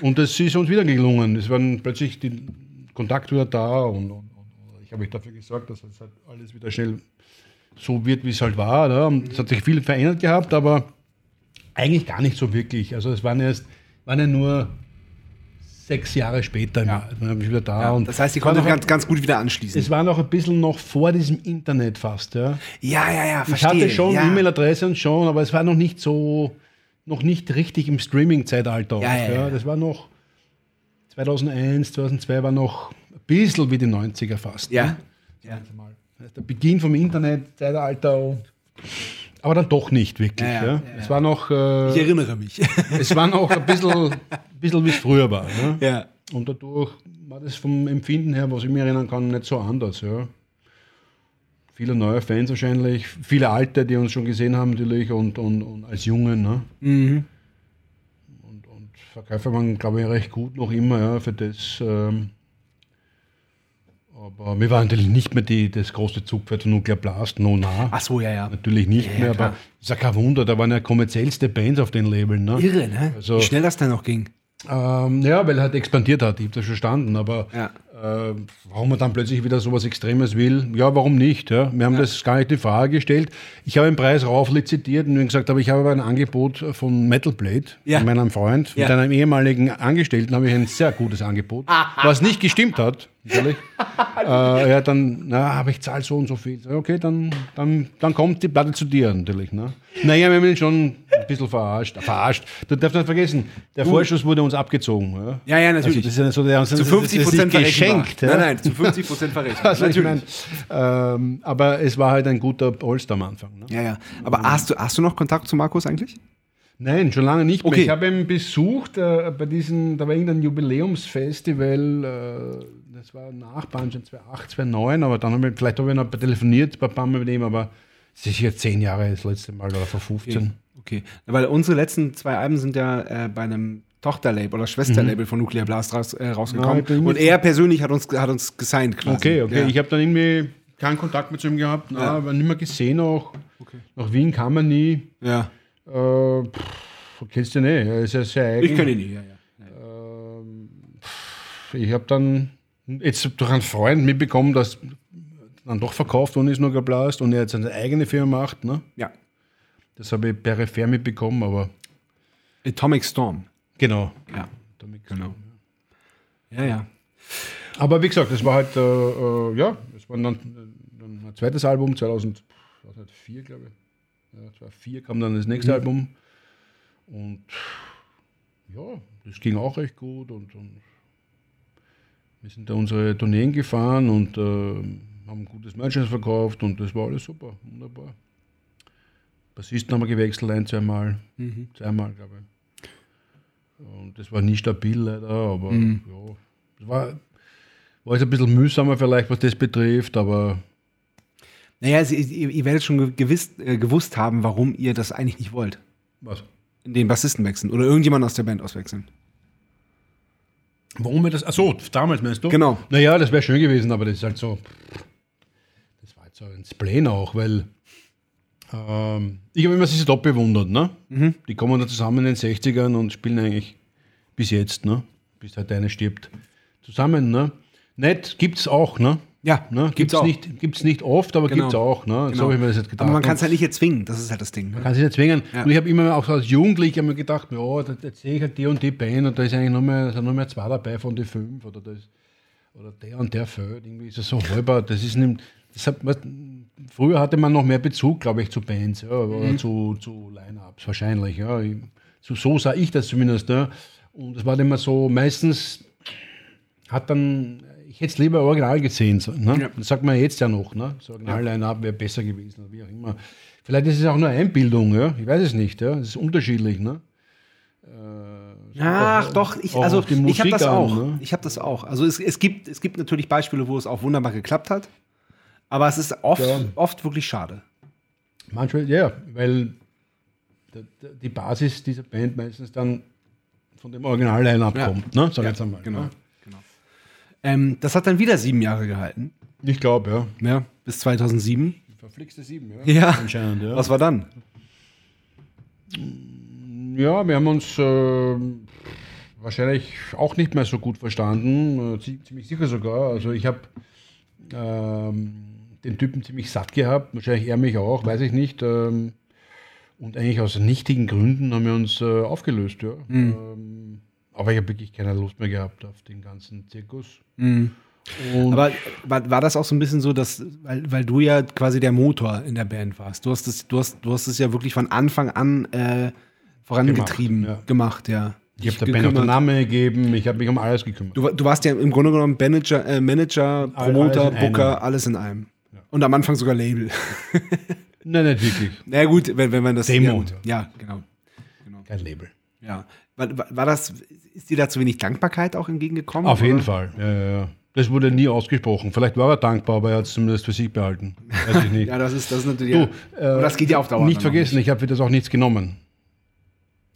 Und es ist uns wieder gelungen. Es waren plötzlich die Kontakt wieder da und, und, und ich habe mich dafür gesorgt, dass es halt alles wieder schnell so wird, wie es halt war. Ne? Und Es hat sich viel verändert gehabt, aber eigentlich gar nicht so wirklich. Also es waren erst, waren ja nur sechs Jahre später, ja. dann bin ich wieder da. und das heißt, war konnte ganz, ganz gut wieder anschließen. es war noch ein bisschen noch vor diesem Internet fast. Ja. ja, ja, ja, Ich verstehe. hatte schon ja. E-Mail-Adresse und schon, aber es war noch nicht so, noch nicht richtig im Streaming-Zeitalter. Ja, ja, ja. Das war noch 2001, 2002 war noch ein bisschen wie die 90er fast. Ja. Ne? ja. Der Beginn vom Internet-Zeitalter. und- Aber dann doch nicht wirklich. Ja, Ja, ja, Es war noch, äh, Ich erinnere mich. es war noch ein bisschen, bisschen wie es früher war. Ne? ja. Und dadurch war das vom Empfinden her, was ich mir erinnern kann, nicht so anders. Ja. Viele neue Fans wahrscheinlich, viele alte, die uns schon gesehen haben natürlich und, und, und als Jungen. Ne? Mhm. Und, und verkaufen man, glaube ich, recht gut noch immer ja, für das. Ähm, aber wir waren natürlich nicht mehr die, das große Zugpferd von Nuclear Blast, no nah. Ach so, ja, ja. Natürlich nicht Ja, mehr, klar. aber ist ja kein Wunder, da waren ja kommerziellste Bands auf den Labeln. Ne? Irre, ne? Also- Wie schnell das dann noch ging. Ähm, ja, weil er halt expandiert hat, ich habe das verstanden, aber Ja. Äh, warum man dann plötzlich wieder sowas Extremes will, ja, warum nicht? Ja? Wir haben das gar nicht in Frage gestellt. Ich habe den Preis rauflizitiert und gesagt, aber ich habe ein Angebot von Metal Blade, Ja. von meinem Freund, Ja. mit einem ehemaligen Angestellten habe ich ein sehr gutes Angebot, was nicht gestimmt hat, natürlich. äh, ja, dann, na, aber ich zahle so und so viel. Okay, dann, dann, dann kommt die Platte zu dir natürlich. Ne? Naja, wir haben ihn schon ein bisschen verarscht. Verarscht. Du darfst nicht vergessen, der Vorschuss wurde uns abgezogen. Ja, Ja, ja, natürlich. Also das ist ja so, der, zu 50 Prozent geschenkt. Nein, Ja? nein, zu 50 Prozent verrechnet. Also ich mein, ähm, aber es war halt ein guter All-Star am Anfang. Ne? ja, ja. Aber hast du, hast du noch Kontakt zu Markus eigentlich? Nein, schon lange nicht mehr. Okay. Ich habe ihn besucht äh, bei diesem, da war irgendein Jubiläumsfestival, äh, das war nach Banschen 2008, 2009, aber dann habe ich, vielleicht habe ich noch telefoniert ein paar Mal mit ihm, aber es ist jetzt zehn Jahre das letzte Mal oder vor 15. Okay. Weil unsere letzten zwei Alben sind ja äh, bei einem Tochterlabel oder Schwesterlabel von Nuclear Blast raus, äh, Ja, rausgekommen. bin Und er persönlich hat uns, hat uns gesigned quasi. Okay, okay. Ja. Ich habe dann irgendwie keinen Kontakt mit ihm gehabt, na, Ja. aber nicht mehr gesehen auch. Okay. Nach Wien kam er nie. ja. Äh, pff, kennst du nicht, er ist ja sehr eigen. Ich kenne ihn nie, ja, ja. Ich habe dann jetzt durch einen Freund mitbekommen, dass dann doch verkauft worden ist, nur Blast und er jetzt seine eigene Firma macht. Ne? Ja. Das habe ich peripher mitbekommen, aber Atomic Storm. genau. Ja. Genau. Ja, ja. Aber wie gesagt, das war halt, äh, äh, ja, das war dann, dann ein zweites Album, 2004, glaube ich. Ja, 2004 kam dann das nächste Album. Und ja, das ging auch recht gut. Und, und wir sind da unsere Tourneen gefahren und äh, haben gutes Merchandise verkauft und das war alles super, wunderbar. Bassisten haben wir gewechselt, ein, zweimal, zweimal, glaube ich. Und das war nie stabil leider, aber ja, es war, war jetzt ein bisschen mühsamer vielleicht, was das betrifft, aber Naja, Sie, ihr, ihr werdet schon ge- gewiss, äh, gewusst haben, warum ihr das eigentlich nicht wollt. was? Den Bassisten wechseln oder irgendjemand aus der Band auswechseln. Warum wir das? Achso, damals meinst du? Genau. Naja, das wäre schön gewesen, aber das ist halt so. Das war halt so ein Spleen auch, weil ähm, ich habe immer diese Top bewundert, ne? Mhm. Die kommen da zusammen in den 60ern und spielen eigentlich bis jetzt, ne? Bis halt einer stirbt. Zusammen, ne? Nett gibt's auch, ne? Ja, ne? gibt's Gibt's, auch. nicht, gibt's nicht oft, aber Genau. gibt's auch, ne? So habe ich mir das jetzt gedacht. Aber man kann es halt nicht erzwingen, das ist halt das Ding. Ne? kann sich nicht zwingen. Ja. Und ich habe immer auch als Jugendlicher mir gedacht, ja, da, da sehe ich halt die und die Band und da ist eigentlich nur mehr, sind nur mehr zwei dabei von den fünf oder das oder der und der fällt. Irgendwie ist es so halber. Das ist nicht, das hat, früher hatte man noch mehr Bezug, glaube ich, zu Bands ja, oder Mhm. zu, zu Line-Ups wahrscheinlich. Ja. So, so sah ich das zumindest. Ja. Und es war dann immer so, meistens hat dann, ich hätte es lieber original gesehen. So, ne? Ja. Das sagt man jetzt ja noch. Ne? Das Original-Line-Up wäre besser gewesen oder wie auch immer. Vielleicht ist es auch nur Einbildung, ja? ich weiß es nicht. Ja? Es ist unterschiedlich. Ne? Ach doch, ich, also ich habe das an, auch. ne? Ich habe das auch. Also es, es, gibt, es gibt natürlich Beispiele, wo es auch wunderbar geklappt hat. Aber es ist oft, Ja. oft wirklich schade. Manchmal, ja, weil die Basis dieser Band meistens dann von dem Original-Line-Up Ja. kommt. Ne? Sag Ja, jetzt einmal. genau. Ne? Ähm, das hat dann wieder sieben Jahre gehalten. Ich glaube, ja. Ja, bis 2007. Verflixte sieben, ja. Ja. Anscheinend, ja. Was war dann? Ja, wir haben uns äh, wahrscheinlich auch nicht mehr so gut verstanden, äh, zie- ziemlich sicher sogar. Also ich habe ähm, den Typen ziemlich satt gehabt, wahrscheinlich er mich auch, weiß ich nicht. Ähm, und eigentlich aus nichtigen Gründen haben wir uns äh, aufgelöst. Ja. Ähm, aber ich habe wirklich keine Lust mehr gehabt auf den ganzen Zirkus. Und Aber war, war das auch so ein bisschen so, dass, weil, weil du ja quasi der Motor in der Band warst. Du hast es, du hast, du hast es ja wirklich von Anfang an äh, vorangetrieben, Gemacht, gemacht, ja. Ja. ich habe der Band auch den Namen gegeben, ich habe mich um alles gekümmert. Du, du warst ja im Grunde genommen Manager, äh, Manager Promoter, alles Booker, einem. alles in einem. Und am Anfang sogar Label. Nein, nicht wirklich. Na ja, gut, wenn, wenn man das. Demo. Ja, ja, genau. Kein Label. Ja. War, war, das, ist dir da zu wenig Dankbarkeit auch entgegengekommen? Auf jeden oder? Fall. Ja, ja, ja. Das wurde nie ausgesprochen. Vielleicht war er dankbar, aber er hat es zumindest für sich behalten. Weiß ich nicht. Ja, das ist, das ist natürlich. Du, ja. äh, das geht ja auf Dauer. nicht dann auch vergessen, ich habe für das auch nichts genommen.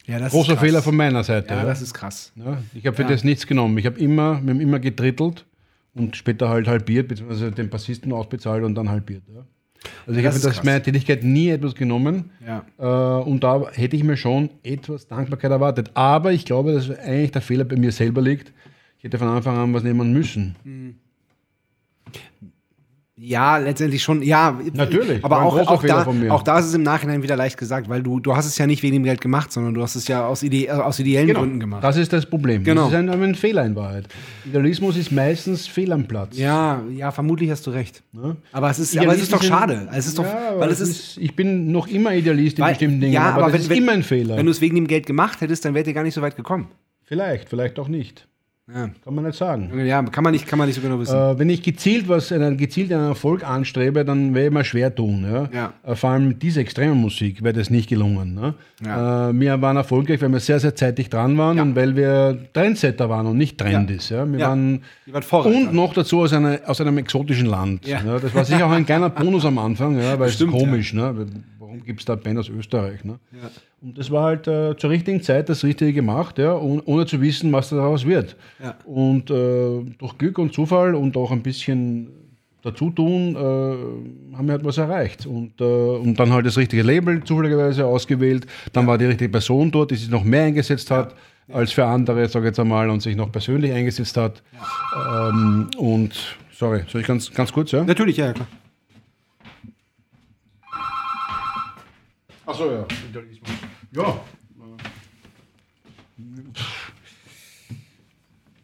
Ja, das Großer ist krass. Fehler von meiner Seite. Ja, Ja, das ist krass. Ich habe für das nichts genommen. Ich habe immer, wir haben immer gedrittelt und später halt halbiert, beziehungsweise den Bassisten ausbezahlt und dann halbiert. Also ich habe das krass. meiner Tätigkeit nie etwas genommen. Äh, und da hätte ich mir schon etwas Dankbarkeit erwartet. Aber ich glaube, dass eigentlich der Fehler bei mir selber liegt. Ich hätte von Anfang an was nehmen müssen. Ja, letztendlich schon, ja. Natürlich, Aber auch, auch, da, auch da ist es im Nachhinein wieder leicht gesagt, weil du, du hast es ja nicht wegen dem Geld gemacht, sondern du hast es ja aus, Ide äh, aus ideellen Gründen gemacht. Das ist das Problem. Genau. Das ist ein, ein Fehler in Wahrheit. Idealismus ist meistens fehl am Platz. ja, ja, vermutlich hast du recht. Ne? Aber es ist, aber es ist doch schade. Es ist doch, ja, weil es ist, ich bin noch immer Idealist in weil- bestimmten Dingen, ja, aber, aber das wenn, ist wenn, immer ein Fehler. Wenn du es wegen dem Geld gemacht hättest, dann wärt ihr gar nicht so weit gekommen. vielleicht, vielleicht auch nicht. Ja, Kann man nicht sagen. ja kann, man nicht, kann man nicht so genau wissen. Äh, wenn ich gezielt was, einen, gezielt einen Erfolg anstrebe, dann werde ich mir schwer tun. Ja? Ja. Äh, vor allem mit dieser extremen Musik wäre das nicht gelungen. Ne? Ja. Äh, wir waren erfolgreich, weil wir sehr, sehr zeitig dran waren Ja. und weil wir Trendsetter waren und nicht Trendis. Ja? Wir waren wart Vorreiter. und noch dazu aus, einer, aus einem exotischen Land. Ja. Ja. das war sicher auch ein kleiner Bonus am Anfang, ja, weil Stimmt, es komisch. Ne? Warum gibt es da Band aus Österreich? Ne? Ja. Und das war halt äh, zur richtigen Zeit das Richtige gemacht, ja, ohne, ohne zu wissen, was daraus wird. Ja. Und äh, durch Glück und Zufall und auch ein bisschen dazutun, äh, haben wir halt was erreicht. Und, äh, und dann halt das richtige Label zufälligerweise ausgewählt. Dann war die richtige Person dort, die sich noch mehr eingesetzt hat als für andere, sage ich jetzt einmal, und sich noch persönlich eingesetzt hat. Ähm, und sorry, soll ich ganz, ganz kurz, ja? Natürlich, ja, ja, klar. Achso, ja. Ja.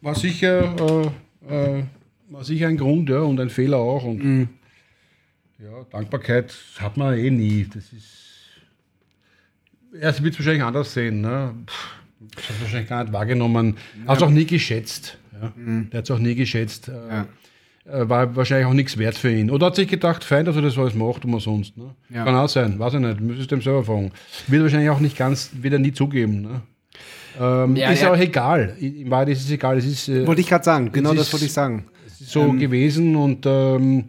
War sicher, äh, äh, war sicher ein Grund ja, und ein Fehler auch. Und ja, Dankbarkeit hat man eh nie. Das ist. Erst wird es wahrscheinlich anders sehen. Ne? Pff, Das hat wahrscheinlich gar nicht wahrgenommen. Hat es auch nie geschätzt. Ja? Der hat es auch nie geschätzt. Äh, Ja. Äh, war wahrscheinlich auch nichts wert für ihn. Oder hat sich gedacht, fein, dass er das alles macht, umsonst. Ne? Ja. Kann auch sein, weiß ich nicht, müsstest du dem selber fragen. Wird wahrscheinlich auch nicht ganz, wird er nie zugeben. Ne? Ähm, Ja, ist ja. auch egal. In Wahrheit ist es egal. Es ist, äh, Wollte ich gerade sagen, genau Es das ist- wollte ich sagen. es ist so gewesen und ähm,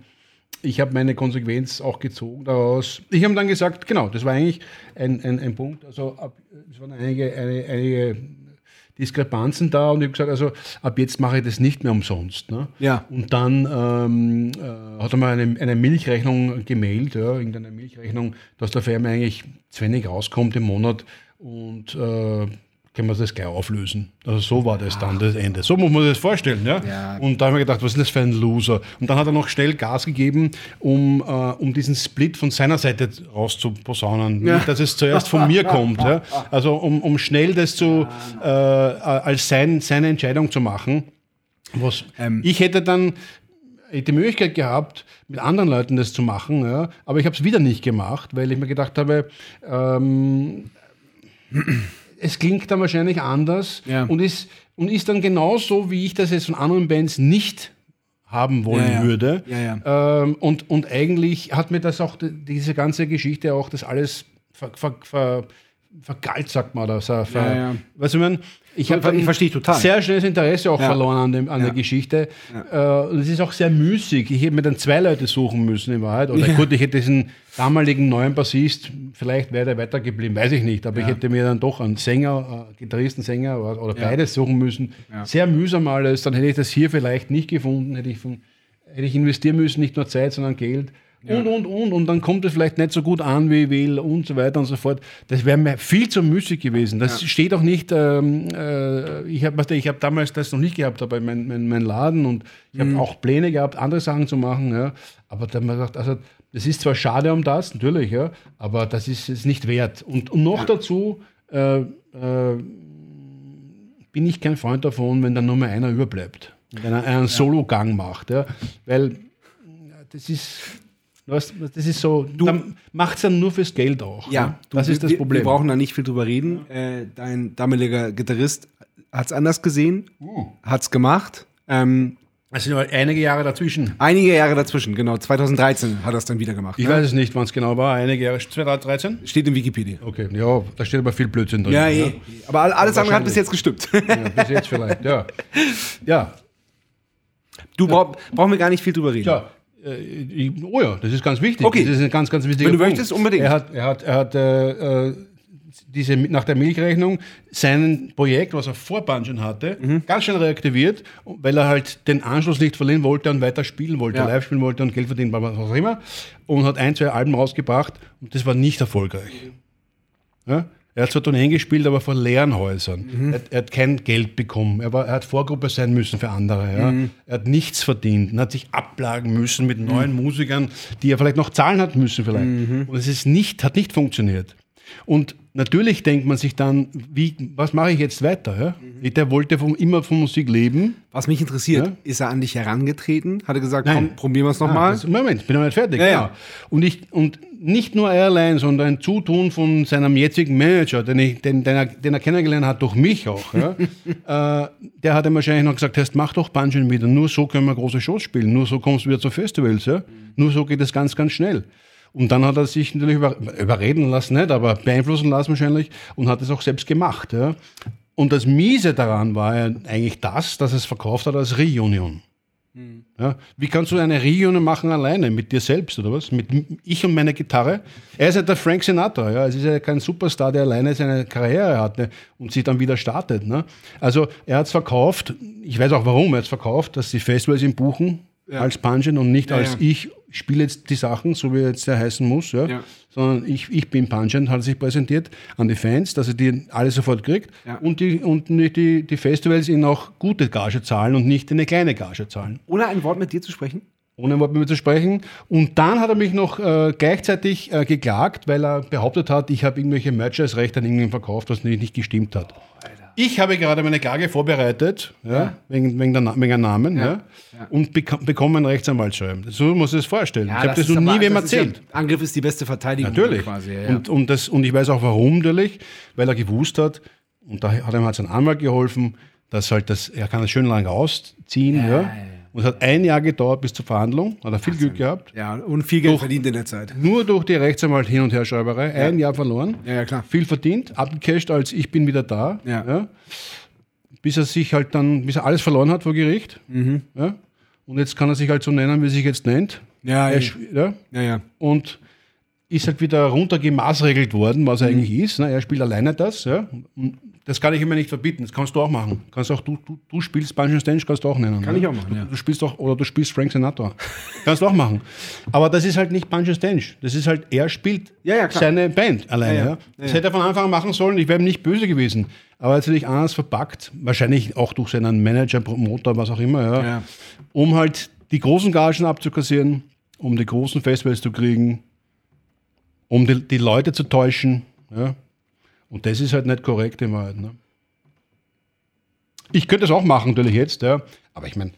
ich habe meine Konsequenz auch gezogen daraus. Ich habe dann gesagt, genau, das war eigentlich ein, ein, ein Punkt. Also ab, es waren einige, eine, einige Diskrepanzen da und ich habe gesagt, also ab jetzt mache ich das nicht mehr umsonst. Ne? Ja. Und dann ähm, äh, hat er mal eine, eine Milchrechnung gemailt, ja, irgendeine Milchrechnung, dass der Firma eigentlich zu wenig rauskommt im Monat und äh, können wir das gleich auflösen. Also so war das dann das Ende. So muss man sich das vorstellen. Ja? Ja. Und da habe ich mir gedacht, was ist das für ein Loser? Und dann hat er noch schnell Gas gegeben, um, äh, um diesen Split von seiner Seite rauszuposaunen. Nicht, dass es zuerst von mir kommt. Ja? Also um, um schnell das zu, äh, als sein, seine Entscheidung zu machen. Was Ähm. ich hätte dann die Möglichkeit gehabt, mit anderen Leuten das zu machen, ja, aber ich habe es wieder nicht gemacht, weil ich mir gedacht habe, ähm, es klingt dann wahrscheinlich anders Ja. und, ist, und ist dann genauso, wie ich das jetzt von anderen Bands nicht haben wollen Ja, ja. würde. Ja. Ähm, und, und eigentlich hat mir das auch, die- diese ganze Geschichte auch das alles ver, ver, ver, vergalt, sagt man da. So, ver, Ja, ja. Weißt du, ich meine, ich So, habe ich verstehe total. sehr schnelles Interesse auch Ja. verloren an, dem, an Ja. der Geschichte. Äh, und es ist auch sehr müßig. Ich hätte mir dann zwei Leute suchen müssen in Wahrheit. Oder gut, ich hätte diesen damaligen neuen Bassist, vielleicht wäre der weitergeblieben, weiß ich nicht. Aber ich hätte mir dann doch einen Sänger, äh, Gitarristen, Sänger oder, oder beides suchen müssen. Sehr mühsam alles. Dann hätte ich das hier vielleicht nicht gefunden. Hätte ich, von, hätte ich investieren müssen, nicht nur Zeit, sondern Geld. Und, und, und. Und dann kommt es vielleicht nicht so gut an, wie ich will und so weiter und so fort. Das wäre mir viel zu müßig gewesen. Das steht auch nicht, ähm, äh, ich habe ich hab damals das noch nicht gehabt, aber mein, mein, mein Laden und ich habe auch Pläne gehabt, andere Sachen zu machen. Ja. Aber dann ich gesagt, also das ist zwar schade um das, natürlich, ja, aber das ist es nicht wert. Und, und noch dazu äh, äh, bin ich kein Freund davon, wenn dann nur mal einer überbleibt. Wenn er einen Solo-Gang macht. Ja. Weil ja, das ist. Das ist so, dann macht es dann nur fürs Geld auch. Ja, du, das ist das wir, Problem. Wir brauchen da nicht viel drüber reden. Äh, dein damaliger Gitarrist hat es anders gesehen, Uh. hat es gemacht. Ähm, es sind aber einige Jahre dazwischen. einige Jahre dazwischen, genau, 2013 hat er es dann wieder gemacht. Ich ne? weiß es nicht, wann es genau war. Einige Jahre, 2013? Steht in Wikipedia. Okay, ja, da steht aber viel Blödsinn drin. Ja, eh. Aber all- alles andere hat bis jetzt gestimmt. Ja, bis jetzt vielleicht, ja. Ja, Du brauch, brauchen wir gar nicht viel drüber reden. ja. Äh, Oh ja, das ist ganz wichtig. Okay. Das ist ein ganz, ganz wichtiger Wenn du Punkt. möchtest, unbedingt. Er hat, er hat, er hat äh, äh, diese, nach der Milchrechnung sein Projekt, was er vor Bungeon hatte, Mhm. ganz schnell reaktiviert, weil er halt den Anschluss nicht verlieren wollte und weiter spielen wollte, Ja. live spielen wollte und Geld verdienen, was auch immer. Und hat ein, zwei Alben rausgebracht und das war nicht erfolgreich. Ja? Er hat zwar Tourneen gespielt, aber vor leeren Häusern. Mhm. Er, er hat kein Geld bekommen. Er, war, er hat Vorgruppe sein müssen für andere. Ja? Mhm. Er hat nichts verdient. Er hat sich abplagen müssen mit neuen Musikern, die er vielleicht noch zahlen hat müssen. Vielleicht. Mhm. Und es ist nicht, hat nicht funktioniert. Und natürlich denkt man sich dann, wie, was mache ich jetzt weiter? Ja? Mhm. Der wollte vom, immer von Musik leben. Was mich interessiert, Ja? ist er an dich herangetreten? Hat er gesagt, Nein. komm, probieren wir es nochmal? Moment, ich bin noch nicht fertig. Ja, genau. Und, ich, und nicht nur allein, sondern ein Zutun von seinem jetzigen Manager, den, ich, den, den, er, den er kennengelernt hat, durch mich auch. Ja. äh, der hat ihm wahrscheinlich noch gesagt, heißt, mach doch Bungeon wieder, nur so können wir große Shows spielen, nur so kommst du wieder zu Festivals. Ja. Nur so geht es ganz, ganz schnell. Und dann hat er sich natürlich über, überreden lassen, nicht, aber beeinflussen lassen wahrscheinlich und hat es auch selbst gemacht. Ja. Und das Miese daran war ja eigentlich das, dass es verkauft hat als Reunion. Ja, wie kannst du eine Reunion machen alleine mit dir selbst oder was? Mit ich und meiner Gitarre? Er ist ja der Frank Sinatra, ja. Es ist ja kein Superstar, der alleine seine Karriere hat ne? und sich dann wieder startet. Ne? Also er hat es verkauft, ich weiß auch warum er hat es verkauft, dass die Festivals ihn buchen als Pungent und nicht Ja, als ja. ich spiele jetzt die Sachen, so wie jetzt der heißen muss, ja. Sondern ich, ich bin Pungent, hat er sich präsentiert an die Fans, dass er die alle sofort kriegt Ja. und, die, und die, die Festivals ihn auch gute Gage zahlen und nicht eine kleine Gage zahlen Ohne ein Wort mit dir zu sprechen? ohne ein Wort mit mir zu sprechen. Und dann hat er mich noch äh, gleichzeitig äh, geklagt, weil er behauptet hat, ich habe irgendwelche Merchandise-Rechte an irgendjemandem verkauft, was nicht, nicht gestimmt hat. Ich habe gerade meine Klage vorbereitet, ja, Wegen, wegen, der, Na- wegen einem Namen, ja. und beka bekomme ein Rechtsanwaltsschreiben. So muss ich es vorstellen. ich habe das, ist noch nie aber- wem das ja- erzählt. Angriff ist die beste Verteidigung. Natürlich. Quasi, ja, ja. Und, und, das, und ich weiß auch warum natürlich, weil er gewusst hat, und da hat ihm halt sein Anwalt geholfen, dass halt das, er kann das schön lang ausziehen. Ja, Und es hat ein Jahr gedauert bis zur Verhandlung, hat er viel Glück gehabt. ja, und viel Geld verdient in der Zeit. Nur durch die Rechtsanwalt hin und her Schreiberei, ein Jahr verloren. Ja, ja, klar. Viel verdient, abgecasht als ich bin wieder da. Ja. bis er sich halt dann, bis er alles verloren hat vor Gericht. Mhm. Ja. Und jetzt kann er sich halt so nennen, wie er sich jetzt nennt. Ja, Er, ja. ja. ja, ja. Und ist halt wieder runtergemaßregelt worden, was er eigentlich ist. Ne? Er spielt alleine das. Ja? Und das kann ich immer nicht verbieten. Das kannst du auch machen. Kannst auch du, du, du spielst Bungeon Stange, kannst du auch nennen. Kann ne? ich auch machen, Du, ja. du spielst auch, oder du spielst Frank Sinatra. kannst du auch machen. Aber das ist halt nicht Bungeon Stange. Das ist halt, er spielt Ja, ja, seine Band alleine. Das hätte er von Anfang an machen sollen. Ich wäre ihm nicht böse gewesen. Aber er hat sich anders verpackt. Wahrscheinlich auch durch seinen Manager, Promoter, was auch immer. Um halt die großen Gagen abzukassieren, um die großen Festivals zu kriegen, um die, die Leute zu täuschen. Ja. Und das ist halt nicht korrekt in Wahrheit. Ne? Ich könnte es auch machen, natürlich jetzt, ja. aber ich meine,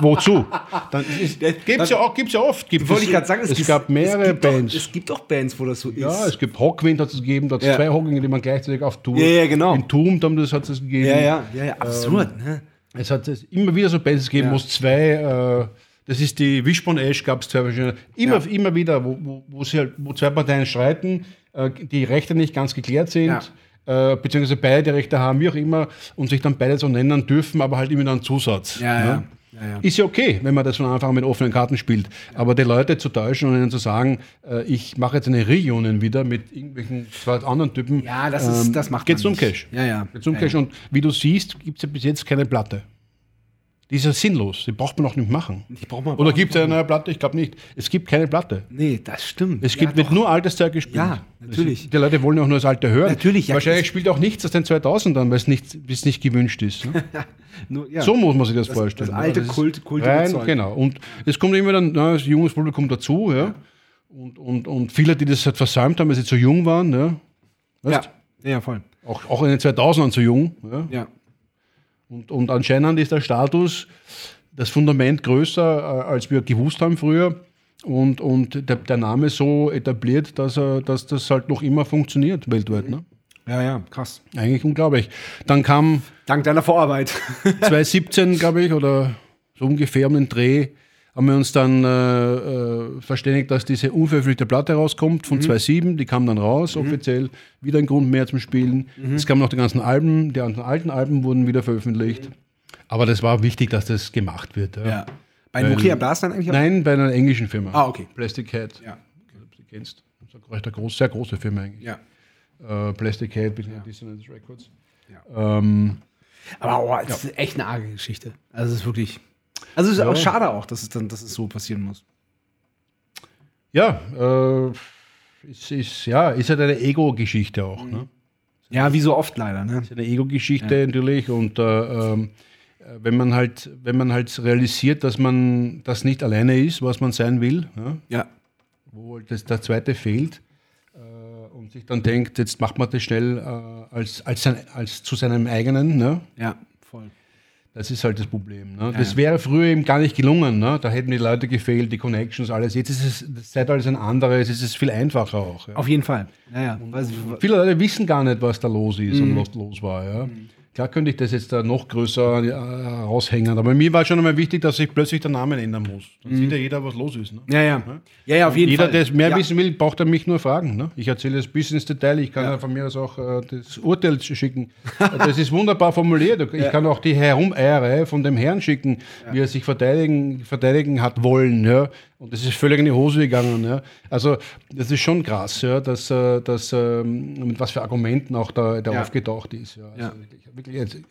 wozu? Dann gibt es ja, auch- gibt's ja oft. Gibt Wollte es, ich gerade sagen, es, gibt- gab mehrere es gibt Bands. Doch, es gibt doch Bands, wo das so ist. ja, es gibt Rockwind hat es gegeben, da hat es Ja. zwei Rockwind, die man gleichzeitig auf Tour. Ja, ja, genau. Haben das hat es gegeben. ja, ja, ja, ja, absurd. ne? Es hat es immer wieder so Bands gegeben, Ja. wo es zwei, äh, das ist die Wishbone Ash, gab es zwei verschiedene. Immer, Ja. immer wieder, wo, wo, wo, sie halt, wo zwei Parteien streiten, äh, die Rechte nicht ganz geklärt sind. Äh, beziehungsweise beide Rechte haben, wie auch immer, und sich dann beide so nennen dürfen, aber halt immer dann einen Zusatz. Ja, ja. ne? ja, ja. Ist ja okay, wenn man das von Anfang an mit offenen Karten spielt. Aber die Leute zu täuschen und ihnen zu sagen, äh, ich mache jetzt eine Reunion wieder mit irgendwelchen zwei anderen Typen. Ja, das ist- das macht Geht's man um nicht. Cash. Ja, ja. Geht's um Ja, Cash. ja. Und wie du siehst, gibt es ja bis jetzt keine Platte. Die ist ja sinnlos. Die braucht man auch nicht machen. Die braucht man- Oder gibt es eine neue Platte? Ich glaube nicht. Es gibt keine Platte. Nee, das stimmt. Es gibt, wird nur altes Zeug gespielt. Ja, natürlich. Es- Die Leute wollen ja auch nur das alte hören. Natürlich, ja. Wahrscheinlich spielt auch nichts aus den 2000ern, weil es nicht, nicht gewünscht ist. Ne? Nur, ja. So muss man sich das, vorstellen. das alte ist Kult- kultige rein. Genau. Und es kommt immer dann ein junges Publikum dazu. Ja? Und, und, und viele, die das halt versäumt haben, weil sie zu jung waren. Ja? ja. Weißt? ja, voll. Auch, auch in den 2000ern zu jung. Ja? Und, und anscheinend ist der Status, das Fundament größer, äh, als wir gewusst haben früher. Und, und der, der Name so etabliert, dass, er, dass das halt noch immer funktioniert weltweit. Ne? ja, ja, krass. Eigentlich unglaublich. Dann kam Dank deiner Vorarbeit. 2017, glaube ich, oder so ungefähr um den Dreh, haben wir uns dann äh, äh, verständigt, dass diese unveröffentlichte Platte rauskommt von 2007. Die kam dann raus, offiziell. Wieder ein Grund mehr zum Spielen. Es kamen noch die ganzen Alben, die ganzen alten Alben wurden wieder veröffentlicht. Aber das war wichtig, dass das gemacht wird. Ja. ja. Bei Nuclear Blast dann eigentlich? Nein, bei einer englischen Firma. Ah, okay. Plastic Head. Ja. Ich weiß nicht, ob du sie kennst. Das ist eine recht eine groß, sehr große Firma eigentlich. Ja. Äh, Plastic Head, bisschen Dissonance Records. Ähm, Aber oh, das ist echt eine arge Geschichte. Also es ist wirklich. Also es ist auch schade auch, dass es dann, dass es so passieren muss. Ja, äh, es ist, ja, ist halt eine Ego-Geschichte auch. Ne? Ja, wie so oft leider, ne? Ist eine Ego-Geschichte natürlich und äh, äh, wenn man halt, wenn man halt realisiert, dass man das nicht alleine ist, was man sein will, ja, Ja. wo halt das, der zweite fehlt äh, und sich dann denkt, jetzt macht man das schnell äh, als, als, als zu seinem eigenen, ne? Ja, voll. Das ist halt das Problem. Ne? Das wäre früher eben gar nicht gelungen. Ne? Da hätten die Leute gefehlt, die Connections, alles. Jetzt ist es, das Zeitalter ist ein anderes, es ist viel einfacher auch. Ja. Auf jeden Fall. Naja. Viele Leute wissen gar nicht, was da los ist Mhm. und was los war. Ja. Klar könnte ich das jetzt da noch größer äh, raushängen, aber mir war schon einmal wichtig, dass ich plötzlich den Namen ändern muss. Dann sieht ja jeder, was los ist. Ne? ja, ja. Ja, ja, auf jeden Jeder, Fall. der mehr ja. wissen will, braucht er mich nur fragen. Ne? Ich erzähle das bis ins Detail. Ich kann ja. von mir aus auch äh, das Urteil schicken. Das ist wunderbar formuliert. Ich kann auch die Herumeierei von dem Herrn schicken, wie er sich verteidigen, verteidigen hat wollen. Ja? Und das ist völlig in die Hose gegangen. Ja? Also das ist schon krass, ja? dass, äh, dass ähm, mit was für Argumenten auch da, da Ja. aufgetaucht ist. Ja? Also wirklich, wirklich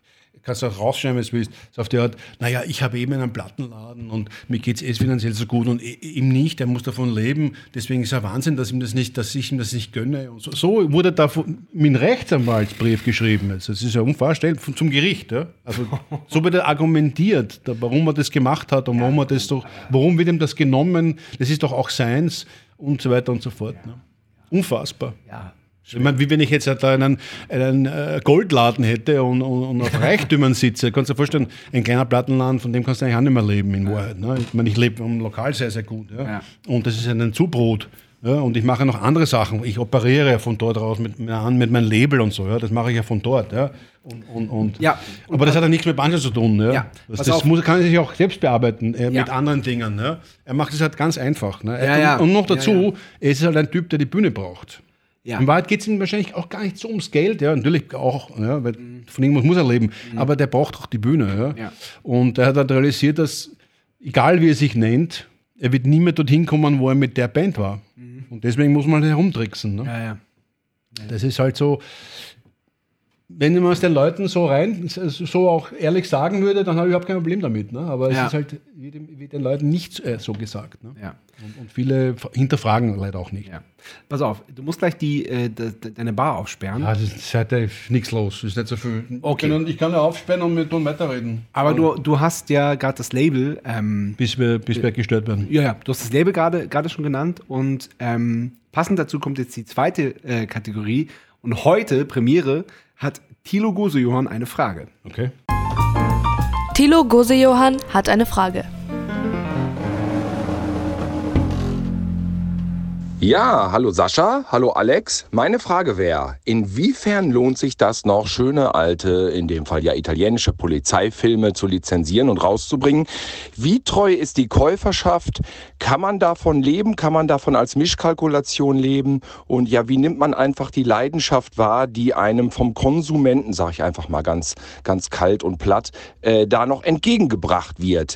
kannst du auch rausschreiben, wenn du willst. So auf die Art, naja, ich habe eben einen Plattenladen und mir geht es eh finanziell so gut und ihm nicht, er muss davon leben. Deswegen ist er Wahnsinn, dass, ihm das nicht, dass ich ihm das nicht gönne. Und so, so wurde da einem Rechtsanwaltsbrief geschrieben. Also, das ist ja unvorstellbar zum Gericht. Ja? Also, so wird er argumentiert, warum er das gemacht hat und warum, er das doch, warum wird ihm das genommen. Das ist doch auch seins und so weiter und so fort. Ne? Unfassbar. Ja. Ich meine, wie wenn ich jetzt da einen, einen äh, Goldladen hätte und, und, und auf Reichtümern sitze. Kannst du dir vorstellen, ein kleiner Plattenladen, von dem kannst du eigentlich auch nicht mehr leben in Wahrheit. Ne? Ich meine, ich lebe im Lokal sehr, sehr gut. Ja? Ja. Und das ist ein Zubrot. Ja? Und ich mache noch andere Sachen. Ich operiere ja von dort raus mit, mit, meinem Label und so. Ja? Das mache ich ja von dort. Ja? Und, und, und, Ja. Aber das hat ja nichts mit Banjo zu tun. Ja? Ja. Das, das muss, kann er sich auch selbst bearbeiten äh, Ja. mit anderen Dingen. Ja? Er macht es halt ganz einfach. Ne? Ja. Und noch dazu, er ist halt ein Typ, der die Bühne braucht. Ja. In Wahrheit geht es ihm wahrscheinlich auch gar nicht so ums Geld, ja, natürlich auch, ja, weil von irgendwas muss er leben, aber der braucht auch die Bühne. Ja. Mhm. Ja. Und er hat halt realisiert, dass, egal wie er sich nennt, er wird nie mehr dorthin kommen, wo er mit der Band war. Und deswegen muss man halt herumtricksen. Ne? Mhm. Ja, ja. Das ist halt so, wenn man es den Leuten so rein, so auch ehrlich sagen würde, dann habe ich überhaupt kein Problem damit. Ne? Aber es Ja. ist halt wird, den Leuten nicht äh, so gesagt. Ne? Ja. Und, und viele hinterfragen leider auch nicht. ja. Pass auf, du musst gleich die, äh, de, de, deine Bar aufsperren. Ja, das ist heute nichts los, ist nicht so viel. Okay. Ich kann, ich kann ja aufsperren und mit und weiterreden. Aber du, du hast ja gerade das Label, ähm, Bis wir, bis wir gestört werden. ja, ja, du hast das Label gerade gerade schon genannt und ähm, passend dazu kommt jetzt die zweite äh, Kategorie und heute, Premiere, hat Thilo Gosejohann eine Frage. Okay. Thilo Gosejohann hat eine Frage. Ja, hallo Sascha, hallo Alex. Meine Frage wäre, inwiefern lohnt sich das noch, schöne alte, in dem Fall ja italienische Polizeifilme zu lizenzieren und rauszubringen? Wie treu ist die Käuferschaft? Kann man davon leben? Kann man davon als Mischkalkulation leben? Und ja, wie nimmt man einfach die Leidenschaft wahr, die einem vom Konsumenten, sage ich einfach mal ganz, ganz kalt und platt, äh, da noch entgegengebracht wird?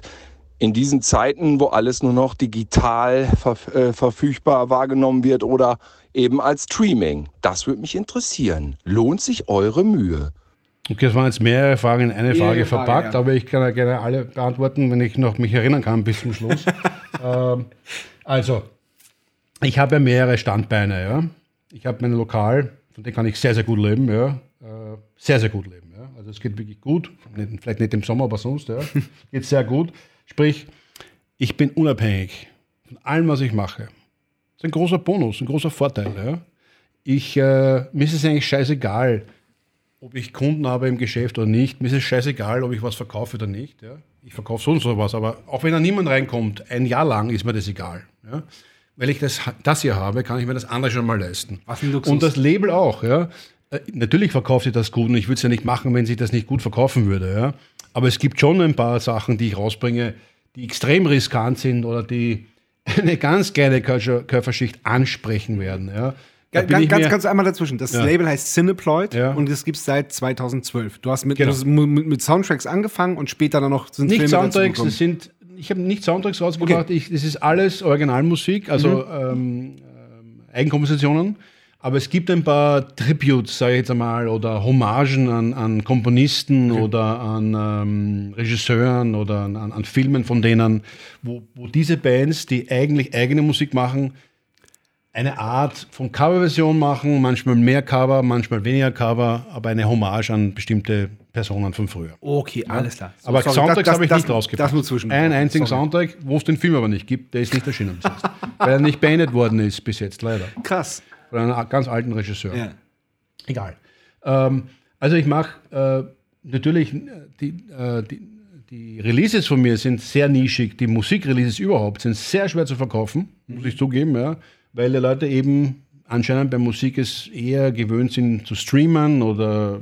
In diesen Zeiten, wo alles nur noch digital verf äh, verfügbar wahrgenommen wird oder eben als Streaming. Das würde mich interessieren. Lohnt sich eure Mühe? Okay, das waren jetzt mehrere Fragen in eine Frage Fragen, verpackt, ja. aber ich kann ja gerne alle beantworten, wenn ich noch mich erinnern kann bis zum Schluss. ähm, also, ich habe ja mehrere Standbeine, ja. Ich habe mein Lokal, von dem kann ich sehr, sehr gut leben, ja. Äh, sehr, sehr gut leben, ja. Also es geht wirklich gut, vielleicht nicht im Sommer, aber sonst, ja. geht sehr gut. Sprich, ich bin unabhängig von allem, was ich mache. Das ist ein großer Bonus, ein großer Vorteil, ja. Ich, äh, mir ist es eigentlich scheißegal, ob ich Kunden habe im Geschäft oder nicht. Mir ist es scheißegal, ob ich was verkaufe oder nicht. Ja. Ich verkaufe so und so was, aber auch wenn da niemand reinkommt, ein Jahr lang ist mir das egal. Ja. Weil ich das, das hier habe, kann ich mir das andere schon mal leisten. Und das Label auch. Ja. Äh, Natürlich verkauft sich das gut und ich würde es ja nicht machen, wenn sich das nicht gut verkaufen würde. Ja. Aber es gibt schon ein paar Sachen, die ich rausbringe, die extrem riskant sind oder die eine ganz kleine Käuferschicht ansprechen werden. Ja. Ganz, ganz, ganz einmal dazwischen. Das Ja. Label heißt Cineploid Ja. und das gibt es seit 2012. Du hast mit, Genau. du mit, mit Soundtracks angefangen und später dann noch sind nicht Filme Soundtracks, das sind, ich habe nicht Soundtracks rausgebracht, ich, das ist alles Originalmusik, also Mhm. ähm, ähm, Eigenkompositionen. Aber es gibt ein paar Tributes, sage ich jetzt einmal, oder Hommagen an, an Komponisten oder an ähm, Regisseuren oder an, an, Filmen von denen, wo, wo diese Bands, die eigentlich eigene Musik machen, eine Art von Coverversion machen, manchmal mehr Cover, manchmal weniger Cover, aber eine Hommage an bestimmte Personen von früher. Okay, alles klar. So, Aber sorry, Soundtracks habe ich das- nicht rausgebracht. Das nur zwischen. Einen einzigen Sorry. Soundtrack, wo es den Film aber nicht gibt, der ist nicht erschienen weil er nicht beendet worden ist bis jetzt, leider. Krass. Von einem ganz alten Regisseur. Ja. Egal. Ähm, also ich mache äh, natürlich, äh, die, äh, die, die Releases von mir sind sehr nischig. Die Musikreleases überhaupt sind sehr schwer zu verkaufen, muss ich zugeben, ja, weil die Leute eben anscheinend bei Musik es eher gewöhnt sind zu streamen oder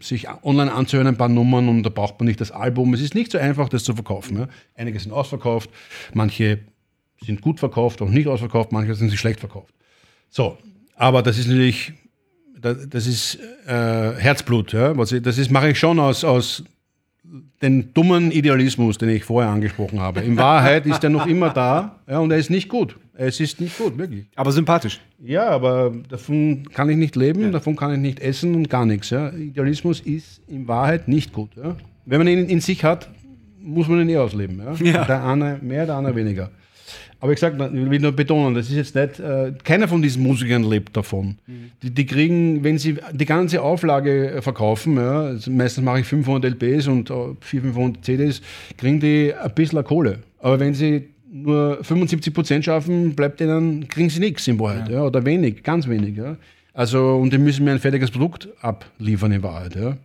sich online anzuhören, ein paar Nummern und da braucht man nicht das Album. Es ist nicht so einfach, das zu verkaufen. Ja. Einige sind ausverkauft, manche sind gut verkauft, auch nicht ausverkauft, manche sind sie schlecht verkauft. So, aber das ist natürlich, da- das ist äh, Herzblut. Ja? Was ich, das ist, mache ich schon aus, aus den dummen Idealismus, den ich vorher angesprochen habe. In Wahrheit ist er noch immer da ja, und er ist nicht gut. Es ist nicht gut, wirklich. Aber sympathisch. Ja, aber davon kann ich nicht leben, davon kann ich nicht essen und gar nichts. Ja. Idealismus ist in Wahrheit nicht gut. Ja. Wenn man ihn in sich hat, muss man ihn eh ausleben. Ja. Ja. Der eine mehr, der andere weniger. Aber ich sag, ich will nur betonen, das ist jetzt nicht, äh, keiner von diesen Musikern lebt davon. Die, die kriegen, wenn sie die ganze Auflage äh, verkaufen, ja, also meistens mache ich 500 LPs und äh, 400, 500 CDs, kriegen die ein bisschen Kohle. Aber wenn sie nur 75 Prozent schaffen, bleibt ihnen, kriegen sie nichts in Wahrheit, ja. oder wenig, ganz wenig. Ja. Also, und die müssen mir ein fertiges Produkt abliefern in Wahrheit. Ja.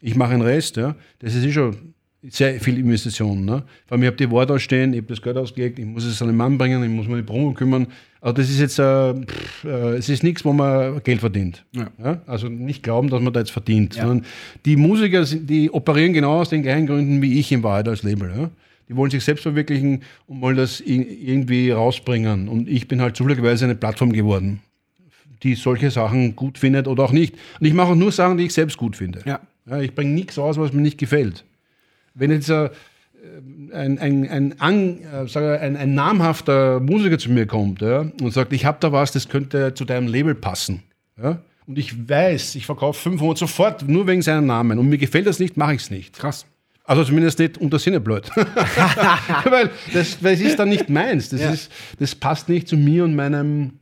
Ich mache den Rest, ja. Das ist eh schon sehr viel Investition. Ne? Vor allem, ich habe die Worte ausstehen, ich habe das Geld ausgelegt, ich muss es an den Mann bringen, ich muss mir die Promo kümmern. Also das ist jetzt, äh, pff, äh, es ist nichts, wo man Geld verdient. Ja. Also nicht glauben, dass man da jetzt verdient. Sondern die Musiker, die operieren genau aus den gleichen Gründen wie ich in Wahrheit als Label. Ja? Die wollen sich selbst verwirklichen und wollen das irgendwie rausbringen. Und ich bin halt zufälligerweise eine Plattform geworden, die solche Sachen gut findet oder auch nicht. Und ich mache auch nur Sachen, die ich selbst gut finde. Ja. Ja, ich bringe nichts raus, was mir nicht gefällt. Wenn jetzt äh, ein, ein, ein, äh, ein, ein namhafter Musiker zu mir kommt ja, und sagt, ich habe da was, das könnte zu deinem Label passen. Ja, und ich weiß, ich verkaufe 500 sofort, nur wegen seinem Namen. Und mir gefällt das nicht, mache ich es nicht. Krass. Also zumindest nicht unter Sinne blöd. weil, das, es ist dann nicht meins. Das, Ja. ist, das passt nicht zu mir und meinem,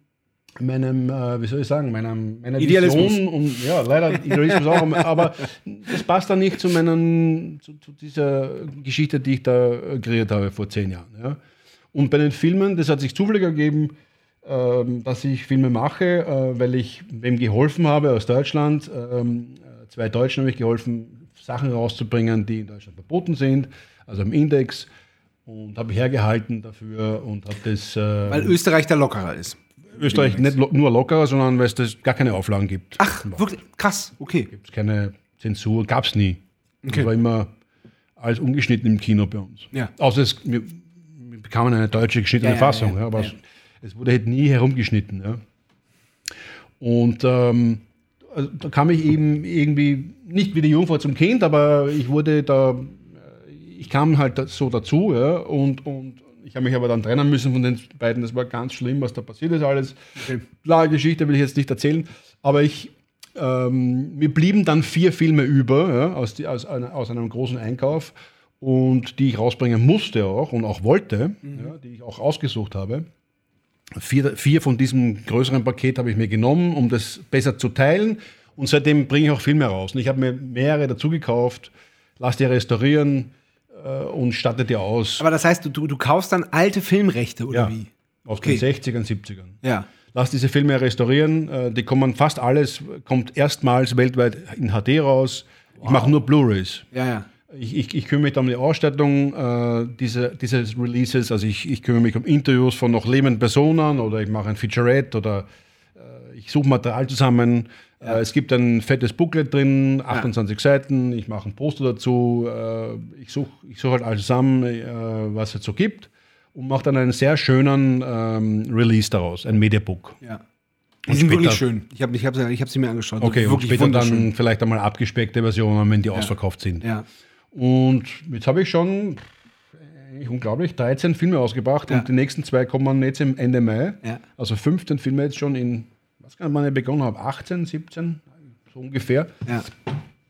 meinem äh, wie soll ich sagen, meinem, meiner Idealismus. Vision. Und, ja, leider Idealismus auch. Aber das passt dann nicht zu, meinen, zu, zu dieser Geschichte, die ich da äh, kreiert habe vor zehn Jahren. Ja. Und bei den Filmen, das hat sich zufällig ergeben, ähm, dass ich Filme mache, äh, weil ich wem geholfen habe aus Deutschland. Ähm, äh, zwei Deutschen habe ich geholfen, Sachen rauszubringen, die in Deutschland verboten sind, also im Index. Und habe hergehalten dafür und habe das. Äh, Weil Österreich da lockerer ist. Österreich nicht lo nur lockerer, sondern weil es das gar keine Auflagen gibt. Ach, wirklich? Krass, okay. Gibt es keine Zensur, gab es nie. Okay. Es war immer alles ungeschnitten im Kino bei uns. Ja. Außer es, wir, wir bekamen eine deutsche geschnittene Ja, Fassung, ja, aber. Es, es wurde halt nie herumgeschnitten. Und ähm, also da kam ich eben irgendwie nicht wie die Jungfrau zum Kind, aber ich wurde da, ich kam halt so dazu, ja, und, und ich habe mich aber dann trennen müssen von den beiden. Das war ganz schlimm, was da passiert ist alles. Klare Geschichte will ich jetzt nicht erzählen, aber ich, ähm, mir blieben dann vier Filme über ja, aus, die, aus, aus einem großen Einkauf und die ich rausbringen musste auch und auch wollte, ja, die ich auch ausgesucht habe. Vier, vier von diesem größeren Paket habe ich mir genommen, um das besser zu teilen. Und seitdem bringe ich auch Filme raus. Und ich habe mir mehrere dazu gekauft, lasse die restaurieren und statte die aus. Aber das heißt, du, du, kaufst dann alte Filmrechte, oder ja, wie? aus Okay. den 60ern, 70ern. Ja. Lass diese Filme restaurieren. äh, Die kommen fast alles, kommt erstmals weltweit in HD raus. Ich mache nur Blu-Rays. Ja, ja. Ich, ich, ich kümmere mich da um die Ausstattung äh, dieser, dieses Releases. Also ich, ich kümmere mich um Interviews von noch lebenden Personen oder ich mache ein Featurette oder äh, ich suche Material zusammen. Äh, es gibt ein fettes Booklet drin, 28 Seiten. Ich mache ein Poster dazu. Äh, ich suche ich such halt alles zusammen, äh, was es so gibt und mache dann einen sehr schönen ähm, Release daraus, ein Mediabook. ja. Die sind später- wirklich schön. Ich habe ich hab, ich hab sie mir angeschaut. Okay, und wirklich später wunderschön. dann vielleicht einmal abgespeckte Versionen, wenn die ausverkauft sind. Ja. Und jetzt habe ich schon unglaublich 13 Filme ausgebracht Ja. und die nächsten zwei kommen jetzt im Ende Mai. Ja. Also 15 Filme jetzt schon in, was kann man begonnen habe, 18, 17, so ungefähr. Ja.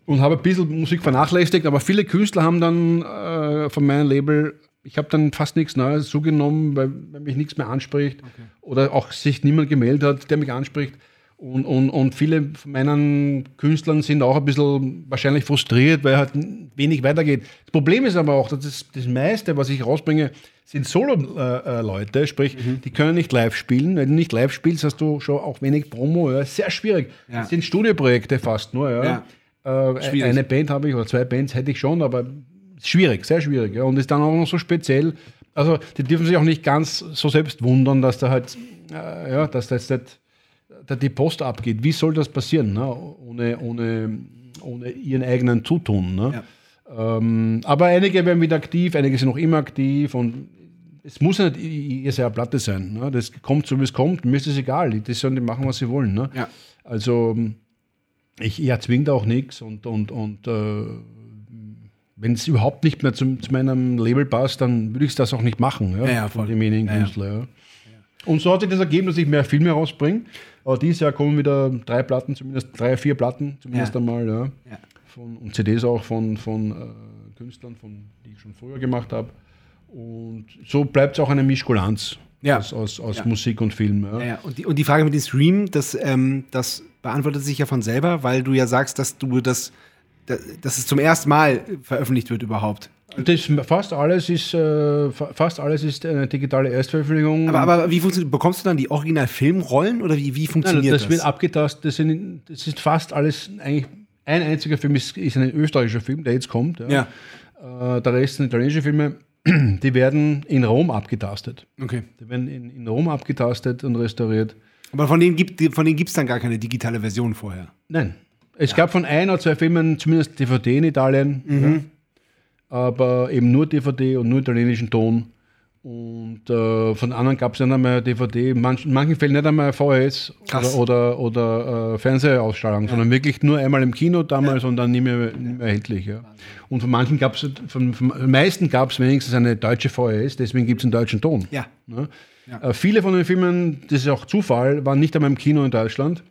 Und habe ein bisschen Musik vernachlässigt, aber viele Künstler haben dann äh, von meinem Label, ich habe dann fast nichts Neues zugenommen, weil, weil mich nichts mehr anspricht oder auch sich niemand gemeldet hat, der mich anspricht. Und, und, und viele von meinen Künstlern sind auch ein bisschen wahrscheinlich frustriert, weil halt wenig weitergeht. Das Problem ist aber auch, dass das, das meiste, was ich rausbringe, sind Solo-Leute, sprich, die können nicht live spielen. Wenn du nicht live spielst, hast du schon auch wenig Promo. Ja. Sehr schwierig. Ja. Das sind Studioprojekte fast nur. Ja. Äh, Schwierig. eine Band habe ich oder zwei Bands hätte ich schon, aber schwierig, sehr schwierig. Ja. Und ist dann auch noch so speziell. Also die dürfen sich auch nicht ganz so selbst wundern, dass da halt, äh, ja, dass da jetzt nicht, da die Post abgeht. Wie soll das passieren, ne? ohne, ohne, ohne ihren eigenen Zutun? Ne? Ähm, aber einige werden wieder aktiv, einige sind noch immer aktiv und es muss ja nicht ihr sehr Platte sein. Ne? Das kommt so, wie es kommt. Mir ist es egal. Die sollen die machen, was sie wollen. Ne? Ja. Also ich ja, zwinge da auch nichts und, und, und äh, wenn es überhaupt nicht mehr zum, zu meinem Label passt, dann würde ich das auch nicht machen. Ja, Ja, ja, von voll. demjenigen Ja, ja. Künstler. Ja. Und so hat sich das ergeben, dass ich mehr Filme rausbringe. Aber dieses Jahr kommen wieder drei Platten, zumindest drei, vier Platten zumindest Ja. einmal. Ja. Ja. Von, und CDs auch von, von äh, Künstlern, von, die ich schon früher gemacht habe. Und so bleibt es auch eine Mischkulanz Ja. aus, aus, aus Ja. Musik und Film. Ja. Ja. Und, die, und die Frage mit dem Stream, das, ähm, das beantwortet sich ja von selber, weil du ja sagst, dass du das, da- dass es zum ersten Mal veröffentlicht wird überhaupt. Das, fast alles ist, äh, fa- fast alles ist eine digitale Erstveröffentlichung. Aber, aber wie funktioniert, bekommst du dann die Original-Filmrollen oder wie, wie Nein, funktioniert das, das? wird abgetastet. Das, sind, das ist fast alles eigentlich. Ein einziger Film ist, ist ein österreichischer Film, der jetzt kommt. ja, Äh, der Rest sind italienische Filme. Die werden in Rom abgetastet. okay. Die werden in, in Rom abgetastet und restauriert. Aber von denen gibt von denen gibt's dann gar keine digitale Version vorher. Nein. Es gab von ein oder zwei Filmen zumindest DVD in Italien, ja, aber eben nur DVD und nur italienischen Ton. Und äh, von anderen gab es nicht einmal DVD, in manchen, in manchen Fällen nicht einmal VHS Krass. oder, oder, oder äh, Fernsehausstrahlung, sondern wirklich nur einmal im Kino damals und dann nie mehr, nie mehr erhältlich. Ja. Und von manchen gab es, von, von meisten gab es wenigstens eine deutsche VHS, deswegen gibt es einen deutschen Ton. Ja. Ne? Äh, viele von den Filmen, das ist auch Zufall, waren nicht einmal im Kino in Deutschland.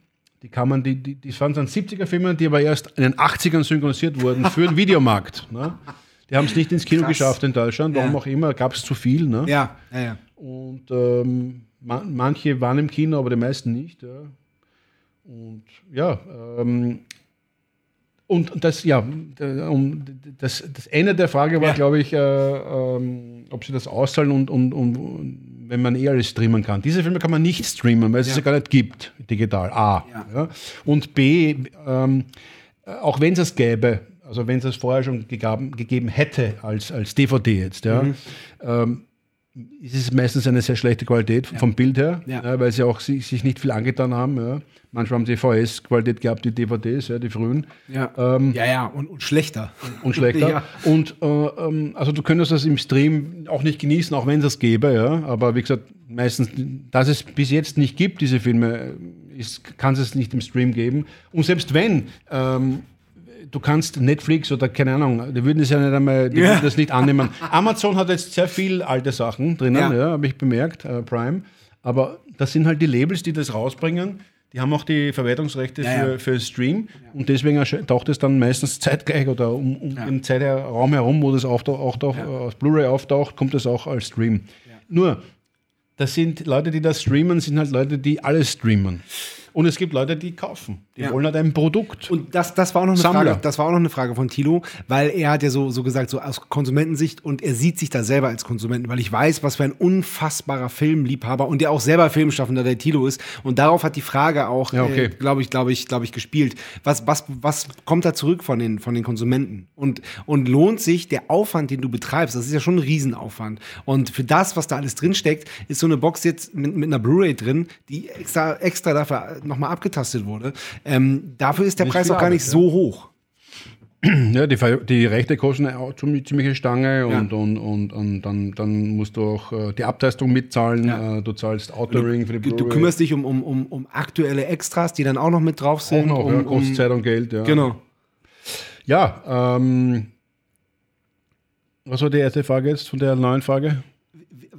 Die kann man, die, die, die waren dann 70er-Filme, die aber erst in den 80ern synchronisiert wurden für den Videomarkt. Ne? Die haben es nicht ins Kino Krass. geschafft in Deutschland, warum Ja. auch immer, gab es zu viel. Ne? Ja, ja, ja. Und ähm, ma manche waren im Kino, aber die meisten nicht. Ja. Und ja, ähm, und das, ja, um, das, das Ende der Frage war, Ja. glaube ich, äh, ähm, ob sie das auszahlen und, und, und, wenn man eh alles streamen kann. Diese Filme kann man nicht streamen, weil es es ja gar nicht gibt, digital. A. Ja. Und B, ähm, äh, auch wenn es es gäbe, also wenn es es vorher schon gegeben, gegeben hätte als, als DVD jetzt, ja, ähm, ist es meistens eine sehr schlechte Qualität vom Bild her, Ja. ja, weil sie auch sich, sich nicht viel angetan haben. Ja. Manchmal haben sie VS-Qualität gehabt, die DVDs, ja, die frühen. Ja, Ähm, ja, ja und, und schlechter. und schlechter. Ja. Und äh, ähm, also du könntest das im Stream auch nicht genießen, auch wenn es das gäbe, ja. Aber wie gesagt, meistens, dass es bis jetzt nicht gibt, diese Filme, ist, kann es nicht im Stream geben. Und selbst wenn, ähm, du kannst Netflix oder keine Ahnung, die würden es ja nicht einmal, die Ja. würden das nicht annehmen. Amazon hat jetzt sehr viel alte Sachen drinnen, Ja. ja, habe ich bemerkt, äh, Prime. Aber das sind halt die Labels, die das rausbringen. Die haben auch die Verwertungsrechte Ja, für, für Stream und deswegen taucht es dann meistens zeitgleich oder um, um den Zeitraum herum, wo das auch, auch, auch auf Blu-ray auftaucht, kommt das auch als Stream. Nur, das sind Leute, die das streamen, sind halt Leute, die alles streamen. Und es gibt Leute, die kaufen. Die Ja. wollen halt ein Produkt. Und das, das war auch noch eine Sammler. Frage, das war auch noch eine Frage von Thilo, weil er hat ja so, so gesagt, so aus Konsumentensicht und er sieht sich da selber als Konsumenten, weil ich weiß, was für ein unfassbarer Filmliebhaber und der auch selber Filmschaffender der Thilo ist. Und darauf hat die Frage auch, Ja, okay. äh, glaube ich, glaube ich, glaube ich, gespielt. Was, was, was kommt da zurück von den, von den Konsumenten? Und, und lohnt sich der Aufwand, den du betreibst? Das ist ja schon ein Riesenaufwand. Und für das, was da alles drinsteckt, ist so eine Box jetzt mit, mit einer Blu-ray drin, die extra, extra dafür nochmal abgetastet wurde. Ähm, dafür ist der Nicht Preis auch gar nicht Arbeit, so hoch. Ja, die, die Rechte kosten auch ziemlich ziemliche Stange Ja. und, und, und, und dann, dann musst du auch äh, die Abtastung mitzahlen. Ja. Äh, du zahlst Outering für die Du, du Blu-ray. kümmerst dich um, um, um, um aktuelle Extras, die dann auch noch mit drauf auch sind. noch, um, ja, kostet Zeit und Geld. Ja. Genau. Ja, ähm, was war die erste Frage jetzt von der neuen Frage?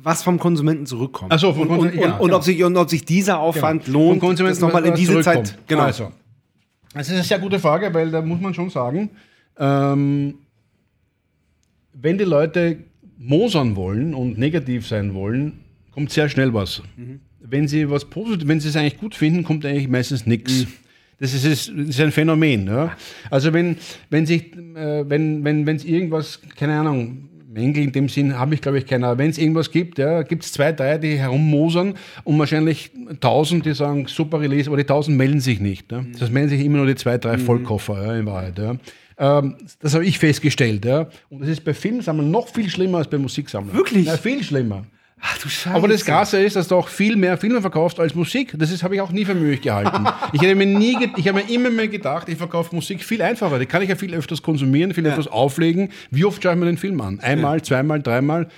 Was vom Konsumenten zurückkommt. Ach so, vom und, und, Konsumenten, ja, und, und, genau. ob sich, und ob sich dieser Aufwand lohnt, Vom Konsumenten das nochmal in diese. Zeit. Genau. Also, das ist eine sehr gute Frage, weil da muss man schon sagen, ähm, wenn die Leute mosern wollen und negativ sein wollen, kommt sehr schnell was. Mhm. Wenn sie was positiv, wenn sie es eigentlich gut finden, kommt eigentlich meistens nichts. Mhm. Das ist, das ist ein Phänomen. Ja? Also wenn, wenn sich, äh, wenn, wenn, wenn es irgendwas, keine Ahnung, Mängel in dem Sinn habe ich, glaube ich, keiner. Wenn es irgendwas gibt, ja, gibt es zwei, drei, die herummosern und wahrscheinlich tausend, die sagen, super Release, aber die tausend melden sich nicht. Ja. Das melden sich immer nur die zwei, drei Vollkoffer ja, in Wahrheit. Ja. Ähm, das habe ich festgestellt. Ja. Und das ist bei Filmsammlern noch viel schlimmer als bei Musiksammlern. Wirklich? Ja, viel schlimmer. Ach du Scheiße. Aber das Krasse ist, dass du auch viel mehr Filme verkaufst als Musik. Das habe ich auch nie für möglich gehalten. ich hätte mir nie, ich habe mir immer mehr gedacht, ich verkaufe Musik viel einfacher. Die kann ich ja viel öfters konsumieren, viel öfters auflegen. Wie oft schaue ich mir den Film an? Einmal, zweimal, dreimal.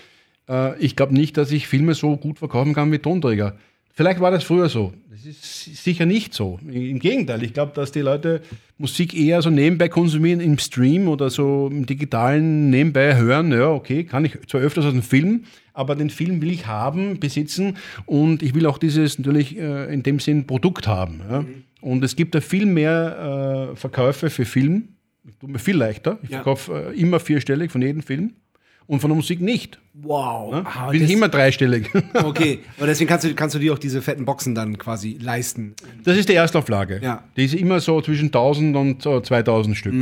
Äh, ich glaube nicht, dass ich Filme so gut verkaufen kann wie Tonträger. Vielleicht war das früher so. Das ist sicher nicht so. Im Gegenteil, ich glaube, dass die Leute Musik eher so nebenbei konsumieren im Stream oder so im digitalen nebenbei hören. Ja, okay, kann ich zwar öfters als einen Film, aber den Film will ich haben, besitzen und ich will auch dieses natürlich äh, in dem Sinn Produkt haben. Ja. Und es gibt da viel mehr äh, Verkäufe für Film. Ich tue mir viel leichter. Ich Ja. verkaufe äh, immer vierstellig von jedem Film und von der Musik nicht. Wow. Ne? Ah, Bin ich immer dreistellig. Okay, aber deswegen kannst du, kannst du dir auch diese fetten Boxen dann quasi leisten. Das ist die Erstauflage. Ja. Die ist immer so zwischen 1000 und äh, 2000 Stück.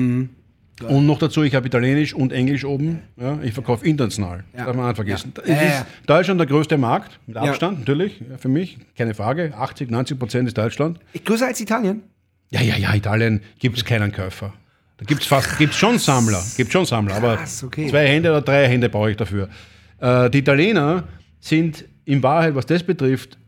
Und noch dazu, ich habe Italienisch und Englisch oben. Ja, ich verkaufe international. Ja. darf man nicht vergessen. Ja. Ja, ist. Deutschland der größte Markt, mit. Abstand natürlich, für mich, keine Frage. 80, 90 Prozent ist Deutschland. Größer als Italien? Ja, ja, ja, Italien gibt es keinen Käufer. Gibt es fast, gibt's schon Sammler, gibt schon Sammler, Krass, aber okay. zwei Hände oder drei Hände brauche ich dafür. Äh, die Italiener sind in Wahrheit, was das betrifft,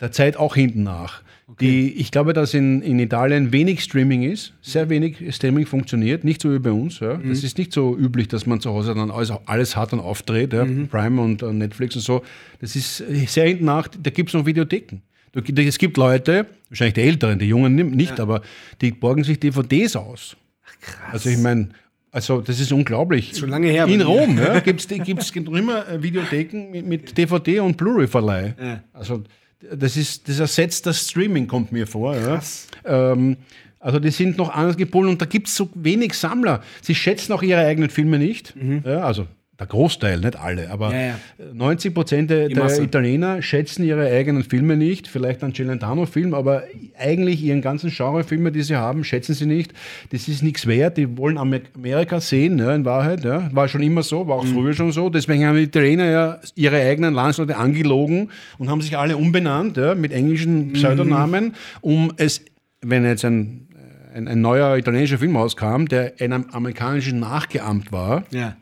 der Zeit auch hinten nach. Die, ich glaube, dass in, in Italien wenig Streaming ist, sehr wenig Streaming funktioniert, nicht so wie bei uns. Ja. Mhm. Das ist nicht so üblich, dass man zu Hause dann alles, alles hat und aufdreht, ja. Mhm. Prime und äh, Netflix und so. Das ist äh, sehr hinten nach, da gibt es noch Videotheken. Es gibt Leute, wahrscheinlich die Älteren, die Jungen nicht, aber die borgen sich DVDs aus. Krass. Also ich meine, also das ist unglaublich. Schon lange her In. Rom ja, gibt es gibt's noch immer äh, Videotheken mit, mit DVD und Blu-ray-Verleih. Ja. Also das, ist, das ersetzt das Streaming, kommt mir vor. Krass. Ja. Ähm, also die sind noch anders gepolt und da gibt es so wenig Sammler. Sie schätzen auch ihre eigenen Filme nicht. Ja, also der Großteil, nicht alle, aber Mhm. Ja, ja. 90 Prozent der, der. Italiener schätzen ihre eigenen Filme nicht. Vielleicht einen Celentano-Film, aber eigentlich ihren ganzen Genrefilme, die sie haben, schätzen sie nicht. Das ist nichts wert. Die wollen Amer- Amerika sehen, ja, in Wahrheit. Ja. War schon immer so, war auch früher schon so. Deswegen haben die Italiener ja ihre eigenen Landsleute angelogen und haben sich alle umbenannt ja, mit englischen Pseudonamen, um es, wenn jetzt ein, ein, ein neuer italienischer Film rauskam, der einem amerikanischen nachgeahmt war, Ja.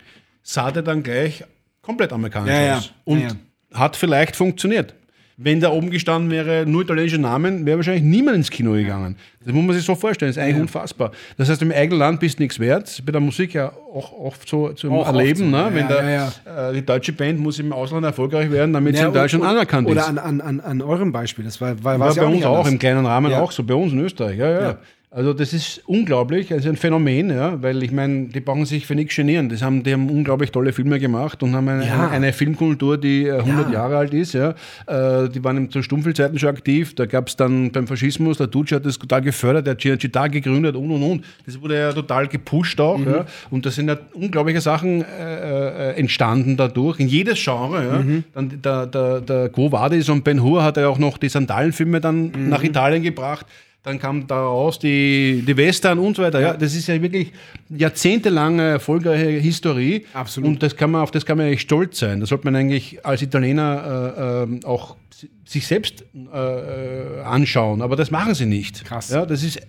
Sah der dann gleich komplett amerikanisch Ja, ja. aus. Und Ja, ja. hat vielleicht funktioniert. Wenn da oben gestanden wäre, nur italienische Namen, wäre wahrscheinlich niemand ins Kino gegangen. Das muss man sich so vorstellen, das ist eigentlich unfassbar. Das heißt, im eigenen Land bist du nichts wert. Bei der Musik ja auch oft so zum Auch oft Erleben. so, ne? ja, Wenn ja, der, Äh, die deutsche Band muss im Ausland erfolgreich werden, damit sie Ja, in Deutschland und- anerkannt oder ist. An, an, an, an eurem Beispiel. Das war, war, War war's bei ja uns auch, anders. im kleinen Rahmen Ja. auch so, bei uns in Österreich. Ja, ja. Also das ist unglaublich, also ein Phänomen, ja, weil ich meine, die brauchen sich für nichts genieren. Das haben, die haben unglaublich tolle Filme gemacht und haben eine, Ja. eine, Filmkultur, die äh, 100 Ja. Jahre alt ist. Ja. Äh, die waren zu Stummfilmzeiten schon aktiv. Da gab es dann beim Faschismus, der Duce hat das total gefördert, der hat Cinecittà gegründet und und und. Das wurde ja total gepusht auch. Mhm. Ja. Und da sind ja unglaubliche Sachen äh, äh, entstanden dadurch, in jedes Genre. Ja. Mhm. Dann der, der, der Quo Vadis und Ben Hur hat ja auch noch die Sandalenfilme dann Mhm. nach Italien gebracht. Dann kam daraus die, die Western und so weiter. Ja. das ist ja wirklich jahrzehntelange erfolgreiche Historie. Absolut. Und das kann man, auf das kann man eigentlich stolz sein. Da sollte man eigentlich als Italiener äh, äh, auch si- sich selbst äh, äh, anschauen. Aber das machen sie nicht. Krass. Ja, das ist,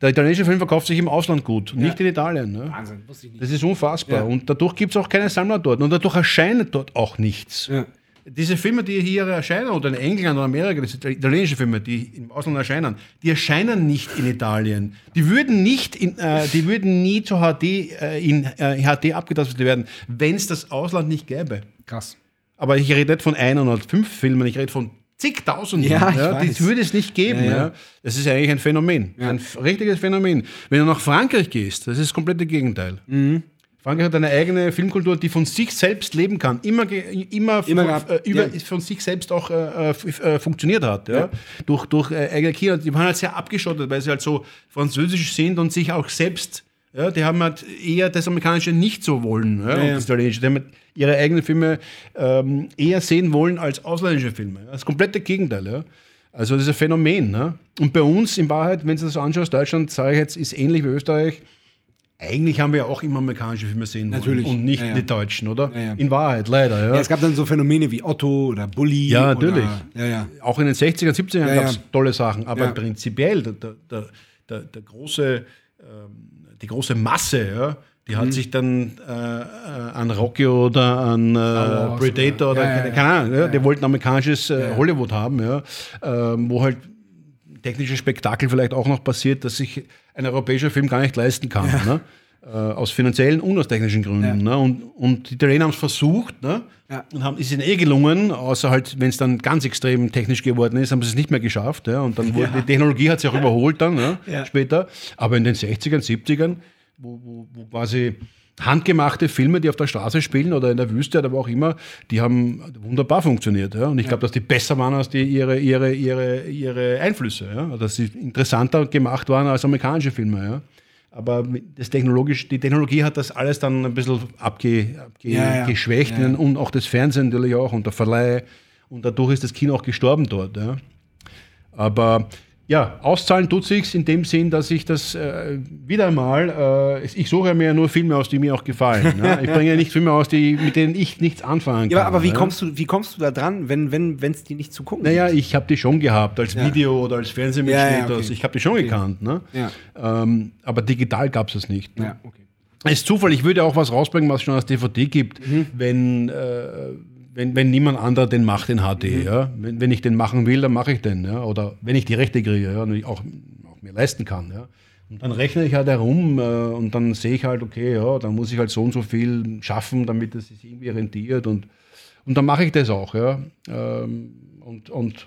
der italienische Film verkauft sich im Ausland gut, nicht in Italien. Ne? Wahnsinn, wusste ich nicht. Das ist unfassbar. Ja. Und dadurch gibt es auch keine Sammler dort. Und dadurch erscheint dort auch nichts. Ja. Diese Filme, die hier erscheinen, oder in England oder Amerika, das sind italienische Filme, die im Ausland erscheinen, die erscheinen nicht in Italien. Die würden nicht, in, äh, die würden nie zu HD, äh, in äh, HD abgetastet werden, wenn es das Ausland nicht gäbe. Krass. Aber ich rede nicht von ein oder fünf Filmen, ich rede von zigtausenden. Ja, weiß. Die würde es nicht geben. Ja, Ja, ja. Das ist eigentlich ein Phänomen. Ein richtiges Phänomen. Wenn du nach Frankreich gehst, das ist das komplette Gegenteil. Mhm. Frankreich hat eine eigene Filmkultur, die von sich selbst leben kann, immer, immer, Immer von, gehabt, äh, über, ja. von sich selbst auch äh, äh, funktioniert hat. Ja? Durch, durch äh, eigene Kino. Die waren halt sehr abgeschottet, weil sie halt so französisch sind und sich auch selbst, ja, die haben halt eher das Amerikanische nicht so wollen. Ja? und ja. das Italienische. Die haben halt ihre eigenen Filme ähm, eher sehen wollen als ausländische Filme. Ja? Das komplette Gegenteil. Ja? Also das ist ein Phänomen. Ne? Und bei uns in Wahrheit, wenn du das so anschaust, Deutschland, sage ich jetzt, ist ähnlich wie Österreich. Eigentlich haben wir ja auch immer amerikanische Filme sehen Natürlich. und nicht Ja, ja. die deutschen, oder? Ja. In Wahrheit, leider. Es gab dann so Phänomene wie Otto oder Bully. Ja, natürlich. Oder, ja, ja. Auch in den 60er, 70er Ja, gab es tolle Sachen, aber prinzipiell der, der, der, der, große, ähm, die große Masse, die Mhm. hat sich dann äh, äh, an Rocky oder an äh, Predator oder- oder, keine Ahnung, die wollten amerikanisches äh, Hollywood haben, ähm, wo halt technische Spektakel vielleicht auch noch passiert, dass sich ein europäischer Film gar nicht leisten kann. Ne? Äh, aus finanziellen und aus technischen Gründen. Ne? Und, und die Italiener haben es versucht ne? Ja. und haben, ist ihnen eh gelungen, außer halt, wenn es dann ganz extrem technisch geworden ist, haben sie es nicht mehr geschafft. Ja? Und dann wurde, die Technologie hat sich auch überholt dann ne? Ja. später. Aber in den 60ern, 70ern, wo, wo, wo quasi handgemachte Filme, die auf der Straße spielen oder in der Wüste oder wo auch immer, die haben wunderbar funktioniert. Ja? Und ich glaube, dass die besser waren als die, ihre, ihre, ihre, ihre Einflüsse. Ja? Dass sie interessanter gemacht waren als amerikanische Filme. Ja? Aber das technologisch, die Technologie hat das alles dann ein bisschen abge, abge, Ja, ja. geschwächt Ja, und auch das Fernsehen natürlich auch und der Verleih. Und dadurch ist das Kino auch gestorben dort. Aber ja, auszahlen tut sich's in dem Sinn, dass ich das äh, wieder einmal, äh, ich suche mir ja nur Filme aus, die mir auch gefallen. ne? Ich bringe ja nicht Filme aus, die, mit denen ich nichts anfangen kann. Ja, aber wie ne? kommst du, wie kommst du da dran, wenn wenn es die nicht zu gucken Naja, gibt? ich habe die schon gehabt, als Ja. Video oder als Fernsehmitschnitt. Ja, ja, okay. ich habe die schon gekannt. Ne? Ähm, aber digital gab es es nicht. Ne? Ja, okay. Es ist Zufall, ich würde auch was rausbringen, was es schon als DVD gibt, Mhm. wenn, äh, wenn, wenn niemand anderer den macht, den HD. Mhm. Ja? Wenn, wenn ich den machen will, dann mache ich den. Ja? Oder wenn ich die Rechte kriege ja? und ich auch, auch mir leisten kann. Ja? Und dann rechne ich halt herum äh, und dann sehe ich halt, okay, ja, dann muss ich halt so und so viel schaffen, damit es sich irgendwie rentiert. Und, und dann mache ich das auch. Ja? Ähm, und, und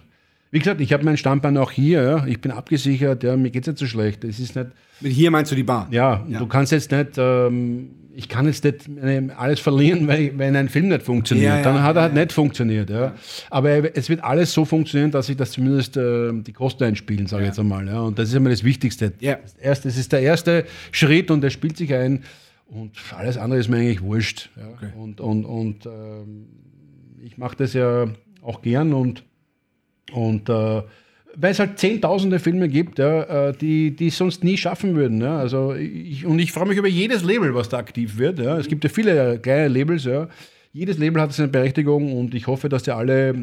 wie gesagt, ich habe mein Standbein auch hier. Ja? Ich bin abgesichert, ja? mir geht es nicht so schlecht. Es ist nicht. Mit hier meinst du die Bar? Ja, du kannst jetzt nicht, ähm, ich kann jetzt nicht äh, alles verlieren, weil, wenn ein Film nicht funktioniert. Ja, ja, Dann hat er halt ja, nicht funktioniert. Ja. Aber es wird alles so funktionieren, dass sich das zumindest äh, die Kosten einspielen, sage ich jetzt einmal. Ja. Und das ist immer das Wichtigste. Ja. Das, erste, das ist der erste Schritt und der spielt sich ein. Und alles andere ist mir eigentlich wurscht. Ja. Und, und, und ähm, ich mache das ja auch gern und, und äh, weil es halt zehntausende Filme gibt, ja, äh, die die es sonst nie schaffen würden. Ja. Also ich, und ich freue mich über jedes Label, was da aktiv wird. Ja. Es gibt ja viele kleine Labels. Ja. Jedes Label hat seine Berechtigung und ich hoffe, dass die alle äh,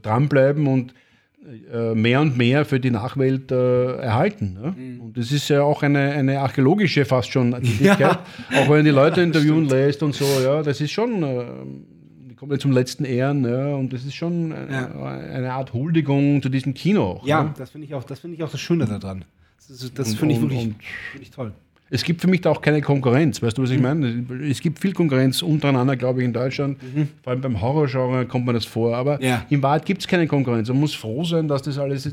dranbleiben und äh, mehr und mehr für die Nachwelt äh, erhalten. Ja. Und das ist ja auch eine, eine archäologische fast schon Tätigkeit. Auch wenn die Leute interviewen lässt und so. Ja, das ist schon äh, kommt er zum letzten Ehren, ja, und das ist schon eine, Ja. eine Art Huldigung zu diesem Kino auch. Ja, ne? das finde ich, auch- das finde ich auch das Schöne daran. Das, das finde ich wirklich, und- wirklich toll. Es gibt für mich da auch keine Konkurrenz, weißt du, was ich meine? Es gibt viel Konkurrenz untereinander, glaube ich, in Deutschland. Vor allem beim Horrorgenre kommt man das vor. Aber Ja. in Wahrheit gibt es keine Konkurrenz. Man muss froh sein, dass das alles,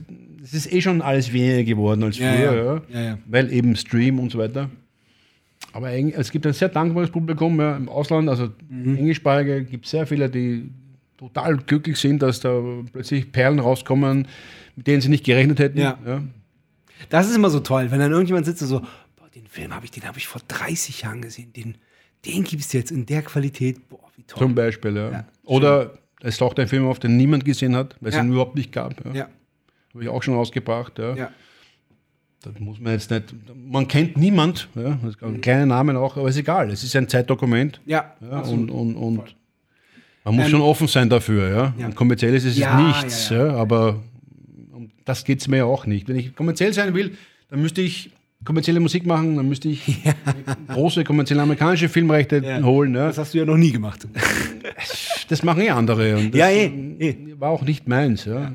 es ist eh schon alles weniger geworden als Ja, früher, ja. ja. Ja, ja. weil eben Stream und so weiter. Aber es gibt ein sehr dankbares Publikum ja, im Ausland, also Mhm. englischsprachige, gibt sehr viele, die total glücklich sind, dass da plötzlich Perlen rauskommen, mit denen sie nicht gerechnet hätten. Ja. Ja. Das ist immer so toll, wenn dann irgendjemand sitzt und so, boah, den Film habe ich, den habe ich vor 30 Jahren gesehen, den, den gibt es jetzt in der Qualität, boah, wie toll. Zum Beispiel, ja. Ja, Oder es taucht ein Film auf, den niemand gesehen hat, weil es ihn überhaupt nicht gab. Ja, Habe ich auch schon rausgebracht. Ja. Das muss man jetzt nicht. Man kennt niemand, ja. Kleine Namen auch, aber ist egal. Es ist ein Zeitdokument. Ja, Ja, und, und, und man muss Ähm, schon offen sein dafür. Ja. ja. Und kommerziell ist es Ja, nichts, ja, aber um das geht es mir ja auch nicht. Wenn ich kommerziell sein will, dann müsste ich kommerzielle Musik machen, dann müsste ich große kommerzielle amerikanische Filmrechte holen. Das hast du ja noch nie gemacht. Das machen eh andere. Und das Ja, eh, eh. war auch nicht meins. Ja.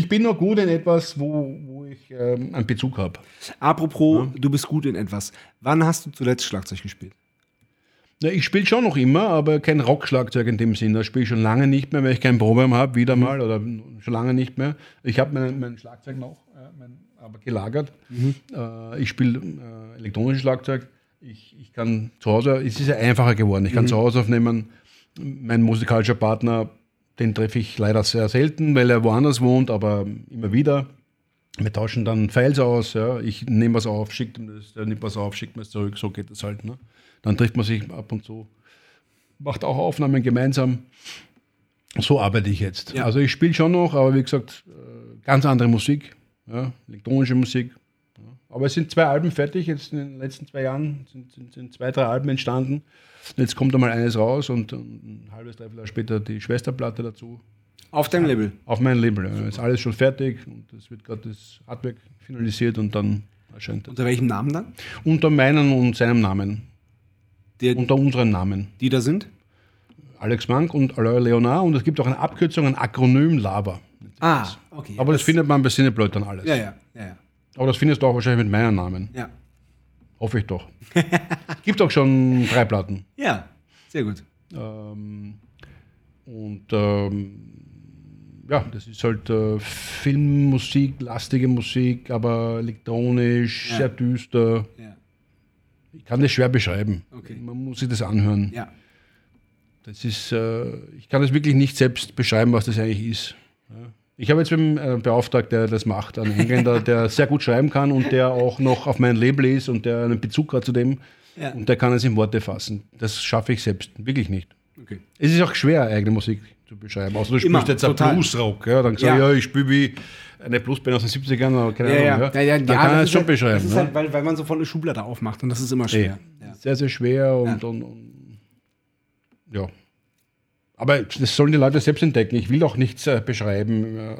Ich bin noch gut in etwas, wo, wo ich ähm, einen Bezug habe. Apropos, du bist gut in etwas. Wann hast du zuletzt Schlagzeug gespielt? Ja, ich spiele schon noch immer, aber kein Rockschlagzeug in dem Sinn. Das spiele ich schon lange nicht mehr, weil ich kein Proberaum habe, wieder Mhm. mal oder schon lange nicht mehr. Ich habe mein, mein Schlagzeug noch, ja, mein, aber gelagert. Mhm. Äh, ich spiele äh, elektronisches Schlagzeug. Ich, ich kann zu Hause, es ist ja einfacher geworden. Mhm. Ich kann zu Hause aufnehmen. Mein musikalischer Partner, den treffe ich leider sehr selten, weil er woanders wohnt, aber immer wieder. Wir tauschen dann Files aus, ja. ich nehme was auf, schicke ihm das, der nimmt was auf, schickt mir es zurück, so geht das halt. Ne? Dann trifft man sich ab und zu, macht auch Aufnahmen gemeinsam. So arbeite ich jetzt. Ja. Also ich spiele schon noch, aber wie gesagt, äh, ganz andere Musik, ja, elektronische Musik. Ja. Aber es sind zwei Alben fertig, jetzt in den letzten zwei Jahren sind, sind, sind zwei, drei Alben entstanden. Jetzt kommt einmal eines raus und ein halbes, dreiviertel Jahr später die Schwesterplatte dazu. Auf deinem Label. Auf mein Label. Ja. Ist alles schon fertig und es wird gerade das Artwork finalisiert und dann erscheint das. Unter welchem Namen dann? Unter meinem und seinem Namen. Der, Unter unseren Namen. die da sind? Alex Mank und Alain Leonard und es gibt auch eine Abkürzung, ein Akronym Lava. Ah, okay. Aber das, findet man bei Cinepleut dann alles. Ja, ja, ja, ja. Aber das findest du auch wahrscheinlich mit meinem Namen. Ja, Hoffe ich doch. gibt auch schon drei Platten. ja sehr gut. Ähm, und ähm, ja, das ist halt äh, Filmmusik, lastige Musik, aber elektronisch, Ja. sehr düster. Ja, Ich kann das schwer beschreiben. Okay. Man muss sich das anhören. ja. Das ist, äh, ich kann das wirklich nicht selbst beschreiben, was das eigentlich ist. Ja. Ich habe jetzt mit einem äh, Beauftragten, der das macht, einen Engländer, der sehr gut schreiben kann und der auch noch auf mein Label ist und der einen Bezug hat zu dem. Ja. Und der kann es in Worte fassen. Das schaffe ich selbst wirklich nicht. Okay. Es ist auch schwer, eigene Musik zu beschreiben. Außer du Immer, spielst jetzt total. einen Bluesrock. Ja, dann sag Ja. ich, ja, ich spiele wie eine Bluesband aus den 70ern oder keine Ja, ja, Ahnung. ja, ja, dann ja, kann er es schon halt, beschreiben. Ne? halt, weil, weil man so voll eine Schublade aufmacht und das ist immer schwer. Sehr, sehr schwer und, und, und ja. Aber das sollen die Leute selbst entdecken. Ich will auch nichts äh, beschreiben äh,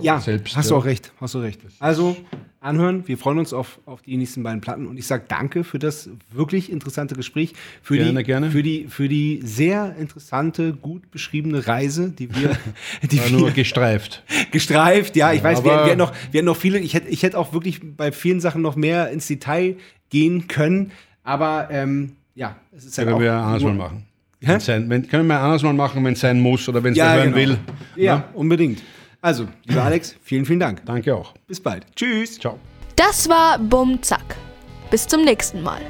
Ja, selbst. hast ja. du auch recht, hast du recht. Also anhören, wir freuen uns auf, auf die nächsten beiden Platten und ich sage danke für das wirklich interessante Gespräch, für, Gerne, die, gerne. für die für die sehr interessante, gut beschriebene Reise, die wir, die War nur wir gestreift. gestreift, ja, ich weiß, wir, wir, hätten noch, wir hätten noch viele, ich hätte, ich hätte auch wirklich bei vielen Sachen noch mehr ins Detail gehen können, aber ähm, ja, es ist halt Können auch wir nur- mal machen. Hä? Sein, wenn, können wir anders mal machen, wenn es sein muss oder wenn es Ja, hören genau. will. Ja, unbedingt. Also, lieber Alex, vielen, vielen Dank. Danke auch. Bis bald. Tschüss. Ciao. Das war Bum Zack. Bis zum nächsten Mal.